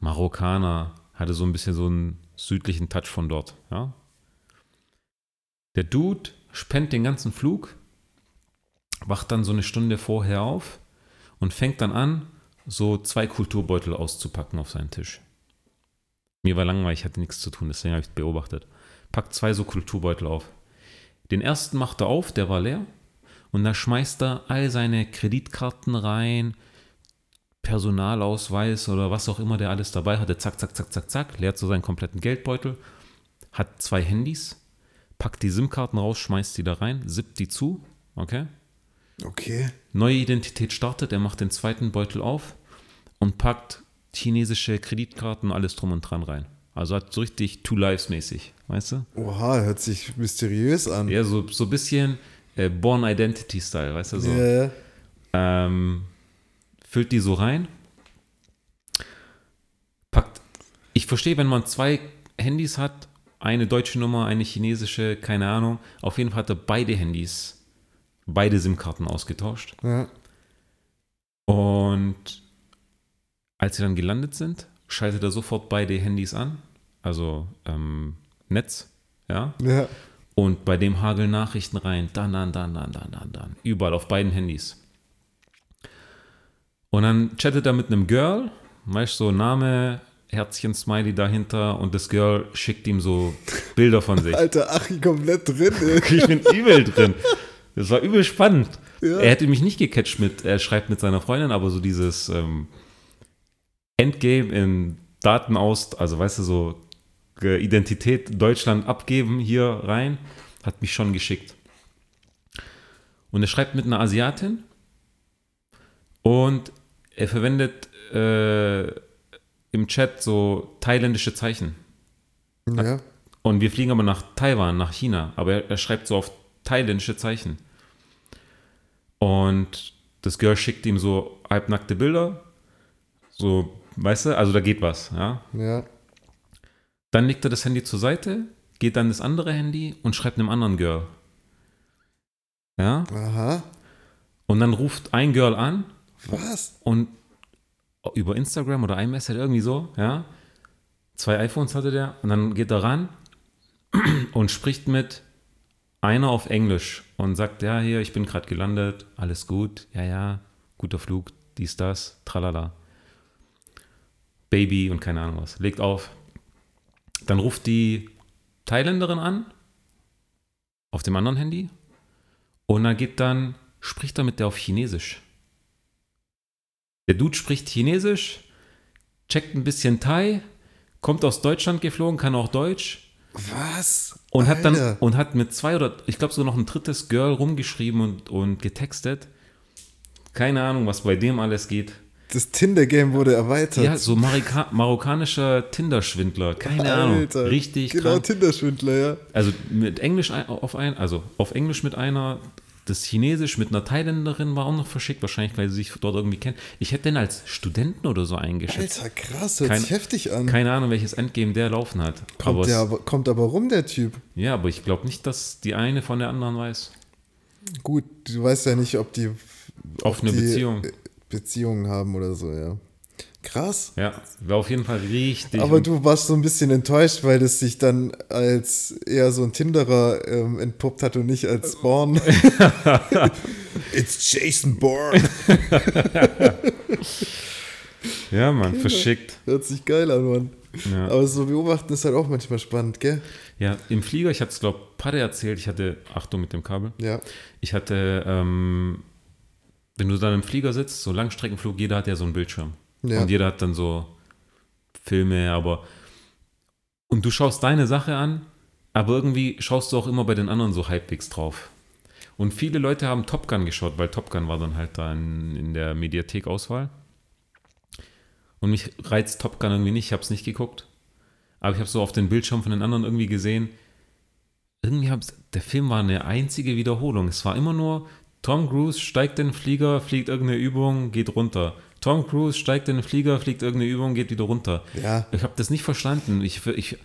Marokkaner, hatte so ein bisschen so einen südlichen Touch von dort, ja. Der Dude spennt den ganzen Flug, wacht dann so eine Stunde vorher auf und fängt dann an, so zwei Kulturbeutel auszupacken auf seinen Tisch. Mir war langweilig, ich hatte nichts zu tun, deswegen habe ich beobachtet. Packt zwei so Kulturbeutel auf. Den ersten macht er auf, der war leer. Und da schmeißt er all seine Kreditkarten rein, Personalausweis oder was auch immer der alles dabei hatte. Zack, zack, zack, zack, zack. Leert so seinen kompletten Geldbeutel. Hat zwei Handys. Packt die SIM-Karten raus, schmeißt die da rein, sippt die zu. Okay. Okay. Neue Identität startet, er macht den zweiten Beutel auf und packt chinesische Kreditkarten, alles drum und dran rein. Also hat so richtig Two Lives mäßig, weißt du? Oha, hört sich mysteriös an. Ja, so, so ein bisschen äh, Born Identity Style, weißt du? So. Ja. Ähm, füllt die so rein. Packt. Ich verstehe, wenn man zwei Handys hat, eine deutsche Nummer, eine chinesische, keine Ahnung. Auf jeden Fall hat er beide Handys, beide SIM-Karten ausgetauscht. ja. Und als sie dann gelandet sind, schaltet er sofort beide Handys an, also ähm, Netz, ja. ja. Und bei dem hageln Nachrichten rein, dann, dann, dann, dann, dann, dann, dann, überall auf beiden Handys. Und dann chattet er mit einem Girl, weißt du, so Name, Herzchen, Smiley dahinter und das Girl schickt ihm so Bilder von sich. Alter, Achi komplett drin, ey. Ich bin übel drin. Das war übel spannend. Ja. Er hätte mich nicht gecatcht mit, er schreibt mit seiner Freundin, aber so dieses ähm, Endgame in Daten aus, also weißt du, so äh, Identität Deutschland abgeben hier rein, hat mich schon geschickt. Und er schreibt mit einer Asiatin und er verwendet äh, im Chat so thailändische Zeichen. Ja. Und wir fliegen aber nach Taiwan, nach China. Aber er, er schreibt so auf thailändische Zeichen. Und das Girl schickt ihm so halbnackte Bilder. So, weißt du, also da geht was, ja. Ja. Dann legt er das Handy zur Seite, geht dann das andere Handy und schreibt einem anderen Girl. Ja. Aha. Und dann ruft ein Girl an Was? und über Instagram oder iMessage irgendwie so, ja. Zwei iPhones hatte der und dann geht er ran und spricht mit einer auf Englisch und sagt, ja, hier, ich bin gerade gelandet, alles gut, ja, ja, guter Flug, dies, das, tralala. Baby und keine Ahnung was. Legt auf. Dann ruft die Thailänderin an auf dem anderen Handy und dann geht dann, spricht er mit der auf Chinesisch. Der Dude spricht Chinesisch, checkt ein bisschen Thai, kommt aus Deutschland geflogen, kann auch Deutsch Was? und hat dann Alter. und hat mit zwei oder ich glaube sogar noch ein drittes Girl rumgeschrieben und, und getextet. Keine Ahnung, was bei dem alles geht. Das Tinder-Game wurde erweitert. Ja, so Marika marokkanischer Tinder-Schwindler, keine Ahnung. Richtig Genau. Tinder-Schwindler, ja. Also mit Englisch auf ein, also auf Englisch mit einer, das Chinesisch mit einer Thailänderin war auch noch verschickt, wahrscheinlich, weil sie sich dort irgendwie kennen. Ich hätte den als Studenten oder so eingeschätzt. Alter, krass, hört Kein- sich heftig an. Keine Ahnung, welches Endgame der laufen hat. kommt, aber der es, kommt aber rum, der Typ. ja, aber ich glaube nicht, dass die eine von der anderen weiß. Gut, du weißt ja nicht, ob die Offene Beziehung. Beziehungen haben oder so, ja. Krass. Ja, war auf jeden Fall richtig. Aber du warst so ein bisschen enttäuscht, weil das sich dann als eher so ein Tinderer ähm, entpuppt hat und nicht als Born. It's Jason Bourne. Ja, Mann, verschickt. Hört sich geil an, Mann. Ja. Aber so beobachten ist halt auch manchmal spannend, gell? Ja, im Flieger, ich hatte es, glaube ich, Padde erzählt, ich hatte, Achtung mit dem Kabel, Ja. ich hatte, ähm, wenn du dann im Flieger sitzt, so Langstreckenflug, jeder hat ja so einen Bildschirm. Ja. Und jeder hat dann so Filme, aber und du schaust deine Sache an, aber irgendwie schaust du auch immer bei den anderen so halbwegs drauf. Und viele Leute haben Top Gun geschaut, weil Top Gun war dann halt da in, in der Mediathek-Auswahl. Und mich reizt Top Gun irgendwie nicht, ich habe es nicht geguckt. Aber ich habe so auf den Bildschirm von den anderen irgendwie gesehen, irgendwie hab's, der Film war eine einzige Wiederholung. Es war immer nur, Tom Cruise steigt in den Flieger, fliegt irgendeine Übung, geht runter. Tom Cruise steigt in den Flieger, fliegt irgendeine Übung, geht wieder runter. Ja. Ich habe das nicht verstanden. Ich, ich,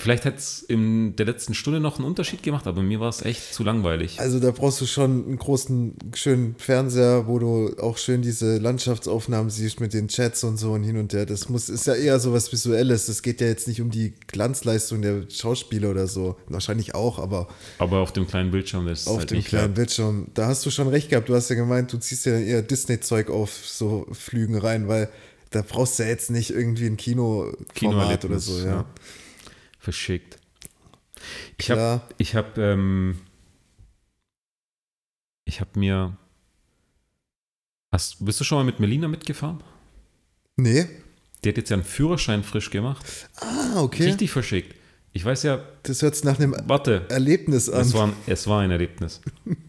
vielleicht hätte es in der letzten Stunde noch einen Unterschied gemacht, aber mir war es echt zu langweilig. Also da brauchst du schon einen großen, schönen Fernseher, wo du auch schön diese Landschaftsaufnahmen siehst mit den Chats und so und hin und her. Das muss, ist ja eher so was Visuelles. Das geht ja jetzt nicht um die Glanzleistung der Schauspieler oder so. Wahrscheinlich auch, aber Aber auf dem kleinen Bildschirm, das ist auf halt dem kleinen wert. Bildschirm. Da hast du schon recht gehabt. Du hast ja gemeint, du ziehst ja eher Disney-Zeug auf so Flügen rein, weil da brauchst du ja jetzt nicht irgendwie ein Kino-Format Kinoerlebnis, oder so, ja. Verschickt. Ich habe ich hab, ähm, ich habe mir. Hast, bist du schon mal mit Melina mitgefahren? Nee? Die hat jetzt ja einen Führerschein frisch gemacht. Ah, okay. Richtig verschickt. Ich weiß ja, Das hört sich nach einem warte, Erlebnis an. es war, ein- es war ein Erlebnis.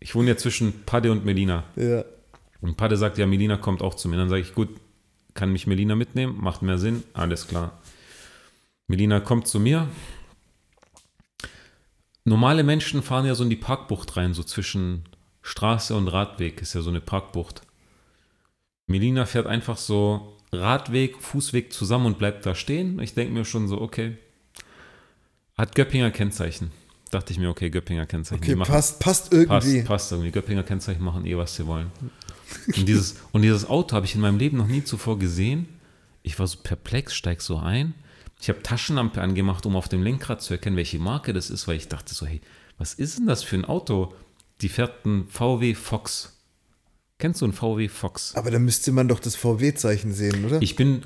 Ich wohne ja zwischen Padde und Melina. ja. Und Padde sagt, ja, Melina kommt auch zu mir. Dann sage ich, gut, kann mich Melina mitnehmen? Macht mehr Sinn? Alles klar. Melina kommt zu mir. Normale Menschen fahren ja so in die Parkbucht rein, so zwischen Straße und Radweg ist ja so eine Parkbucht. Melina fährt einfach so Radweg, Fußweg zusammen und bleibt da stehen. Ich denke mir schon so, okay. Hat Göppinger Kennzeichen. Dachte ich mir, okay, Göppinger Kennzeichen. Okay, machen- passt, passt irgendwie. Passt, passt irgendwie. Göppinger Kennzeichen machen eh, was sie wollen. Und dieses, und dieses Auto habe ich in meinem Leben noch nie zuvor gesehen. Ich war so perplex, steig so ein. Ich habe Taschenlampe angemacht, um auf dem Lenkrad zu erkennen, welche Marke das ist, weil ich dachte so, hey, was ist denn das für ein Auto? Die fährt ein VW Fox. Kennst du einen VW Fox? Aber da müsste man doch das VW-Zeichen sehen, oder? Ich bin,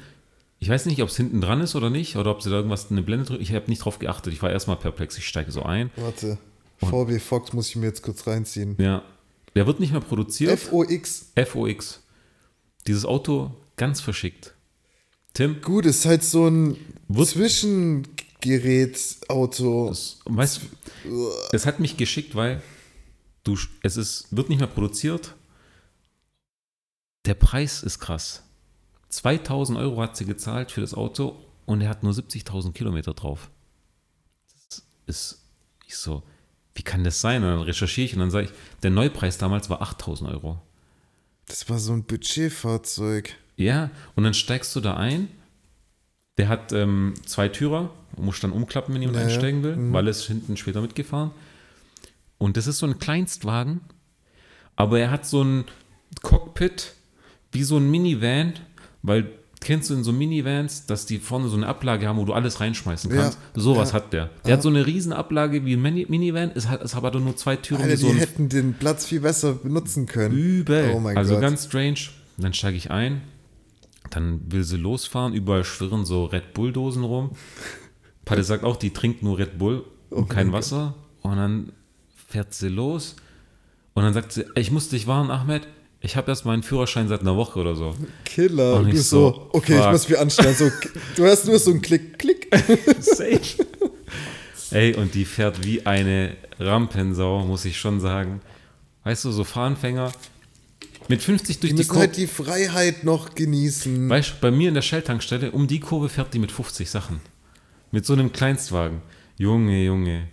ich weiß nicht, ob es hinten dran ist oder nicht, oder ob sie da irgendwas eine Blende drückt. Ich habe nicht drauf geachtet. Ich war erstmal perplex. Ich steige so ein. Warte. VW Fox muss ich mir jetzt kurz reinziehen. Ja. Der wird nicht mehr produziert. FOX. FOX. Dieses Auto ganz Tim, Gut, ist halt so ein Wird- Zwischengerät-Auto. das, weißt du, es hat mich geschickt, weil du, es ist, wird nicht mehr produziert. Der Preis ist krass. 2000 Euro hat sie gezahlt für das Auto und er hat nur 70.000 Kilometer drauf. Das ist, ich so, wie kann das sein? Und dann recherchiere ich und dann sage ich, der Neupreis damals war 8000 Euro. Das war so ein Budgetfahrzeug. Ja, und dann steigst du da ein. Der hat ähm, zwei Türer, muss dann umklappen, wenn jemand Ja, ja. einsteigen will, Mhm. weil er ist hinten später mitgefahren. Und das ist so ein Kleinstwagen, aber er hat so ein Cockpit wie so ein Minivan, weil kennst du in so Minivans, dass die vorne so eine Ablage haben, wo du alles reinschmeißen Ja, kannst? Sowas ja. hat der. Der hat so eine riesen Ablage wie ein Mini Minivan, es hat, es hat aber nur zwei Türen, Alter, so die ein hätten den Platz viel besser benutzen können. Übel. Oh mein also Gott. ganz strange. Dann steige ich ein, dann will sie losfahren, überall schwirren so Red Bull-Dosen rum. Patte sagt auch, die trinkt nur Red Bull und Oh kein Wasser. Und dann fährt sie los und dann sagt sie, ich muss dich warnen, Ahmed, ich habe erst meinen Führerschein seit einer Woche oder so. Killer. Und ich du so, so, okay, ich fuck. muss mich anstellen. So, du hast nur so einen Klick, Klick. Safe. Ey, und die fährt wie eine Rampensau, muss ich schon sagen. Weißt du, so Fahranfänger mit 50 durch Die die müssen Kurve. halt die Freiheit noch genießen. Weißt du, bei mir in der Shell-Tankstelle, um die Kurve fährt die mit 50 Sachen. Mit so einem Kleinstwagen. Junge, Junge.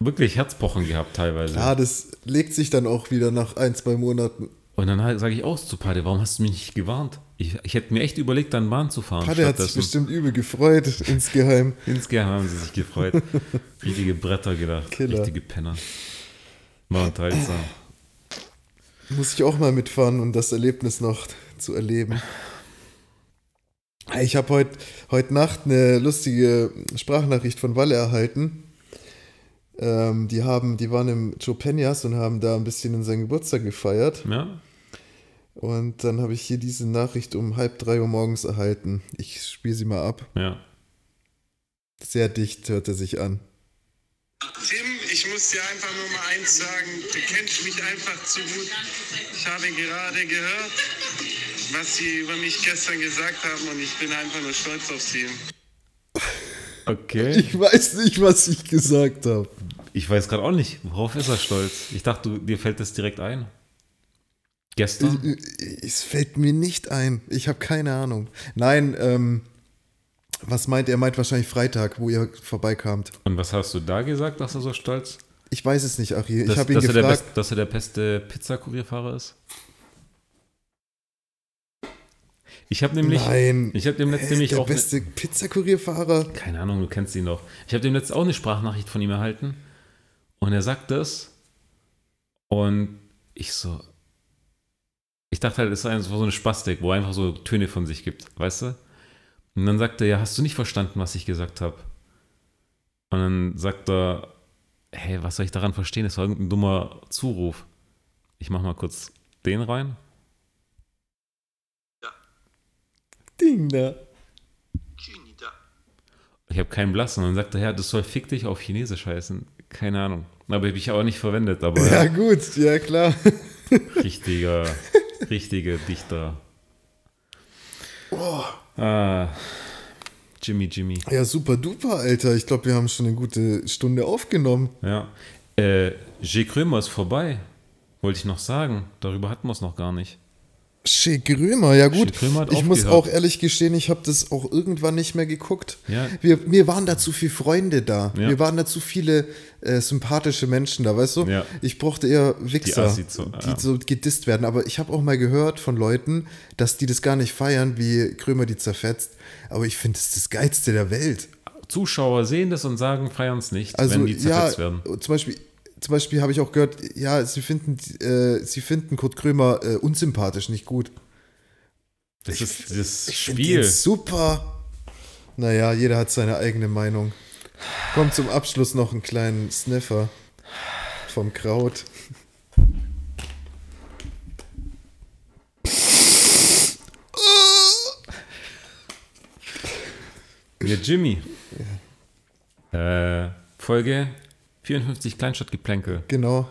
Wirklich Herzpochen gehabt teilweise. Ja, das legt sich dann auch wieder nach ein, zwei Monaten. Und dann sage ich auch zu Pade, warum hast du mich nicht gewarnt? Ich, ich hätte mir echt überlegt, dann Bahn zu fahren. Pade hat sich bestimmt übel gefreut, insgeheim. Insgeheim haben sie sich gefreut. Richtige Bretter gedacht. Killer. Richtige Penner. War unterhaltsam. Muss ich auch mal mitfahren, um das Erlebnis noch zu erleben. Ich habe heute heut Nacht eine lustige Sprachnachricht von Walle erhalten. Ähm, die, haben, die waren im Joe Peñas und haben da ein bisschen in seinen Geburtstag gefeiert. Ja? Und dann habe ich hier diese Nachricht um halb drei Uhr morgens erhalten. Ich spiele sie mal ab. Ja. Sehr dicht hört er sich an. Tim, ich muss dir einfach nur mal eins sagen. Du kennst mich einfach zu gut. Ich habe gerade gehört, was sie über mich gestern gesagt haben und ich bin einfach nur stolz auf sie. Okay. Ich weiß nicht, was ich gesagt habe. Ich weiß gerade auch nicht, worauf ist er stolz? Ich dachte, du, dir fällt das direkt ein. Gestern? Es fällt mir nicht ein. Ich habe keine Ahnung. Nein, ähm, was meint er? Er meint wahrscheinlich Freitag, wo ihr vorbeikamt. Und was hast du da gesagt, dass er so stolz? Ich weiß es nicht, Achie. Ich habe ihn dass, er der gefragt. best, dass er der beste Pizzakurierfahrer ist? Ich habe nämlich, Nein. ich habe dem letzten Er nämlich der auch, ne, beste Pizzakurierfahrer. keine Ahnung, du kennst ihn doch. Ich habe dem letzten auch eine Sprachnachricht von ihm erhalten und er sagt das und ich so, ich dachte halt, es ist ein- so eine Spastik, wo er einfach so Töne von sich gibt, weißt du? Und dann sagt er, ja, hast du nicht verstanden, was ich gesagt habe? Und dann sagt er, hey, was soll ich daran verstehen? Das war irgendein dummer Zuruf. Ich mach mal kurz den rein. Ding da. Ich habe keinen Blass. Und dann sagt er, ja, das soll fick dich auf Chinesisch heißen. Keine Ahnung. Aber habe ich auch nicht verwendet, aber Ja, gut, ja klar. richtiger, richtige Dichter. Ah, Jimmy, Jimmy. Ja, super duper, Alter. Ich glaube, wir haben schon eine gute Stunde aufgenommen. Ja. Äh, J. Krömer ist vorbei. Wollte ich noch sagen. Darüber hatten wir es noch gar nicht. Schick Römer, ja gut. Schick Römer hat ich muss auch ehrlich gestehen, ich habe das auch irgendwann nicht mehr geguckt. Ja. Wir, mir waren da zu viele Freunde da. Ja. Mir waren da zu viele äh, sympathische Menschen da, weißt du? Ja. Ich brauchte eher Wichser, Die zu- die so gedisst werden. Aber ich habe auch mal gehört von Leuten, dass die das gar nicht feiern, wie Krömer die zerfetzt. Aber ich finde, das ist das Geilste der Welt. Zuschauer sehen das und sagen, feiern es nicht, Also wenn die zerfetzt werden. zum Beispiel, zum Beispiel habe ich auch gehört, ja, sie finden, äh, sie finden Kurt Krömer äh, unsympathisch, nicht gut. Das ist das Ich Spiel. super. Naja, jeder hat seine eigene Meinung. Kommt zum Abschluss noch einen kleinen Sniffer vom Kraut. Ja, Jimmy. Äh, Folge 54 Kleinstadtgeplänkel. Genau,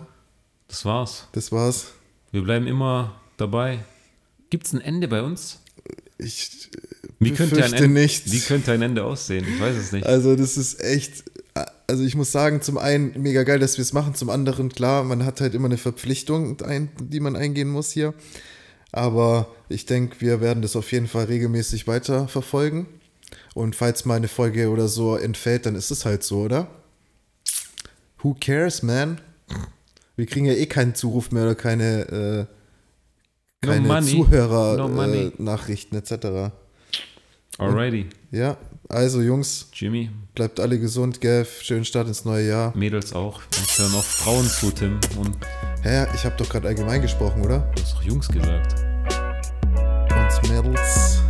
Das war's. das war's. Wir bleiben immer dabei. Gibt's ein Ende bei uns? Ich, Wie könnte, ein Ende, nicht. wie könnte ein Ende aussehen? Ich weiß es nicht. also das ist echt, also ich muss sagen, zum einen mega geil, dass wir es machen, zum anderen klar, man hat halt immer eine Verpflichtung, die man eingehen muss hier. Aber ich denke, wir werden das auf jeden Fall regelmäßig weiter verfolgen. Und falls mal eine Folge oder so entfällt, dann ist es halt so, oder? Who cares, man? Wir kriegen ja eh keinen Zuruf mehr oder keine, äh, No keine money. Zuhörer No äh, Nachrichten etc. Alrighty. Ja, also Jungs, Jimmy, bleibt alle gesund, gell? Schönen Start ins neue Jahr. Mädels auch. Uns hören auch Frauen zu, Tim. Und Hä, ich habe doch gerade allgemein gesprochen, oder? du hast doch Jungs gesagt. Und Mädels.